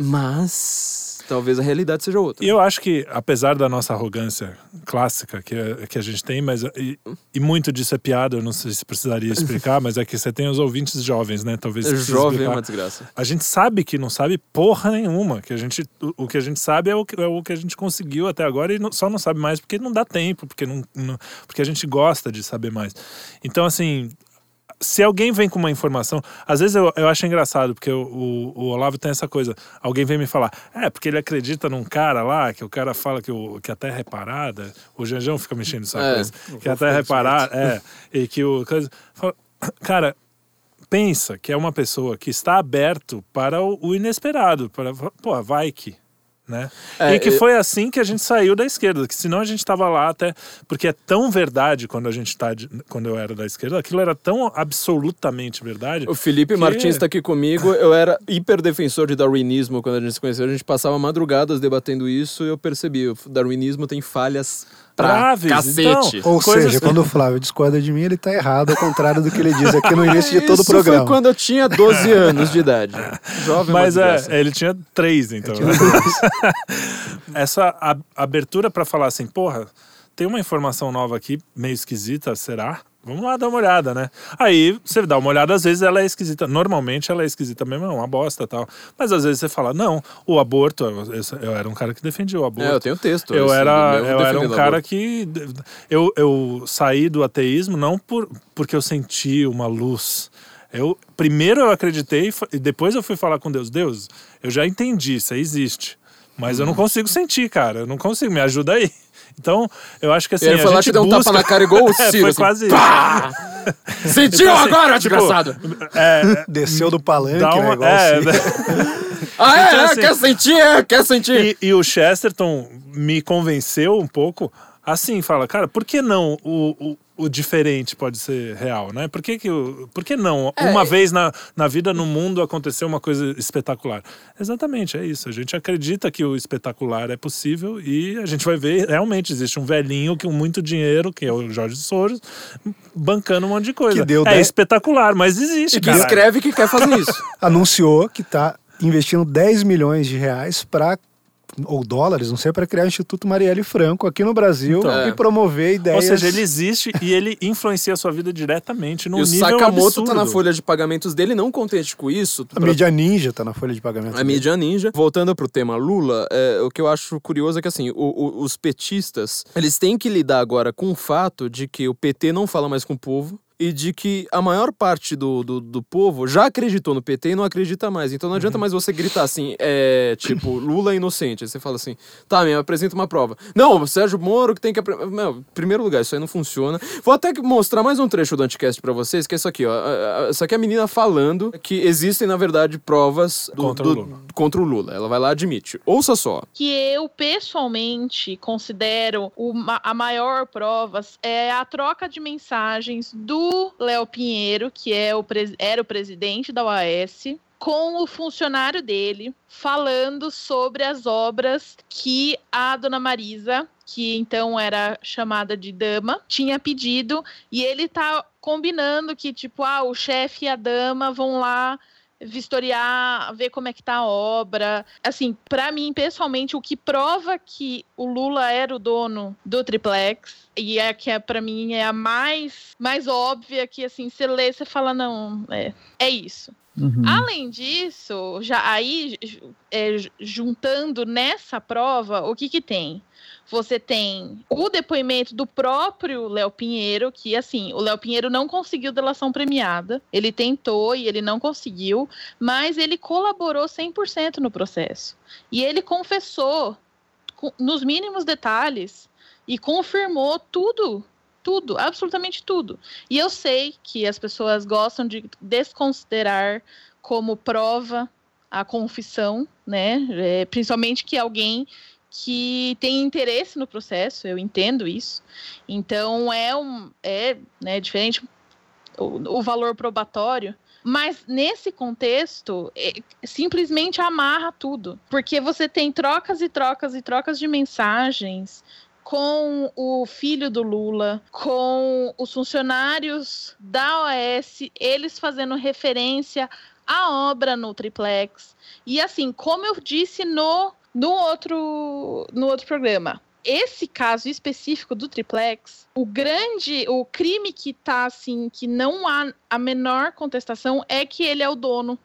S1: Mas talvez a realidade seja outra.
S2: E eu acho que, apesar da nossa arrogância clássica que, é- que a gente tem, mas e, e muito disso é piada, eu não sei se precisaria explicar, mas é que você tem os ouvintes jovens, né? Talvez
S1: É jovem é uma desgraça.
S2: A gente sabe que não sabe porra nenhuma. Que a gente, o, o que a gente sabe é o que, é o que a gente conseguiu até agora e não- só não sabe mais porque não dá tempo, porque, não, não- porque a gente gosta de saber mais. Então, assim, se alguém vem com uma informação, às vezes eu, eu acho engraçado, porque o, o, o Olavo tem essa coisa. Alguém vem me falar, é, porque ele acredita num cara lá, que o cara fala que, o, que a terra é parada. O Janjão fica mexendo essa
S1: É,
S2: coisa. Que a terra é parada, é. E que o. fala, [clears throat] Cara, pensa que é uma pessoa que está aberto para o, o inesperado, para pô, vai que, né?
S1: É,
S2: e que foi assim que a gente saiu da esquerda, que senão a gente estava lá até porque é tão verdade quando a gente tá de- quando eu era da esquerda, aquilo era tão absolutamente verdade.
S1: O Felipe
S2: que-
S1: Martins está aqui comigo. Eu era hiper defensor de darwinismo quando a gente se conheceu. A gente passava madrugadas debatendo isso e eu percebi. O darwinismo tem falhas pra
S2: Graves,
S1: cacete.
S2: então.
S3: Ou
S2: Coisas-
S3: seja, quando o Flávio discorda de mim, ele tá errado, ao contrário do que ele diz aqui no início de todo o
S1: Isso
S3: programa.
S1: foi quando eu tinha 12 anos de idade. [laughs] Jovem
S2: Mas é, ele tinha três, então. né? [laughs] Essa a- abertura para falar assim, porra, tem uma informação nova aqui, meio esquisita, será? Vamos lá dar uma olhada, né? Aí você dá uma olhada, às vezes ela é esquisita. Normalmente ela é esquisita mesmo, é uma bosta tal. Mas às vezes você fala, não, o aborto, eu, eu- eu era um cara que defendia o aborto.
S1: É, eu tenho texto.
S2: Eu
S1: esse,
S2: era, eu era um cara que. Eu, eu saí do ateísmo não por, porque eu senti uma luz. Eu, primeiro eu acreditei e depois eu fui falar com Deus. Deus, eu já entendi, isso existe. Mas eu
S1: Uhum.
S2: não consigo sentir, cara. Eu não consigo, me ajuda aí. Então, eu acho que assim.
S1: Ele
S2: a
S1: foi lá
S2: gente
S1: te deu um
S2: busca...
S1: tapa na cara igual o [laughs]
S2: É,
S1: Ciro.
S2: foi
S1: assim.
S2: quase isso.
S1: Sentiu
S2: Então, assim,
S1: agora,
S2: tipo,
S1: desgraçado!
S2: É,
S3: Desceu do palanque,
S2: dá
S3: né?
S2: uma,
S3: Igual
S2: é. [laughs]
S1: Ah, é,
S2: Então,
S1: é,
S2: assim-
S1: quer sentir? É, quer sentir.
S2: E, e o Chesterton me convenceu um pouco assim, fala, cara, por que não o, o, o diferente pode ser real, né? Por que, que, por que não?
S1: É,
S2: uma vez na, na vida, no mundo, aconteceu uma coisa espetacular. Exatamente, é isso. A gente acredita que o espetacular é possível e a gente vai ver, realmente, existe um velhinho com muito dinheiro, que é o Jorge Soros, bancando um monte de coisa.
S3: Que deu
S2: é
S3: dez-
S2: espetacular, mas existe,
S1: E que
S2: cara.
S1: escreve que quer fazer isso. [laughs]
S3: Anunciou que tá investindo 10 milhões de reais para ou dólares, não sei, para criar o Instituto Marielle Franco aqui no Brasil
S1: Então.
S3: e promover
S2: Ou
S3: ideias.
S2: seja, ele existe e ele influencia a sua vida diretamente num
S1: e o Sakamoto
S2: absurdo.
S1: tá na folha de pagamentos dele, não contente com isso.
S3: A mídia ninja tá na folha de pagamento.
S1: A mídia ninja. Voltando pro tema Lula, é, o que eu acho curioso é que, assim, o- o- os petistas, eles têm que lidar agora com o fato de que o PT não fala mais com o povo e de que a maior parte do, do, do povo já acreditou no PT e não acredita mais. Então não adianta mais você gritar assim, é, tipo, [laughs] Lula é inocente. Aí você fala assim, tá, me apresenta uma prova. Não, o Sérgio Moro que tem que... Meu, em primeiro lugar, isso aí não funciona. Vou até que mostrar mais um trecho do Anticast pra vocês, que é isso aqui, ó. Isso aqui é a menina falando que existem, na verdade, provas do-
S2: Contra
S1: do-
S2: o Lula.
S1: contra o Lula. Ela vai lá e admite. Ouça só.
S6: que eu pessoalmente considero uma- a maior prova é a troca de mensagens do Léo Pinheiro, que é o era o presidente da OAS, com o funcionário dele, falando sobre as obras que a dona Marisa, que então era chamada de dama, tinha pedido, e ele tá combinando que, tipo, ah, o chefe e a dama vão lá vistoriar, ver como é que tá a obra. Assim, para mim, pessoalmente, o que prova que o Lula era o dono do triplex e é que é para mim é a mais mais óbvia que assim, você lê, você fala não, é, é isso.
S7: Uhum.
S6: Além disso, já aí é, juntando nessa prova, o que que tem? Você tem o depoimento do próprio Léo Pinheiro, que assim, o Léo Pinheiro não conseguiu delação premiada. Ele tentou e ele não conseguiu, mas ele colaborou 100% no processo. E ele confessou nos mínimos detalhes e confirmou tudo, tudo, absolutamente tudo. E eu sei que as pessoas gostam de desconsiderar como prova a confissão, né? É, principalmente que alguém que tem interesse no processo, eu entendo isso. Então é um é né, diferente o, o valor probatório. Mas nesse contexto, é, simplesmente amarra tudo. Porque você tem trocas e trocas e trocas de mensagens com o filho do Lula, com os funcionários da OAS, eles fazendo referência à obra no triplex. E assim, como eu disse no, no, outro, no outro programa, esse caso específico do triplex, o grande, o crime que tá assim, que não há a menor contestação é que ele é o dono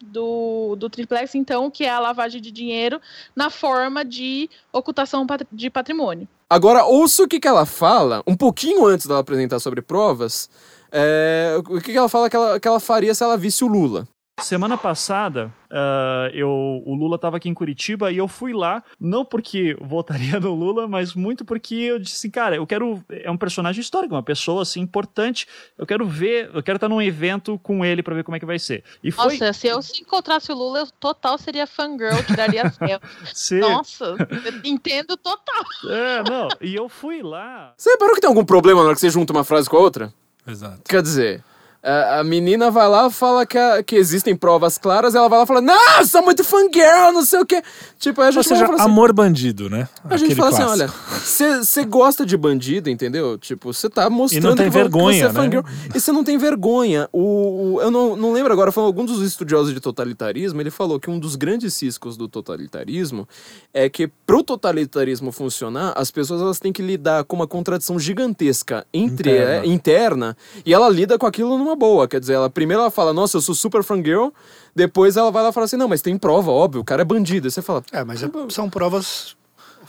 S6: do, do triplex, então, que é a lavagem de dinheiro na forma de ocultação de patrimônio.
S1: Agora, ouça o que, que ela fala, um pouquinho antes dela apresentar sobre provas, é, o que, que ela fala que ela, que ela faria se ela visse o Lula.
S7: Semana passada, ah, eu, o Lula estava aqui em Curitiba e eu fui lá, não porque votaria [laughs] no Lula, mas muito porque eu disse assim, cara, eu quero. É um personagem histórico, uma pessoa assim importante. Eu quero ver, eu quero estar num evento com ele para ver como é que vai ser. E foi.
S6: Nossa, se eu se encontrasse o Lula, eu total seria fangirl, tiraria selfie. [laughs] Nossa, eu entendo total.
S7: É, não. E eu fui lá.
S1: Você reparou que tem algum problema na hora que você junta uma frase com a outra?
S2: Exato.
S1: Quer dizer, a, a menina vai lá fala que, a- que existem provas claras, ela vai lá e fala, não, sou muito fangirl, não sei o quê. Tipo, aí a
S2: Ou
S1: gente vai
S2: seja,
S1: assim,
S2: amor bandido, né?
S1: A gente
S2: Aquele
S1: fala assim,
S2: clássico.
S1: olha, você gosta de bandido, entendeu? Tipo, você tá mostrando
S2: tem
S1: que vo- que
S2: vergonha,
S1: você é
S2: né?
S1: fangirl. E você não tem vergonha. O, o- eu não, não lembro agora, foi algum dos estudiosos de totalitarismo, ele falou que um dos grandes ciscos do totalitarismo é que pro totalitarismo funcionar, as pessoas elas têm que lidar com uma contradição gigantesca entre
S2: Interna.
S1: é, interna e ela lida com aquilo numa boa. Quer dizer, ela primeiro ela fala, nossa, eu sou super fangirl, depois ela vai lá e fala assim, não, mas tem prova, óbvio, o cara é bandido. Aí você fala,
S3: É, mas é- são provas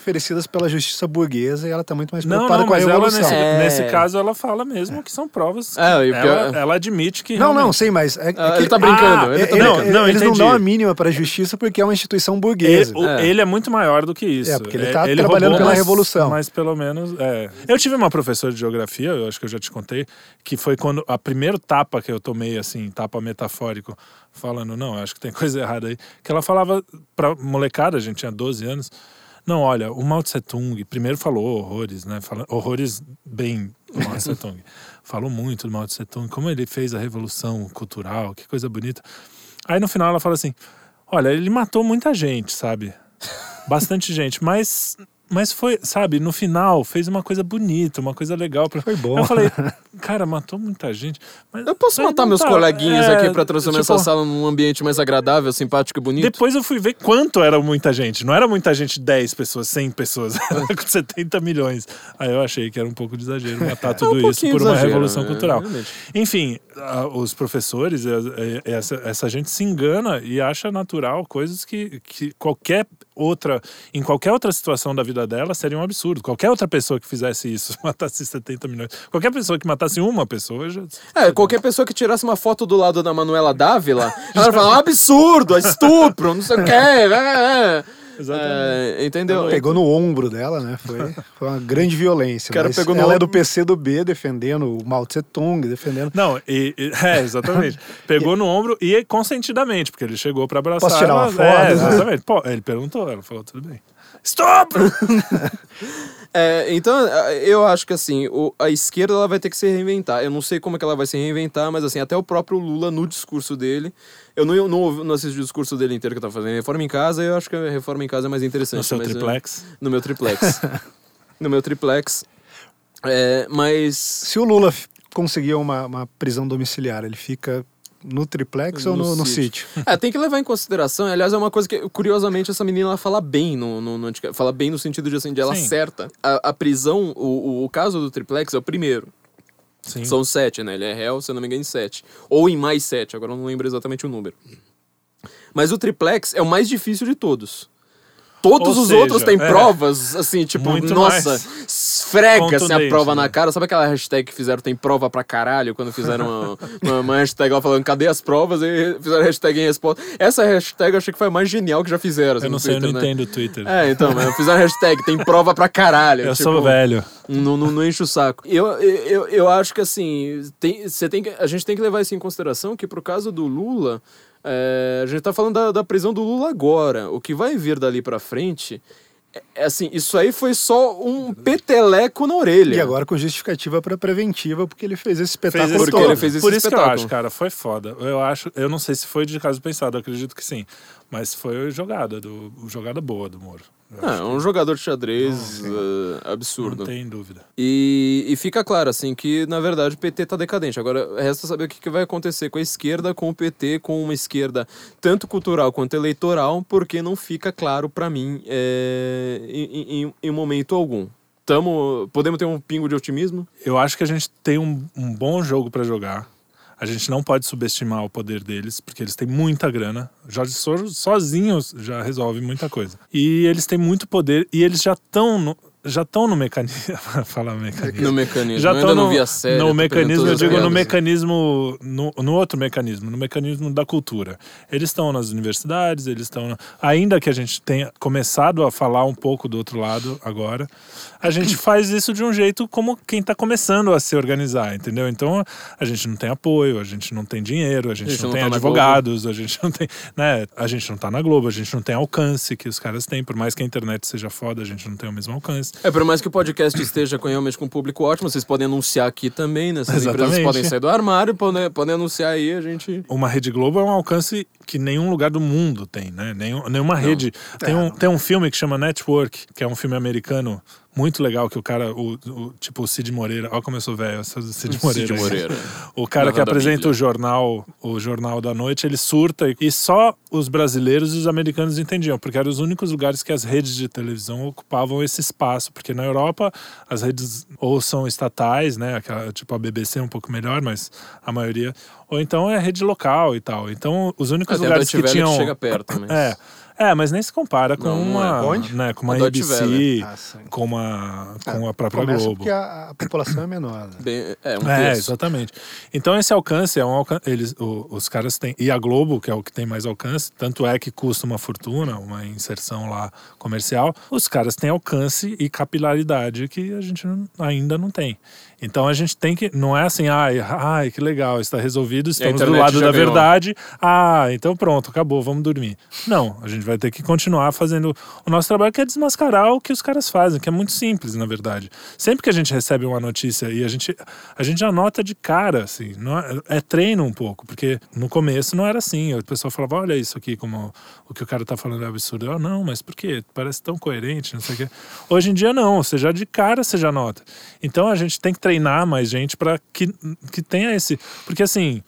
S3: oferecidas pela justiça burguesa e ela tá muito mais
S2: Não,
S3: preocupada
S2: não,
S3: com a
S2: mas ela,
S3: revolução.
S2: nesse,
S1: É.
S2: nesse caso, ela fala mesmo que são provas.
S1: É, e
S2: ela, ela admite que.
S3: Não, não,
S2: realmente-
S3: sim, mas é, é
S1: Ah,
S3: que-
S1: ele tá brincando,
S3: Ah,
S1: ele tá
S3: ele-
S2: brincando.
S3: ele-
S2: Não,
S3: eles não
S2: entendi.
S3: dão a mínima para a justiça porque é uma instituição
S2: Ele,
S3: burguesa.
S2: o-
S1: É.
S2: ele é muito maior do que isso.
S3: É, porque ele tá trabalhando
S2: roubou,
S3: pela
S2: mas-
S3: revolução.
S2: Mas pelo menos. É. Eu tive uma professora de geografia, eu acho que eu já te contei, que foi quando a primeira tapa que eu tomei, assim, tapa metafórico, falando, não, acho que tem coisa errada aí, que ela falava pra molecada, a gente tinha 12 anos. Não, olha, o Mao Tse Tung primeiro falou horrores, né? Fala, horrores bem do Mao Tse Tung. [laughs] falou muito do Mao Tse Tung, como ele fez a revolução cultural, que coisa bonita. Aí no final ela fala assim: Olha, ele matou muita gente, sabe? [laughs] Bastante gente, mas. Mas foi, sabe, no final fez uma coisa bonita, uma coisa legal. Pra...
S3: Foi bom.
S2: Eu falei, [laughs] cara, matou muita gente.
S1: Eu posso matar meus
S2: tá-
S1: coleguinhas
S2: é,
S1: aqui pra transformar
S2: tipo,
S1: essa sala num ambiente mais agradável, simpático e bonito?
S2: Depois eu fui ver quanto era muita gente. Não era muita gente, 10 pessoas, 100 pessoas. [laughs] Era [laughs] com 70 milhões. Aí eu achei que era um pouco de exagero matar tudo isso
S1: pouquinho
S2: por uma
S1: exagero,
S2: revolução
S1: né?
S2: cultural.
S1: Realmente.
S2: Enfim, os professores, essa, essa gente se engana e acha natural coisas que, que qualquer outra, em qualquer outra situação da vida dela seria um absurdo. Qualquer outra pessoa que fizesse isso, [laughs] matasse 70 milhões, qualquer pessoa que matasse uma pessoa já.
S1: É, qualquer pessoa que tirasse uma foto do lado da Manuela Dávila, ela vai falar, "Um absurdo, é estupro, não sei o quê. É, é. É, entendeu?
S3: Pegou no ombro dela, né? Foi, [laughs] foi uma grande violência.
S1: O cara pegou no
S3: ela é
S1: ombro.
S3: do PC do B, defendendo o Mao Tse Tung, defendendo.
S2: Não, e, e- [laughs] é, exatamente. Pegou no ombro e consentidamente, porque ele chegou pra abraçar.
S3: Posso tirar uma
S2: ela,
S3: foto?
S2: É, exatamente. Pô, ele perguntou, ela falou, tudo bem. Stop! [laughs]
S1: É, então, eu acho que assim, o- a esquerda ela vai ter que se reinventar. Eu não sei como é que ela vai se reinventar, mas assim, até o próprio Lula, no discurso dele, eu não, não, não assisti o discurso dele inteiro que eu tava fazendo reforma em casa, eu acho que a reforma em casa é mais interessante.
S2: No seu
S1: mas, é,
S2: triplex.
S1: no meu triplex. [laughs] no meu triplex. É, mas.
S3: Se o Lula conseguir uma, uma prisão domiciliar, ele fica No triplex ou no, no sítio?
S1: É, tem que levar em consideração. Aliás, é uma coisa que, curiosamente, essa menina ela fala bem no, no, no Fala bem no sentido de assim, de ela
S2: Sim.
S1: acerta. A, a prisão, o, o, o caso do triplex é o primeiro.
S2: Sim.
S1: São sete, né? Ele é réu, se eu não me engano, em sete. Ou em mais sete, agora eu não lembro exatamente o número. Mas o triplex é o mais difícil de todos. Todos
S2: Ou
S1: os
S2: seja,
S1: outros têm
S2: é.
S1: provas, assim, tipo,
S2: Muito
S1: nossa,
S2: mais
S1: esfrega-se a
S2: contundente,
S1: prova na
S2: né?
S1: cara. Sabe aquela hashtag que fizeram tem prova pra caralho? Quando fizeram uma, uma, uma hashtag lá falando cadê as provas? E fizeram hashtag em resposta. Essa hashtag eu achei que foi a mais genial que já fizeram. assim,
S2: Eu não sei, eu não
S1: Twitter, né?
S2: entendo o Twitter.
S1: É, então, fizeram hashtag tem prova pra caralho.
S2: eu
S1: tipo,
S2: sou velho.
S1: não, não, não enche o saco. Eu, eu, eu acho que assim, tem, tem que, a gente tem que levar isso em consideração que pro caso do Lula, é, a gente tá falando da, da prisão do Lula agora. O que vai vir dali pra frente, é, é assim, isso aí foi só um peteleco na orelha.
S3: E agora com justificativa para preventiva, porque ele fez esse
S2: Fez
S3: espetáculo
S2: esse
S1: Porque
S3: todo.
S1: ele fez esse
S2: Por isso que eu
S1: espetáculo.
S2: acho, cara, foi foda. Eu acho, eu não sei se foi de caso pensado, eu acredito que sim. Mas foi jogada, do, jogada boa do Moro.
S1: Ah, é um jogador de xadrez eh,
S2: que
S1: absurdo.
S2: Não tem dúvida.
S1: E, e fica claro, assim, que na verdade o PT tá decadente. Agora, resta saber o que, que vai acontecer com a esquerda, com o PT, com uma esquerda tanto cultural quanto eleitoral, porque não fica claro pra mim é, em, em, em momento algum. Tamo, podemos ter um pingo de otimismo?
S2: Eu acho que a gente tem um, um bom jogo pra jogar. A gente não pode subestimar o poder deles, porque eles têm muita grana. Jorge Soros sozinhos já resolve muita coisa. E eles têm muito poder e eles já estão no, já estão no mecanismo. [laughs] Falar mecanismo.
S1: No mecanismo.
S2: Já estão
S1: não
S2: no,
S1: série.
S2: no mecanismo, eu digo no
S1: piadas.
S2: mecanismo, no, no outro mecanismo, no mecanismo da cultura. Eles estão nas universidades, eles estão. Ainda que a gente tenha começado a falar um pouco do outro lado agora, a gente [clears throat] faz isso de um jeito como quem está começando a se organizar, entendeu? Então a gente não tem apoio, a gente não tem dinheiro, a gente,
S1: gente
S2: não,
S1: não
S2: tem
S1: tá
S2: advogados, a gente não tem. Né, a gente não tá na Globo, a gente não tem alcance que os caras têm, por mais que a internet seja foda, a gente não tem o mesmo alcance.
S1: É, por mais que o podcast esteja com, realmente com um público ótimo, vocês podem anunciar aqui também, né? Essas empresas
S2: Exatamente.
S1: podem sair do armário, podem, podem anunciar aí, a gente...
S2: uma Rede Globo é um alcance que nenhum lugar do mundo tem, né? Nenhum, nenhuma rede. Tem um, tem um filme que chama Network, que é um filme americano muito legal, que o cara, o, o- tipo o Cid Moreira, ó como eu sou velho, Cid Moreira.
S1: Cid
S2: aí.
S1: Moreira.
S2: O cara que apresenta o jornal, o jornal da noite, ele surta e- só os brasileiros e os americanos entendiam, porque eram os únicos lugares que as redes de televisão ocupavam esse espaço, porque na Europa as redes ou são estatais, né, aquela, tipo a BBC é um pouco melhor, mas a maioria, ou então é rede local e tal. Então os únicos
S1: Até
S2: lugares que
S1: Welle que
S2: tinham
S1: chega perto, mas...
S2: é, é, mas nem se compara com
S1: Não, não
S2: uma,
S1: é.
S3: Onde?
S2: né, com uma
S1: A Deutsche
S2: ABC.
S3: Ah,
S2: com uma com a própria Globo.
S3: porque a, a população é menor. Né?
S1: Bem, é, um
S2: É, exatamente. Então esse alcance é um alcance. Eles, o- os caras têm. E a Globo, que é o que tem mais alcance, tanto é que custa uma fortuna, uma inserção lá comercial. Os caras têm alcance e capilaridade que a gente não- ainda não tem. Então a gente tem que. Não é assim, ai, ai que legal, está resolvido, estamos do lado da
S1: ganhou.
S2: verdade. Ah, então pronto, acabou, vamos dormir. Não, a gente vai ter que continuar fazendo o nosso trabalho, que é desmascarar o que os caras fazem, que é muito simples, na verdade. Sempre que a gente recebe uma notícia e a gente, a gente anota de cara, assim, é, é treino um pouco, porque no começo não era assim. O pessoal falava, olha isso aqui, como o que o cara tá falando é absurdo. Eu, não, mas por quê? Parece tão coerente, não sei o quê. Hoje em dia não, você já de cara você já nota. Então a gente tem que treinar mais gente para que, que tenha esse. Porque assim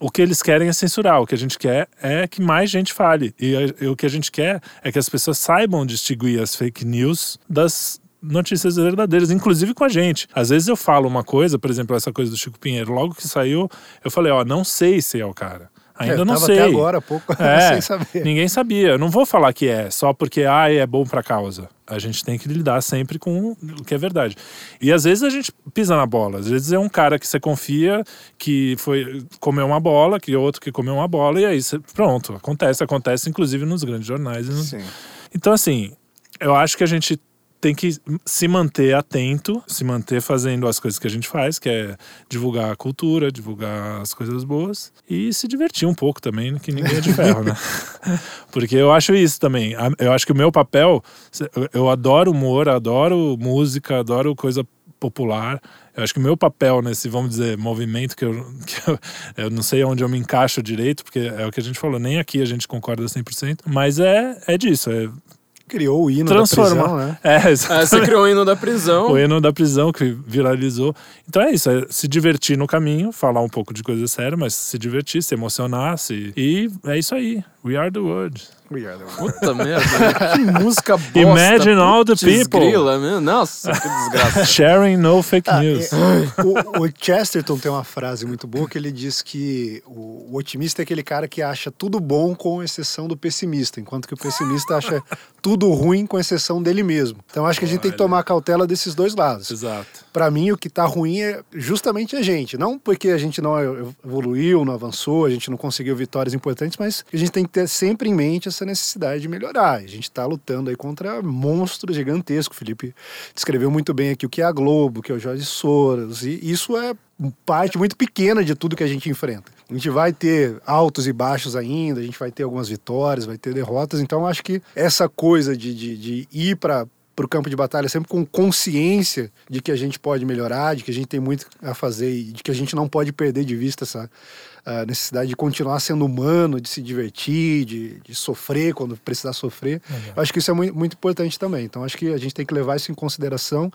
S2: o que eles querem é censurar. O que a gente quer é que mais gente fale. E, e o que a gente quer é que as pessoas saibam distinguir as fake news das notícias verdadeiras, inclusive com a gente. Às vezes eu falo uma coisa, por exemplo, essa coisa do Chico Pinheiro, logo que saiu, eu falei, ó, não sei se é o cara. Ainda
S3: É,
S2: não sei.
S3: até agora pouco [laughs]
S2: É,
S3: sem saber.
S2: Ninguém sabia. Eu não vou falar que é, só porque ah, é bom pra causa. A gente tem que lidar sempre com o que é verdade. E às vezes a gente pisa na bola. Às vezes é um cara que você confia que foi comeu uma bola, que é outro que comeu uma bola, e aí você, pronto, acontece, acontece inclusive nos grandes jornais.
S3: Sim.
S2: Então, assim, eu acho que a gente tem que se manter atento, se manter fazendo as coisas que a gente faz, que é divulgar a cultura, divulgar as coisas boas e se divertir um pouco também, que ninguém é de ferro, né? [laughs] Porque eu acho isso também. Eu acho que o meu papel, eu- eu adoro humor, adoro música, adoro coisa popular. Eu acho que o meu papel nesse, vamos dizer, movimento que eu, [laughs] que eu, eu não sei onde eu me encaixo direito, porque é o que a gente falou, nem aqui a gente concorda 100%, mas é, é disso, é
S3: Criou o hino
S2: Transforma.
S3: da prisão, né?
S2: É, [laughs]
S1: Ah,
S2: exatamente.
S1: você criou o hino da prisão.
S2: O hino da prisão que viralizou. Então é isso, é se divertir no caminho, falar um pouco de coisa séria, mas se divertir, se emocionar, se... e é isso aí. We are the world.
S3: We are the world.
S1: Puta [laughs] merda, que música bosta.
S2: Imagine all the people.
S1: grila, meu. Nossa, que desgraça. [laughs]
S2: Sharing no fake
S3: Ah,
S2: news.
S3: é, o, o Chesterton tem uma frase muito boa que ele diz que o, o otimista é aquele cara que acha tudo bom com exceção do pessimista, enquanto que o pessimista acha tudo ruim com exceção dele mesmo. Então acho que a gente tem que tomar cautela desses dois lados.
S2: Exato.
S3: Pra mim, o que tá ruim é justamente a gente. Não porque a gente não evoluiu, não avançou, a gente não conseguiu vitórias importantes, mas a gente tem que ter sempre em mente essa necessidade de melhorar. A gente tá lutando aí contra monstros gigantescos. O Felipe descreveu muito bem aqui o que é a Globo, o que é o Jorge Soros, e isso é parte muito pequena de tudo que a gente enfrenta. A gente vai ter altos e baixos ainda, a gente vai ter algumas vitórias, vai ter derrotas, então acho que essa coisa de, de, de ir para para o campo de batalha sempre com consciência de que a gente pode melhorar, de que a gente tem muito a fazer e de que a gente não pode perder de vista essa a necessidade de continuar sendo humano, de se divertir, de, de sofrer quando precisar sofrer. Eu acho que isso é muito, muito importante também. Então acho que a gente tem que levar isso em consideração,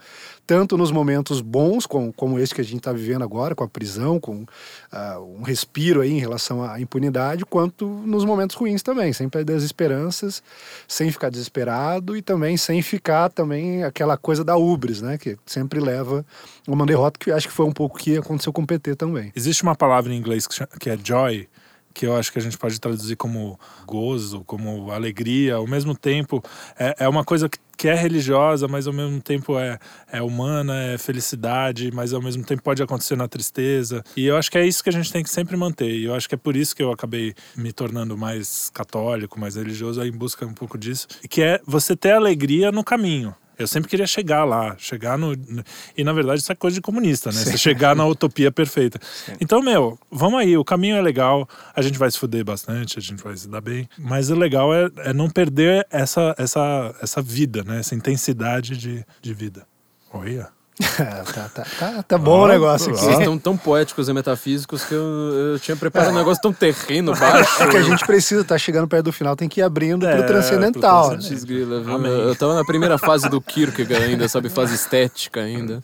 S3: tanto nos momentos bons, como, como esse que a gente está vivendo agora, com a prisão, com ah, um respiro aí em relação à impunidade, quanto nos momentos ruins também, sem perder as esperanças, sem ficar desesperado e também sem ficar também aquela coisa da ubris, né, que sempre leva uma derrota que acho que foi um pouco que aconteceu com o PT também.
S2: Existe uma palavra em inglês que, chama- que é joy, que eu acho que a gente pode traduzir como gozo, como alegria, ao mesmo tempo é, é uma coisa que, que é religiosa, mas ao mesmo tempo é, é humana, é felicidade, mas ao mesmo tempo pode acontecer na tristeza. E eu acho que é isso que a gente tem que sempre manter. E eu acho que é por isso que eu acabei me tornando mais católico, mais religioso, em busca um pouco disso, que é você ter alegria no caminho. Eu sempre queria chegar lá, chegar no. E na verdade isso é coisa de comunista, né? Você chegar na utopia perfeita. Então, meu, vamos aí, o caminho é legal, a gente vai se fuder bastante, a gente vai se dar bem. Mas o legal é, é não perder essa, essa, essa vida, né? Essa intensidade de, de vida. Olha. [laughs]
S3: tá, tá, tá, tá bom o negócio aqui.
S1: Vocês estão tão poéticos e metafísicos que eu, eu tinha preparado um negócio tão terreno, baixo.
S3: É que a gente precisa, tá chegando perto do final, tem que ir abrindo
S2: É,
S3: pro transcendental.
S2: pro
S3: né?
S1: Grila, viu?
S2: Amém.
S1: Eu tava na primeira fase do Kierkegaard ainda, sabe? Fase estética ainda.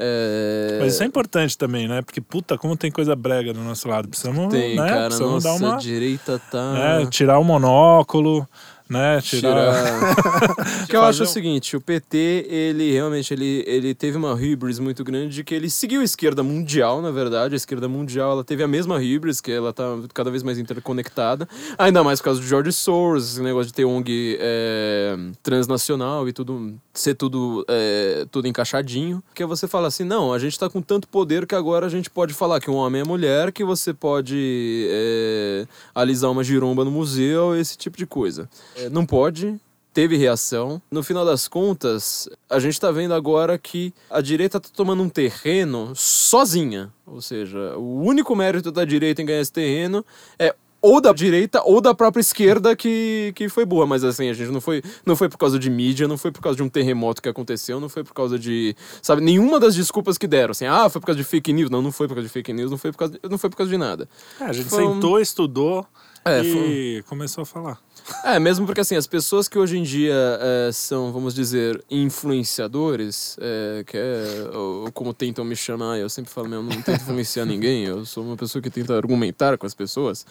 S1: É...
S2: Mas isso é importante também, né? Porque, puta, como tem coisa brega do nosso lado. Precisamos,
S1: Tem,
S2: né?
S1: cara.
S2: Precisamos
S1: Nossa,
S2: dar uma.
S1: direita tá...
S2: né, tirar o monóculo, né? Tirar.
S1: tirar. [laughs] que eu acho
S2: Fazer
S1: o
S2: um-
S1: seguinte, o PT, ele realmente ele, ele teve uma hybris muito grande de que ele seguiu a esquerda mundial, na verdade. A esquerda mundial, ela teve a mesma hybris, que ela tá cada vez mais interconectada. Ainda mais por causa do George Soros, esse negócio de ter ONG é, transnacional e tudo, ser tudo, é, tudo encaixadinho. Que você fala assim, não, a gente tá com tanto poder que agora a gente pode falar que um homem é mulher, que você pode é, alisar uma giromba no museu, esse tipo de coisa. É, não pode, teve reação. No final das contas, a gente tá vendo agora que a direita tá tomando um terreno sozinha. Ou seja, o único mérito da direita em ganhar esse terreno é ou da direita ou da própria esquerda que, que foi boa. Mas assim, a gente não foi, não foi por causa de mídia, não foi por causa de um terremoto que aconteceu, não foi por causa de. Sabe, nenhuma das desculpas que deram. Assim, ah, foi por causa de fake news. Não, não foi por causa de fake news, não foi por causa de, não foi por causa de nada.
S2: É, a gente
S1: Foi um-
S2: sentou, estudou
S1: É,
S2: e começou a falar.
S1: É, mesmo porque assim, as pessoas que hoje em dia é, são, vamos dizer, influenciadores, é, que é ou como tentam me chamar, eu sempre falo, meu, eu não tento influenciar ninguém, eu sou uma pessoa que tenta argumentar com as pessoas.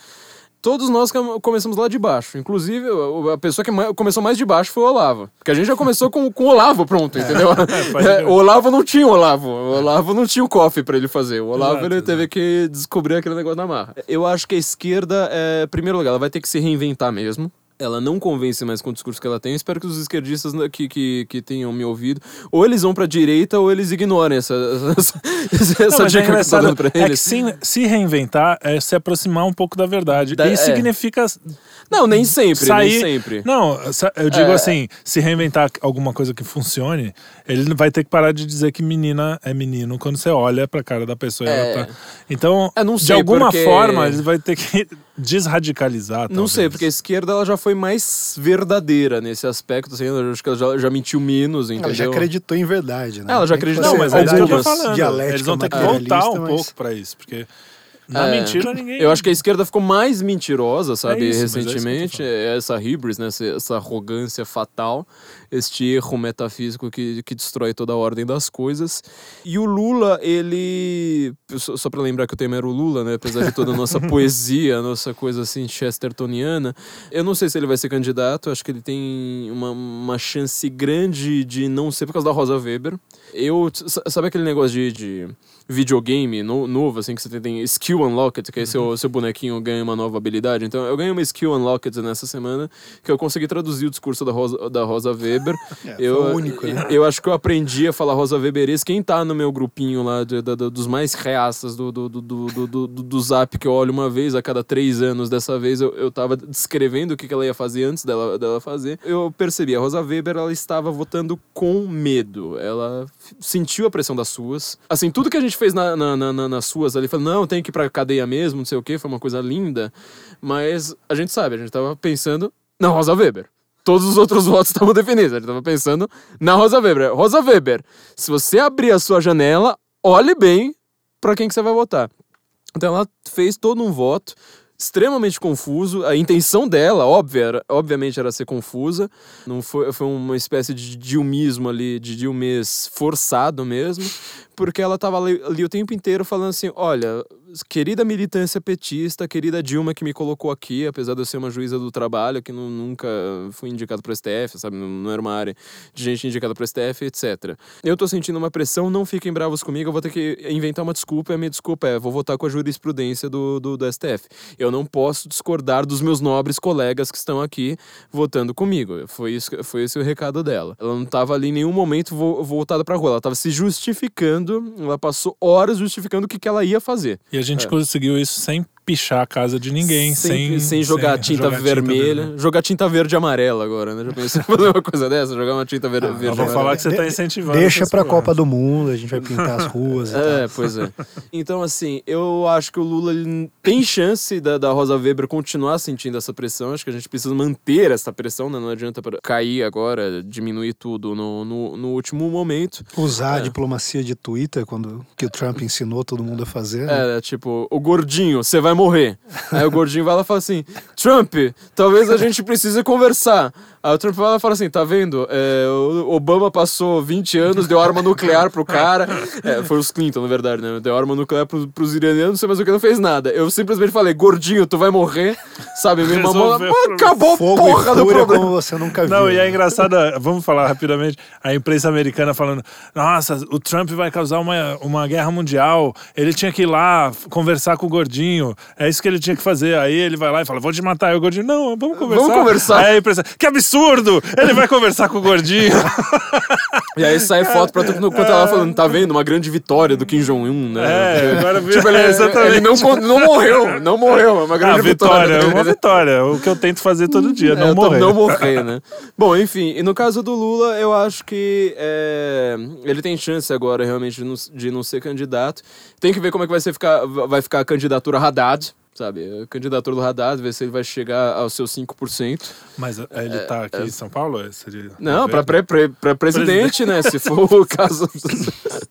S1: Todos nós come- começamos lá de baixo. Inclusive, a pessoa que mais- começou mais de baixo foi o Olavo. Porque a gente já começou com, com o Olavo pronto, entendeu?
S2: pode [laughs]
S1: É,
S2: crer.
S1: o Olavo não tinha o Olavo. O Olavo não tinha o coffee pra ele fazer. O Olavo
S2: Exato,
S1: ele teve que descobrir aquele negócio na marra. Eu acho que a esquerda, é, em primeiro lugar, ela vai ter que se reinventar mesmo. Ela não convence mais com o discurso que ela tem. Eu espero que os esquerdistas que, que, que tenham me ouvido, ou eles vão pra direita, ou eles ignorem essa, [laughs] essa, essa,
S2: Não, mas é
S1: dica que eu tô dando pra
S2: é
S1: eles.
S2: se, se reinventar é se aproximar um pouco da verdade.
S1: Da-
S2: e
S1: é.
S2: significa
S1: Não, nem sempre,
S2: sair.
S1: nem sempre.
S2: Não, eu digo
S1: É.
S2: assim: se reinventar alguma coisa que funcione, ele vai ter que parar de dizer que menina é menino quando você olha pra cara da pessoa.
S1: É.
S2: tá... Então,
S1: não
S2: de
S1: sei,
S2: alguma
S1: porque-
S2: forma, ele vai ter que [laughs] desradicalizar.
S1: Não
S2: talvez.
S1: sei, porque a esquerda ela já foi mais verdadeira nesse aspecto, assim, eu acho que ela já, já mentiu menos, entendeu?
S3: Ela já acreditou em verdade, né?
S1: Ela já acreditou,
S2: Não, mas é
S3: dialética
S2: Eles vão ter que voltar um
S3: mas-
S2: pouco pra isso, porque Na
S1: É,
S2: mentira, ninguém.
S1: Eu acho que a esquerda ficou mais mentirosa, sabe,
S2: É isso, é
S1: recentemente. É essa hybris, né? essa, essa arrogância fatal, este erro metafísico que, que destrói toda a ordem das coisas. E o Lula, ele. Só, só pra lembrar que o tema era o Lula, né? Apesar de toda a nossa [laughs] poesia, a nossa coisa assim, chestertoniana. Eu não sei se ele vai ser candidato, acho que ele tem uma, uma chance grande de não ser por causa da Rosa Weber. Eu. Sabe aquele negócio de. de videogame no- novo, assim, que você tem skill unlocked, que aí seu, seu bonequinho ganha uma nova habilidade. Então, eu ganhei uma skill unlocked nessa semana, que eu consegui traduzir o discurso da Rosa, da Rosa Weber. Eu,
S3: foi o único, né?
S1: eu acho que eu aprendi a falar Rosa Weberês. Quem tá no meu grupinho lá, de- da- da- dos mais reaças do, do, do, do, do, do- Zap, que eu olho uma vez a cada três anos, dessa vez eu, eu tava descrevendo o que, que ela ia fazer antes dela, dela fazer. Eu percebi, a Rosa Weber, ela estava votando com medo. Ela sentiu a pressão das suas. Assim, tudo que a gente fez na, na, na- na- nas suas ali, falou, não, tem que ir pra cadeia mesmo, não sei o que, foi uma coisa linda. Mas a gente sabe, a gente tava pensando na Rosa Weber. Todos os outros votos estavam definidos. A gente tava pensando na Rosa Weber. Rosa Weber, se você abrir a sua janela, olhe bem pra quem que você vai votar. Então ela fez todo um voto extremamente confuso. A intenção dela, óbvia, era- obviamente, era ser confusa. Não foi, foi uma espécie de dilmismo ali, de dilmês forçado mesmo, porque ela tava ali, ali o tempo inteiro falando assim: olha, querida militância petista, querida Dilma que me colocou aqui, apesar de eu ser uma juíza do trabalho, que nu- nunca fui indicado pro STF, sabe? Não, não era uma área de gente indicada pro STF, etc. Eu tô sentindo uma pressão, não fiquem bravos comigo, eu vou ter que inventar uma desculpa, e a minha desculpa é, vou votar com a jurisprudência do, do, do STF. Eu não posso discordar dos meus nobres colegas que estão aqui votando comigo. Foi, isso, foi esse o recado dela. Ela não tava ali em nenhum momento vo, voltada pra rua, ela tava se justificando, ela passou horas justificando o que, que ela ia fazer.
S2: E a gente conseguiu isso sem pichar a casa de ninguém,
S1: sem,
S2: sem,
S1: sem jogar tinta
S2: jogar
S1: vermelha.
S2: vermelha.
S1: jogar tinta verde e amarela agora, né? Já pensou em fazer uma coisa dessa? Jogar uma tinta verde e
S2: vou
S1: amarela?
S2: falar que você tá
S3: De-
S2: incentivando.
S3: Deixa pra
S2: coisas.
S3: Copa do Mundo, a gente vai pintar as ruas e tal.
S1: É, pois é. Então, assim, eu acho que o Lula ele tem chance da, da Rosa Weber continuar sentindo essa pressão. Acho que a gente precisa manter essa pressão, né? Não adianta pra cair agora, diminuir tudo no, no, no último momento.
S3: Usar a
S1: É.
S3: diplomacia de Twitter, quando que o Trump ensinou todo mundo a fazer. né?
S1: É, tipo, o gordinho, você vai morrer. Aí o gordinho vai lá e fala assim: Trump, talvez a gente precise conversar. Aí o Trump vai lá e fala assim: tá vendo? É, o Obama passou 20 anos, deu arma nuclear pro cara. É, foi os Clinton, na verdade, né? Deu arma nuclear pros, pros iranianos, não sei mais o que, não fez nada. Eu simplesmente falei: gordinho, tu vai morrer. Sabe?
S2: O problema.
S1: Acabou a
S3: Fogo
S1: porra do problema.
S3: como você nunca viu.
S2: Não, e é engraçado, vamos falar rapidamente, a imprensa americana falando, nossa, o Trump vai causar uma, uma guerra mundial, ele tinha que ir lá conversar com o gordinho, é isso que ele tinha que fazer. Aí ele vai lá e fala, vou te matar. Aí o gordinho, não, vamos conversar.
S1: Vamos conversar.
S2: Aí a imprensa, que absurdo, ele vai conversar com o gordinho. [laughs]
S1: E aí sai foto pra tudo quanto ela falando: tá vendo? Uma grande vitória do Kim Jong-un, né?
S2: É, agora [laughs]
S1: Tipo, ele, [laughs]
S2: exatamente.
S1: ele não, não morreu, não morreu. É uma grande
S2: Ah, vitória,
S1: vitória.
S2: uma vitória. O que eu tento fazer todo dia,
S1: É,
S2: não morrer.
S1: Não morrer, né? Bom, enfim, e no caso do Lula, eu acho que é, ele tem chance agora realmente de não, de não ser candidato. Tem que ver como é que vai, ser ficar, vai ficar a candidatura Haddad. Sabe, a candidatura do Haddad, ver se ele vai chegar aos seus 5%.
S2: Mas é, ele tá aqui em São Paulo? É, seria-
S1: Não, pra, pre, pre, pra presidente, né? Se for o caso. [laughs]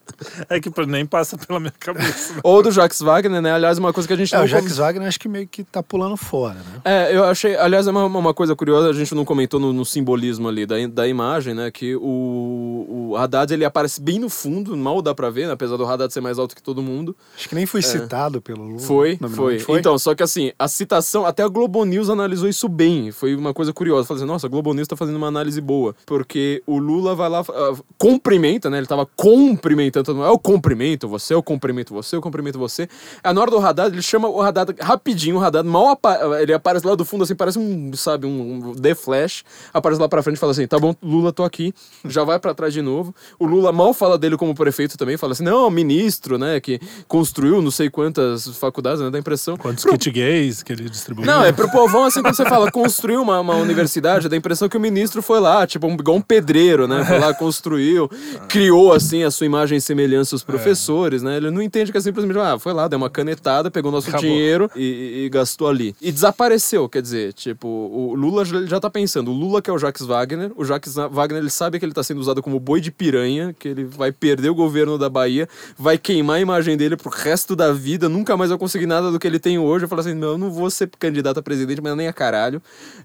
S2: É que nem passa pela minha cabeça. [laughs]
S1: Ou do Jacques Wagner, né? Aliás, uma coisa que a gente
S3: É,
S1: não
S3: o Jacques Wagner acho que meio que tá pulando fora, né?
S1: É, eu achei, aliás, é uma, uma coisa curiosa, a gente não comentou no, no simbolismo ali da, da imagem, né, que o, o Haddad, ele aparece bem no fundo, mal dá pra ver, né, apesar do Haddad ser mais alto que todo mundo.
S3: Acho que nem foi citado pelo Lula.
S1: É. Foi,
S3: nominalmente.
S1: foi. Então, só que assim, a citação, até a Globo News analisou isso bem, foi uma coisa curiosa, falou assim, nossa, a Globo News tá fazendo uma análise boa, porque o Lula vai lá, ah, cumprimenta, né, ele tava cumprimentando mundo, é o cumprimento você, eu cumprimento você, eu cumprimento você. A na hora do Haddad, ele chama o Haddad rapidinho, o Haddad mal apa ele aparece lá do fundo, assim, parece um, sabe, um, um The Flash, aparece lá pra frente e fala assim, tá bom, Lula, tô aqui, já vai pra trás de novo. O Lula mal fala dele como prefeito também, fala assim, não, ministro, né, que construiu não sei quantas faculdades, né, dá a impressão.
S2: Quantos kit gays que ele distribuiu?
S1: Não, é pro povão, assim, quando você fala construiu uma, uma universidade, dá a impressão que o ministro foi lá, tipo, um, igual um pedreiro, né? Foi lá, construiu, [laughs] criou, assim, a sua imagem semelhança aos professores, né? Ele não entende que é simplesmente, ah, foi lá, deu uma canetada, pegou nosso
S2: Acabou.
S1: dinheiro e, e gastou ali. E desapareceu, quer dizer, tipo, o Lula já, tá pensando, o Lula que é o Jacques Wagner, o Jacques Wagner ele sabe que ele tá sendo usado como boi de piranha, que ele vai perder o governo da Bahia, vai queimar a imagem dele pro resto da vida, nunca mais vai conseguir nada do que ele tem hoje. Eu falo assim, não, eu não vou ser candidato a presidente, mas nem a caralho.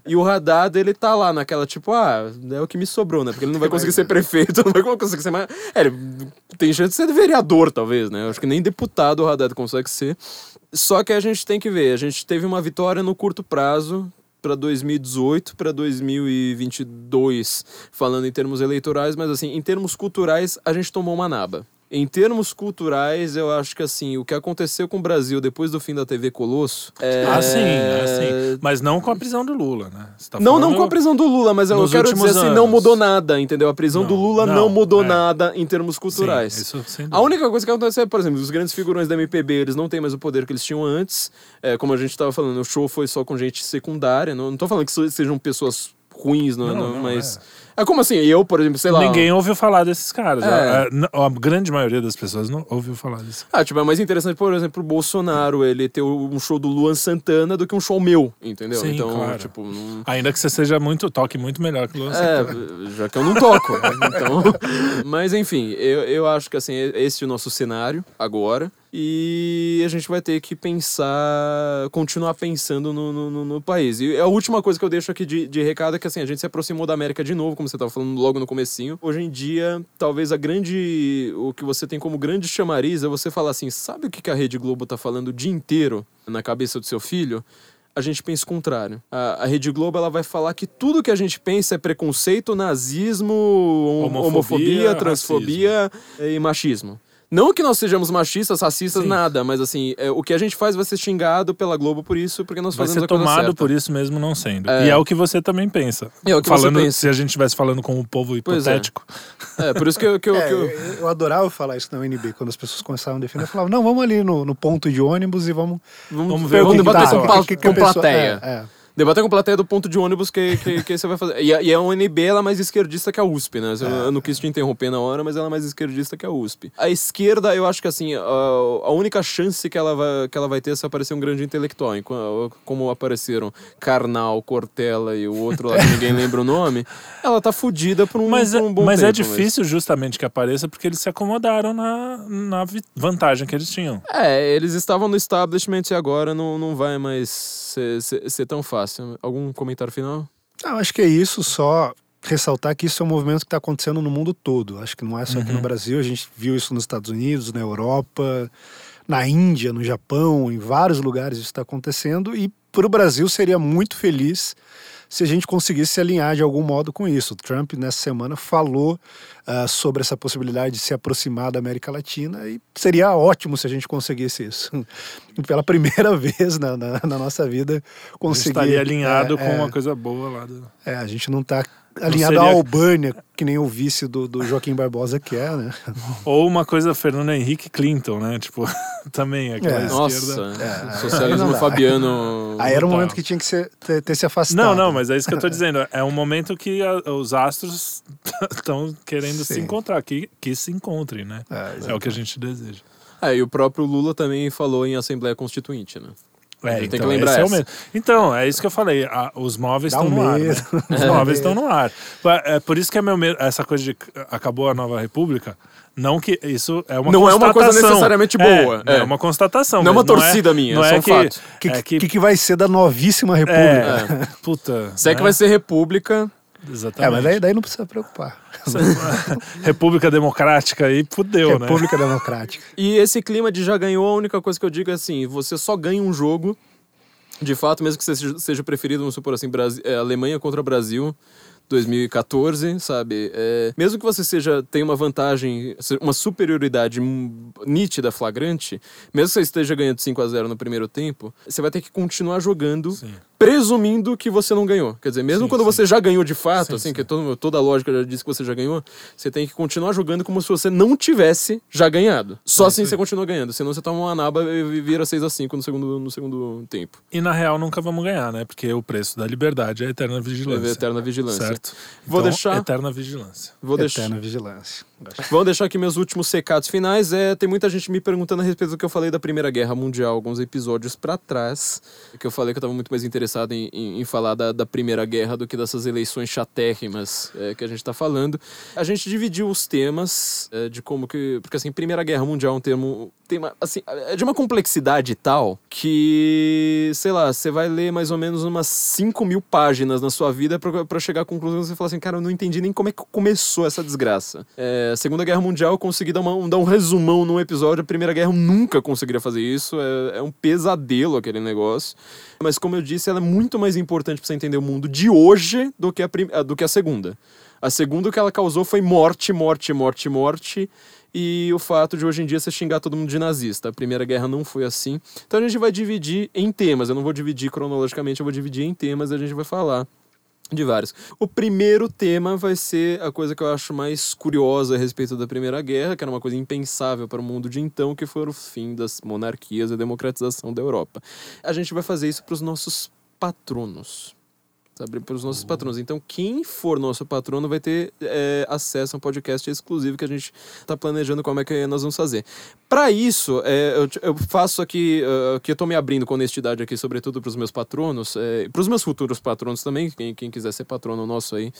S1: E o Haddad, ele tá lá naquela, tipo, ah, é o que me sobrou, né? Porque ele não vai conseguir ser prefeito, [laughs] não vai conseguir ser mais... É, ele tem chance de ser vereador, talvez, né? Eu acho que nem deputado o Haddad consegue ser. Só que a gente tem que ver, a gente teve uma vitória no curto prazo para 2018, para 2022, falando em termos eleitorais, mas assim, em termos culturais, a gente tomou uma naba. Em termos culturais, eu acho que assim, o que aconteceu com o Brasil depois do fim da TV Colosso. É...
S2: Ah, sim, ah, sim. Mas não com a prisão do Lula, né? Tá
S1: Não, não com a prisão do Lula, mas eu quero dizer
S2: últimos
S1: assim, não
S2: anos.
S1: mudou nada, entendeu? A prisão do
S2: Não,
S1: Lula não,
S2: não,
S1: mudou
S2: é.
S1: nada em termos culturais.
S2: Sim, isso
S1: A única coisa que aconteceu é, por exemplo, os grandes figurões da MPB, eles não têm mais o poder que eles tinham antes. É, como a gente estava falando, o show foi só com gente secundária. Não, não tô falando que sejam pessoas ruins, não,
S2: Não,
S1: não,
S2: não,
S1: mas... É. como assim, eu, por exemplo, sei lá...
S2: Ninguém ouviu falar desses caras.
S1: É.
S2: A, a- a grande maioria das pessoas não ouviu falar desses
S1: Ah, tipo, é mais interessante, por exemplo, o Bolsonaro, ele ter um show do Luan Santana do que um show meu, entendeu?
S2: Sim,
S1: então,
S2: claro.
S1: tipo... Não...
S2: Ainda que você seja muito, toque muito melhor que o Lula Santana.
S1: É, já que eu não toco. então, [laughs] mas enfim, eu, eu acho que assim, esse é o nosso cenário agora. E a gente vai ter que pensar, continuar pensando no, no, no- no país. E a última coisa que eu deixo aqui de, de recado é que assim, a gente se aproximou da América de novo, como você estava falando logo no comecinho. Hoje em dia, talvez a grande. O que você tem como grande chamariz é você falar assim: sabe o que a Rede Globo tá falando o dia inteiro na cabeça do seu filho? a gente pensa o contrário. A, a Rede Globo ela vai falar que tudo que a gente pensa é preconceito, nazismo, hom-
S2: Homofobia,
S1: homofobia, transfobia e machismo. Não que nós sejamos machistas, racistas,
S2: Sim.
S1: nada, mas assim, é, o que a gente faz vai ser xingado pela Globo por isso, porque nós
S2: Vai
S1: fazemos
S2: ser
S1: a coisa
S2: tomado
S1: certa.
S2: por isso mesmo não sendo.
S1: É.
S2: E é o que você também pensa.
S1: É o que você
S2: falando,
S1: pensa.
S2: Se a gente estivesse falando com o povo
S1: é.
S2: hipotético.
S1: É, por isso que eu... Que eu,
S3: É,
S1: que
S3: eu,
S1: eu-
S3: eu adorava falar isso na UNB, quando as pessoas começavam a defender. Eu falava, não, vamos ali no, no ponto de ônibus e vamos,
S1: vamos,
S2: Vamos
S1: ver,
S2: ver o
S1: vamos
S2: que que
S1: debater
S2: tá,
S1: com,
S3: que
S1: com
S3: a pessoa-
S1: plateia.
S3: é, é.
S1: Debater com plateia do ponto de ônibus que, que, [laughs] que você vai fazer. E a, e a UNB ela é mais esquerdista que a USP, né? Eu, eu não quis te interromper na hora, mas ela é mais esquerdista que a USP. A esquerda, eu acho que assim, a, a única chance que ela, vai, que ela vai ter é se aparecer um grande intelectual. Como apareceram Karnal, Cortella e o outro lá que ninguém lembra o nome, [laughs] ela tá fudida por um,
S2: Mas,
S1: por um bom
S2: mas é
S1: tempo.
S2: difícil justamente que apareça porque eles se acomodaram na, na vantagem que eles tinham.
S1: É, eles estavam no establishment e agora não, não vai mais ser, ser, ser tão fácil. Algum comentário final?
S3: Não, acho que é isso, só ressaltar que isso é um movimento que está acontecendo no mundo todo. Acho que não é só aqui no Brasil, a gente viu isso nos Estados Unidos, na Europa, na Índia, no Japão, em vários lugares isso está acontecendo. E para o Brasil seria muito feliz se a gente conseguisse se alinhar de algum modo com isso. O Trump, nessa semana, falou ah, sobre essa possibilidade de se aproximar da América Latina e seria ótimo se a gente conseguisse isso. [laughs] Pela primeira [laughs] vez na, na, na nossa vida,
S2: A gente
S3: conseguir.
S2: estaria alinhado
S3: é,
S2: com
S3: é,
S2: uma coisa boa lá do.
S3: é, a gente não tá alinhado
S2: seria-
S3: à Albânia, que nem o vice do, do Joaquim Barbosa quer, né? [laughs]
S2: Ou uma coisa Fernando Henrique Clinton, né? Tipo, [laughs] também aquela
S3: É.
S2: esquerda.
S1: Nossa,
S3: É, aí
S1: socialismo
S3: não dá.
S1: fabiano.
S3: Aí era um momento que tinha que ser, ter, ter se afastado.
S2: Não, não, mas é isso que eu tô dizendo. É um momento que a- os astros [laughs] estão querendo se
S3: Sim.
S2: encontrar, que, que se encontrem, né?
S3: É,
S2: É o que a gente deseja.
S1: É, e o próprio Lula também falou em Assembleia Constituinte, né?
S2: É,
S1: gente tem
S2: então,
S1: que lembrar
S2: esse é o mesmo. Então, é isso que eu falei. a- os móveis estão
S3: um
S2: no ar. né? Os móveis [laughs] estão no ar. É por isso que é meu medo. Essa coisa de acabou a nova república. Não que isso é uma
S1: Não é uma coisa
S2: constatação.
S1: necessariamente
S2: É,
S1: boa,
S2: É,
S1: é.
S2: uma constatação.
S1: Não é uma torcida minha,
S2: não
S1: é
S2: é
S1: só um
S2: que,
S1: fato.
S3: O que,
S2: é
S3: que,
S2: que,
S3: que vai ser da novíssima república?
S2: é, puta.
S1: Se é que
S2: né?
S1: vai ser república,
S3: É,
S2: Exatamente.
S3: mas daí, daí não precisa preocupar. [laughs]
S2: República Democrática aí fudeu, né?
S3: República Democrática.
S1: E esse clima de já ganhou, a única coisa que eu digo é assim: você só ganha um jogo, de fato, mesmo que você seja, preferido, vamos supor assim, Brasi- é, Alemanha contra Brasil. 2014, sabe? É, mesmo que você seja tenha uma vantagem, uma superioridade nítida, flagrante, mesmo que você esteja ganhando 5 a 0 no primeiro tempo, você vai ter que continuar jogando
S2: Sim.
S1: presumindo que você não ganhou. Quer dizer, mesmo
S2: Sim,
S1: quando
S2: sim.
S1: você já ganhou de fato,
S2: Sim,
S1: assim,
S2: sim.
S1: que todo- toda a lógica já disse que você já ganhou, você tem que continuar jogando como se você não tivesse já ganhado. Só assim você continua ganhando, senão você toma uma naba e vira 6 a 5 no segundo, no segundo tempo.
S2: E na real nunca vamos ganhar, né? Porque o preço da liberdade é a eterna vigilância.
S1: Leve eterna vigilância.
S2: Certo?
S1: Vou
S2: Então,
S1: deixar-
S2: Eterna vigilância.
S1: Vou deixar,
S3: Eterna vigilância.
S1: Vamos deixar aqui meus últimos secados finais. É, tem muita gente me perguntando a respeito do que eu falei da Primeira Guerra Mundial, alguns episódios pra trás. Que eu falei que eu tava muito mais interessado em, em, em falar da, da Primeira Guerra do que dessas eleições chatérrimas é, que a gente tá falando. A gente dividiu os temas é, de como que. Porque assim, Primeira Guerra Mundial é um termo. Tema, assim, é de uma complexidade tal que, sei lá, você vai ler mais ou menos umas 5 mil páginas na sua vida pra chegar à conclusão que você fala assim, cara, eu não entendi nem como é que começou essa desgraça. É, a Segunda Guerra Mundial eu consegui dar, uma, dar um resumão num episódio, a Primeira Guerra eu nunca conseguiria fazer isso, é, é um pesadelo aquele negócio. Mas como eu disse, ela é muito mais importante pra você entender o mundo de hoje do que a, prim- do que a Segunda. A segunda que ela causou foi morte, morte, morte, morte. E o fato de hoje em dia você xingar todo mundo de nazista. A Primeira Guerra não foi assim. Então a gente vai dividir em temas. Eu não vou dividir cronologicamente, eu vou dividir em temas e a gente vai falar de vários. O primeiro tema vai ser a coisa que eu acho mais curiosa a respeito da Primeira Guerra, que era uma coisa impensável para o mundo de então, que foi o fim das monarquias e a democratização da Europa. A gente vai fazer isso para os nossos patronos. Sabe, para os nossos patronos. Então, quem for nosso patrono vai ter é, acesso a um podcast exclusivo que a gente está planejando como é que nós vamos fazer. Para isso, é, eu, eu faço aqui, uh, que eu estou me abrindo com honestidade aqui, sobretudo para os meus patronos, é, para os meus futuros patronos também, quem, quem quiser ser patrono nosso aí,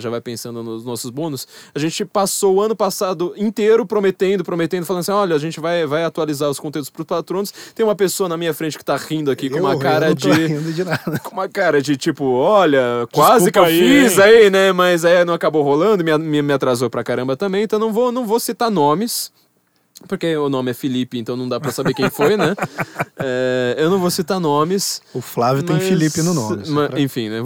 S1: já vai pensando nos nossos bônus. A gente passou o ano passado inteiro prometendo, prometendo, falando assim: olha, a gente vai, vai atualizar os conteúdos para os patronos. Tem uma pessoa na minha frente que está rindo aqui com
S3: Eu-
S1: uma cara de
S3: rindo de nada.
S1: com uma cara de tipo, olha, quase que eu
S2: aí,
S1: fiz
S2: hein?
S1: aí, né? Mas aí não acabou rolando, me, me, me atrasou pra caramba também, então não vou, não vou citar nomes. Porque o nome é Felipe, então não dá pra saber quem foi, né? [laughs] É, eu não vou citar nomes.
S3: O Flávio tem
S1: mas-
S3: Felipe no nome. só
S1: ma-
S3: pra-
S1: Enfim, né?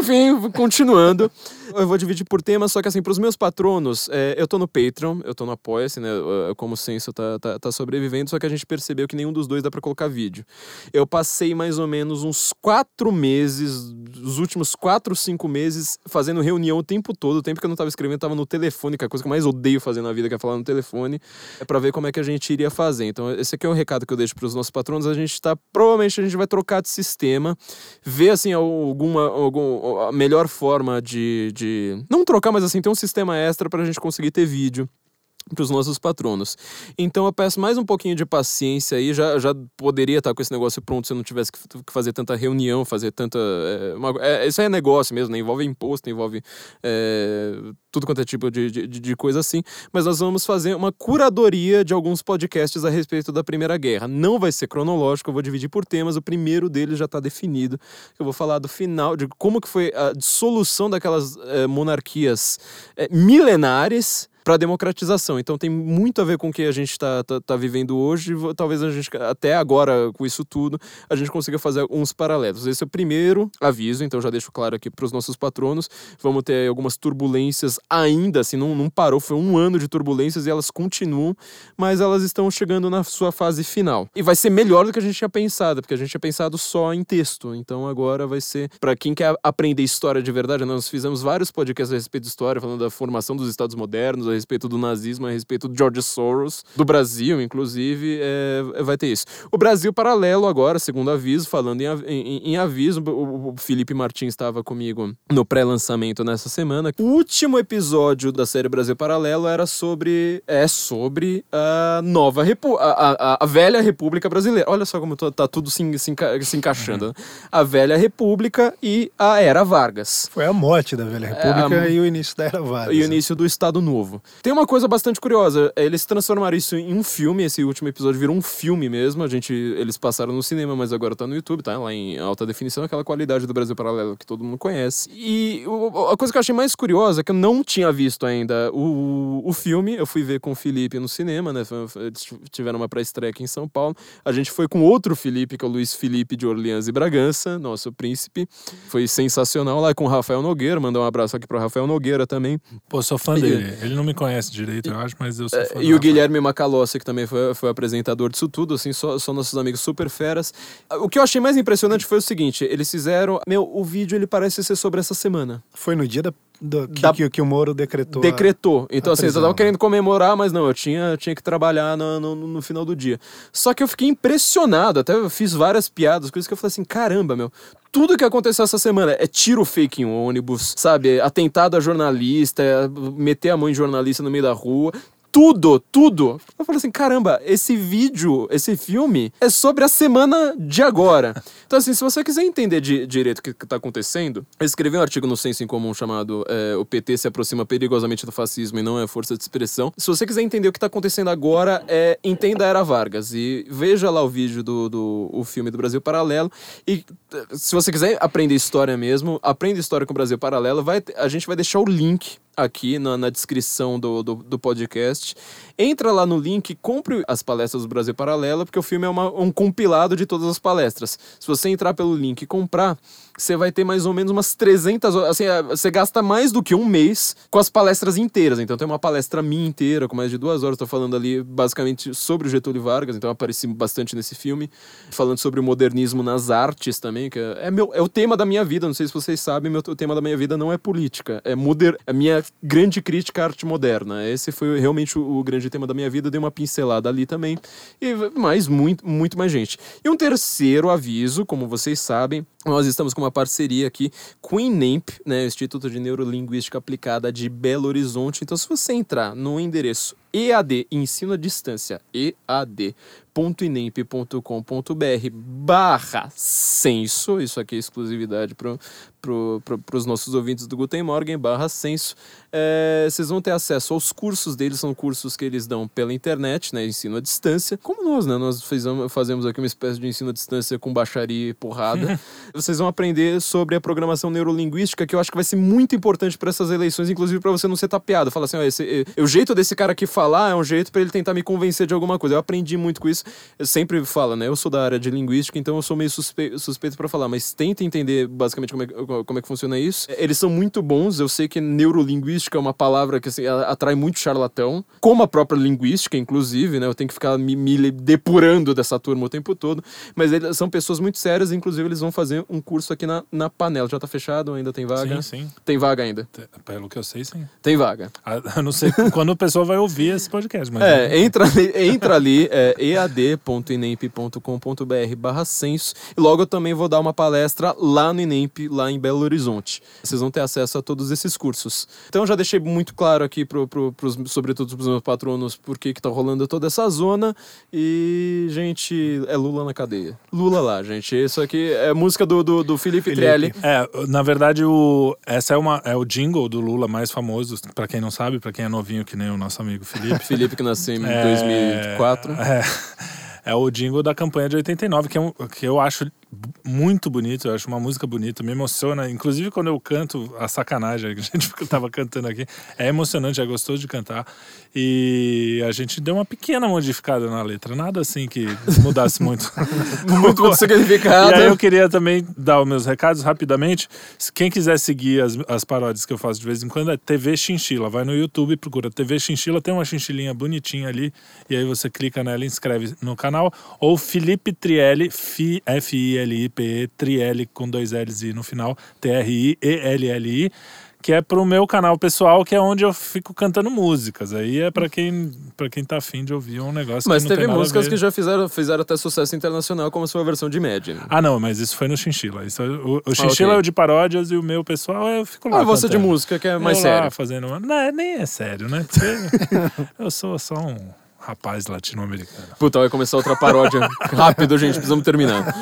S1: Enfim, continuando. Eu vou dividir por tema, só que assim, pros meus patronos, é, eu tô no Patreon, eu tô no Apoia-se, né? Como o Censo tá, tá, tá sobrevivendo, só que a gente percebeu que nenhum dos dois dá pra colocar vídeo. Eu passei mais ou menos uns quatro meses, os últimos quatro, cinco meses, fazendo reunião o tempo todo. O tempo que eu não tava escrevendo, tava no telefone, que é a coisa que eu mais odeio fazer na vida, que é falar no telefone, é pra ver como é que a gente iria fazer. Então, esse aqui é o recado que eu deixo pros nossos patronos. A gente tá, provavelmente a gente vai trocar de sistema, ver assim alguma, algum, a melhor forma de, de. Não trocar, mas assim, ter um sistema extra pra gente conseguir ter vídeo para os nossos patronos. Então eu peço mais um pouquinho de paciência aí, já, já poderia estar com esse negócio pronto se eu não tivesse que fazer tanta reunião, fazer tanta... É, uma- é, isso é negócio mesmo, né? envolve imposto, envolve é, tudo quanto é tipo de, de, de coisa assim, mas nós vamos fazer uma curadoria de alguns podcasts a respeito da Primeira Guerra. Não vai ser cronológico, eu vou dividir por temas, o primeiro deles já está definido, eu vou falar do final, de como que foi a dissolução daquelas monarquias milenares para democratização. Então tem muito a ver com o que a gente está tá, tá vivendo hoje. Talvez a gente, até agora, com isso tudo, a gente consiga fazer uns paralelos. Esse é o primeiro aviso, então já deixo claro aqui para os nossos patronos. Vamos ter algumas turbulências ainda, assim, não, não parou, foi um ano de turbulências e elas continuam, mas elas estão chegando na sua fase final. E vai ser melhor do que a gente tinha pensado, porque a gente tinha pensado só em texto. Então agora vai ser, para quem quer aprender história de verdade, nós fizemos vários podcasts a respeito de história, falando da formação dos Estados modernos, a respeito do nazismo, a respeito do George Soros, do Brasil, inclusive, é, vai ter isso. O Brasil paralelo agora, segundo aviso, falando em, em- em aviso, o, o Felipe Martins estava comigo no pré-lançamento nessa semana. O último episódio da série Brasil Paralelo era sobre é sobre a nova repu a, a, a velha República Brasileira. Olha só como tá, tá tudo se, se, enca- se encaixando. né? A velha República e a Era Vargas.
S3: Foi a morte da Velha República
S1: a-
S3: e o início da Era Vargas.
S1: E o
S3: né?
S1: início do Estado Novo. Tem uma coisa bastante curiosa. Eles transformaram isso em um filme. Esse último episódio virou um filme mesmo. A gente, eles passaram no cinema, mas agora tá no YouTube, tá lá em alta definição, aquela qualidade do Brasil Paralelo que todo mundo conhece. E a coisa que eu achei mais curiosa é que eu não tinha visto ainda o, o filme. Eu fui ver com o Felipe no cinema, né? Eles tiveram uma pré-estreia aqui em São Paulo. A gente foi com outro Felipe, que é o Luiz Felipe de Orleans e Bragança, nosso príncipe. Foi sensacional lá com o Rafael Nogueira. Mandar um abraço aqui pro Rafael Nogueira também.
S2: Pô, sou fã dele. Ele não me conhece direito, eu acho, mas eu sou fã
S1: É, E
S2: do
S1: o. Guilherme Macalossi, que também foi, foi apresentador disso tudo, assim, só, só nossos amigos super feras. O que eu achei mais impressionante foi o seguinte, eles fizeram... Meu, o vídeo, ele parece ser sobre essa semana.
S3: Foi no dia da, Do, que,
S1: Da-
S3: que, que o Moro decretou. a-
S1: decretou. Então,
S3: a
S1: assim, eu
S3: prisão,
S1: tava
S3: né?
S1: querendo comemorar, mas não, eu tinha, tinha que trabalhar no, no, no final do dia. Só que eu fiquei impressionado, até eu fiz várias piadas, coisas que eu falei assim: caramba, meu. Tudo que aconteceu essa semana é tiro fake em ônibus, sabe? Atentado a jornalista, é meter a mão em jornalista no meio da rua. Tudo, tudo. Eu falei assim, caramba, esse vídeo, esse filme é sobre a semana de agora. [laughs] Então, assim, se você quiser entender de, direito o que, que tá acontecendo, eu escrevi um artigo no Senso em Comum chamado é, O PT se aproxima perigosamente do fascismo e não é força de expressão. Se você quiser entender o que tá acontecendo agora, é, entenda a Era Vargas e veja lá o vídeo do, do o filme do Brasil Paralelo. E eh, se você quiser aprender história mesmo, aprenda história com o Brasil Paralelo. Vai, a gente vai deixar o link aqui na, na descrição do, do, do podcast. Entra lá no link, compre as palestras do Brasil Paralelo, porque o filme é uma- um compilado de todas as palestras. Se você entrar pelo link e comprar, você vai ter mais ou menos umas 300 horas. Assim, é, você gasta mais do que um mês com as palestras inteiras. Então tem uma palestra minha inteira, com mais de duas horas. Estou falando ali basicamente sobre o Getúlio Vargas, então apareci bastante nesse filme. Falando sobre o modernismo nas artes também, que é, é meu, é o tema da minha vida. Não sei se vocês sabem, meu, o tema da minha vida não é política, é moder, a minha grande crítica à arte moderna. Esse foi realmente o, o grande tema da minha vida. Dei uma pincelada ali também. E mais, muito, muito mais gente. E um terceiro aviso, como vocês sabem, nós estamos com uma parceria aqui com o INEMP, né, o Instituto de Neurolinguística Aplicada de Belo Horizonte. Então, se você entrar no endereço EAD, ensino à distância, ead.inemp.com.br barra censo, isso aqui é exclusividade para pro, os nossos ouvintes do Guten Morgen, barra censo, é, vocês vão ter acesso aos cursos deles, são cursos que eles dão pela internet, né, ensino à distância, como nós, né, nós fizemos, fazemos aqui uma espécie de ensino à distância com baixaria e porrada. [laughs] vocês vão aprender sobre a programação neurolinguística, que eu acho que vai ser muito importante para essas eleições, inclusive para você não ser tapeado. Fala assim, ó, esse, o jeito desse cara aqui falar é um jeito para ele tentar me convencer de alguma coisa. Eu aprendi muito com isso. Eu sempre falo, né? Eu sou da área de linguística, então eu sou meio suspe suspeito para falar, mas tenta entender basicamente como é, como é que funciona isso. Eles são muito bons. Eu sei que neurolinguística é uma palavra que assim, atrai muito charlatão, como a própria linguística, inclusive, né? Eu tenho que ficar me, me depurando dessa turma o tempo todo. Mas eles são pessoas muito sérias, inclusive eles vão fazer um curso aqui na, na panela. Já tá fechado? Ainda tem vaga?
S2: Sim, sim.
S1: Tem vaga ainda.
S2: Pelo que eu sei, sim.
S1: Tem vaga. [laughs]
S2: Eu não sei quando o pessoal vai ouvir esse podcast, mas.
S1: É, entra ali, entra ali é, ead.inemp.com.br barra censo e logo eu também vou dar uma palestra lá no Inemp, lá em Belo Horizonte. Vocês vão ter acesso a todos esses cursos. Então já deixei muito claro aqui, pro, pro, pros, sobretudo para os meus patronos, por que que tá rolando toda essa zona e, gente, é Lula na cadeia. Lula lá, gente. Isso aqui é música do, do, do Felipe, Trielli.
S2: É, na verdade, o, essa é, uma, é o jingle do Lula mais famoso, pra quem não sabe, pra quem é novinho, que nem o nosso amigo Felipe. [laughs]
S1: Felipe que nasceu em
S2: É,
S1: 2004.
S2: É, é o jingle da campanha de 89, que, é um, que eu acho muito bonito, eu acho uma música bonita, me emociona. Inclusive, quando eu canto a sacanagem que a gente [laughs] tava cantando aqui, é emocionante, é gostoso de cantar. E a gente deu uma pequena modificada na letra, nada assim que mudasse [laughs] muito.
S1: Muito, muito significado.
S2: E aí eu queria também dar os meus recados rapidamente. Quem quiser seguir as, as paródias que eu faço de vez em quando é TV Chinchila. Vai no YouTube, procura TV Chinchila, tem uma chinchilinha bonitinha ali. E aí você clica nela e inscreve no canal. Ou Felipe Trielli, Fi- F-I-L-I-P-E, Trielli com dois L's e no final, T-R-I-E-L-L-I. Que é pro meu canal pessoal, que é onde eu fico cantando músicas. Aí é pra quem, pra quem tá afim de ouvir um negócio
S1: Mas teve músicas que já fizeram, fizeram até sucesso internacional, como a sua versão de Imagine.
S2: Ah, não, mas isso foi no Chinchila. Isso, é- o o Chinchila
S1: ok.
S2: é o de paródias e o meu pessoal eu fico lá.
S1: Ah, você de
S2: cantando.
S1: música, que é mais
S2: Eu lá
S1: sério.
S2: fazendo uma... Não, nem é sério, né? Porque [laughs] eu sou só um rapaz latino-americano.
S1: Puta, vai começar outra paródia. [laughs] Rápido, gente, precisamos terminar.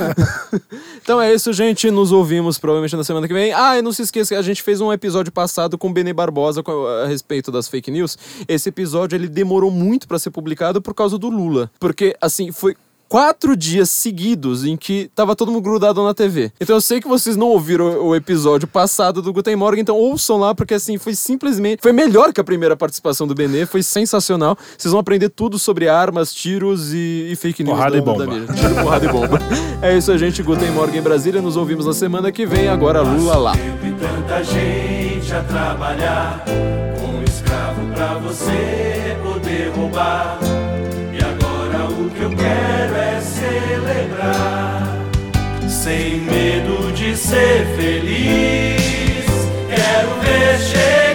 S1: então é isso, gente. Nos ouvimos provavelmente na semana que vem. Ah, e não se esqueça que a gente fez um episódio passado com o Benê Barbosa a respeito das fake news. Esse episódio ele demorou muito pra ser publicado por causa do Lula. Porque, assim, foi. Quatro dias seguidos em que tava todo mundo grudado na TV. Então eu sei que vocês não ouviram o episódio passado do Guten Morgen, então ouçam lá, porque assim, foi simplesmente. Foi melhor que a primeira participação do Benê, foi sensacional. Vocês vão aprender tudo sobre armas, tiros e, e fake news.
S2: Porrada
S1: da,
S2: e bomba.
S1: da. Tiro, [laughs] porrada e bomba. É isso, gente. Guten Morgen em Brasília. Nos ouvimos na semana que vem. Agora Lula lá.
S4: e tanta gente a trabalhar como escravo pra você poder roubar. E agora o que eu quero é sem medo de ser feliz. Quero ver chegar.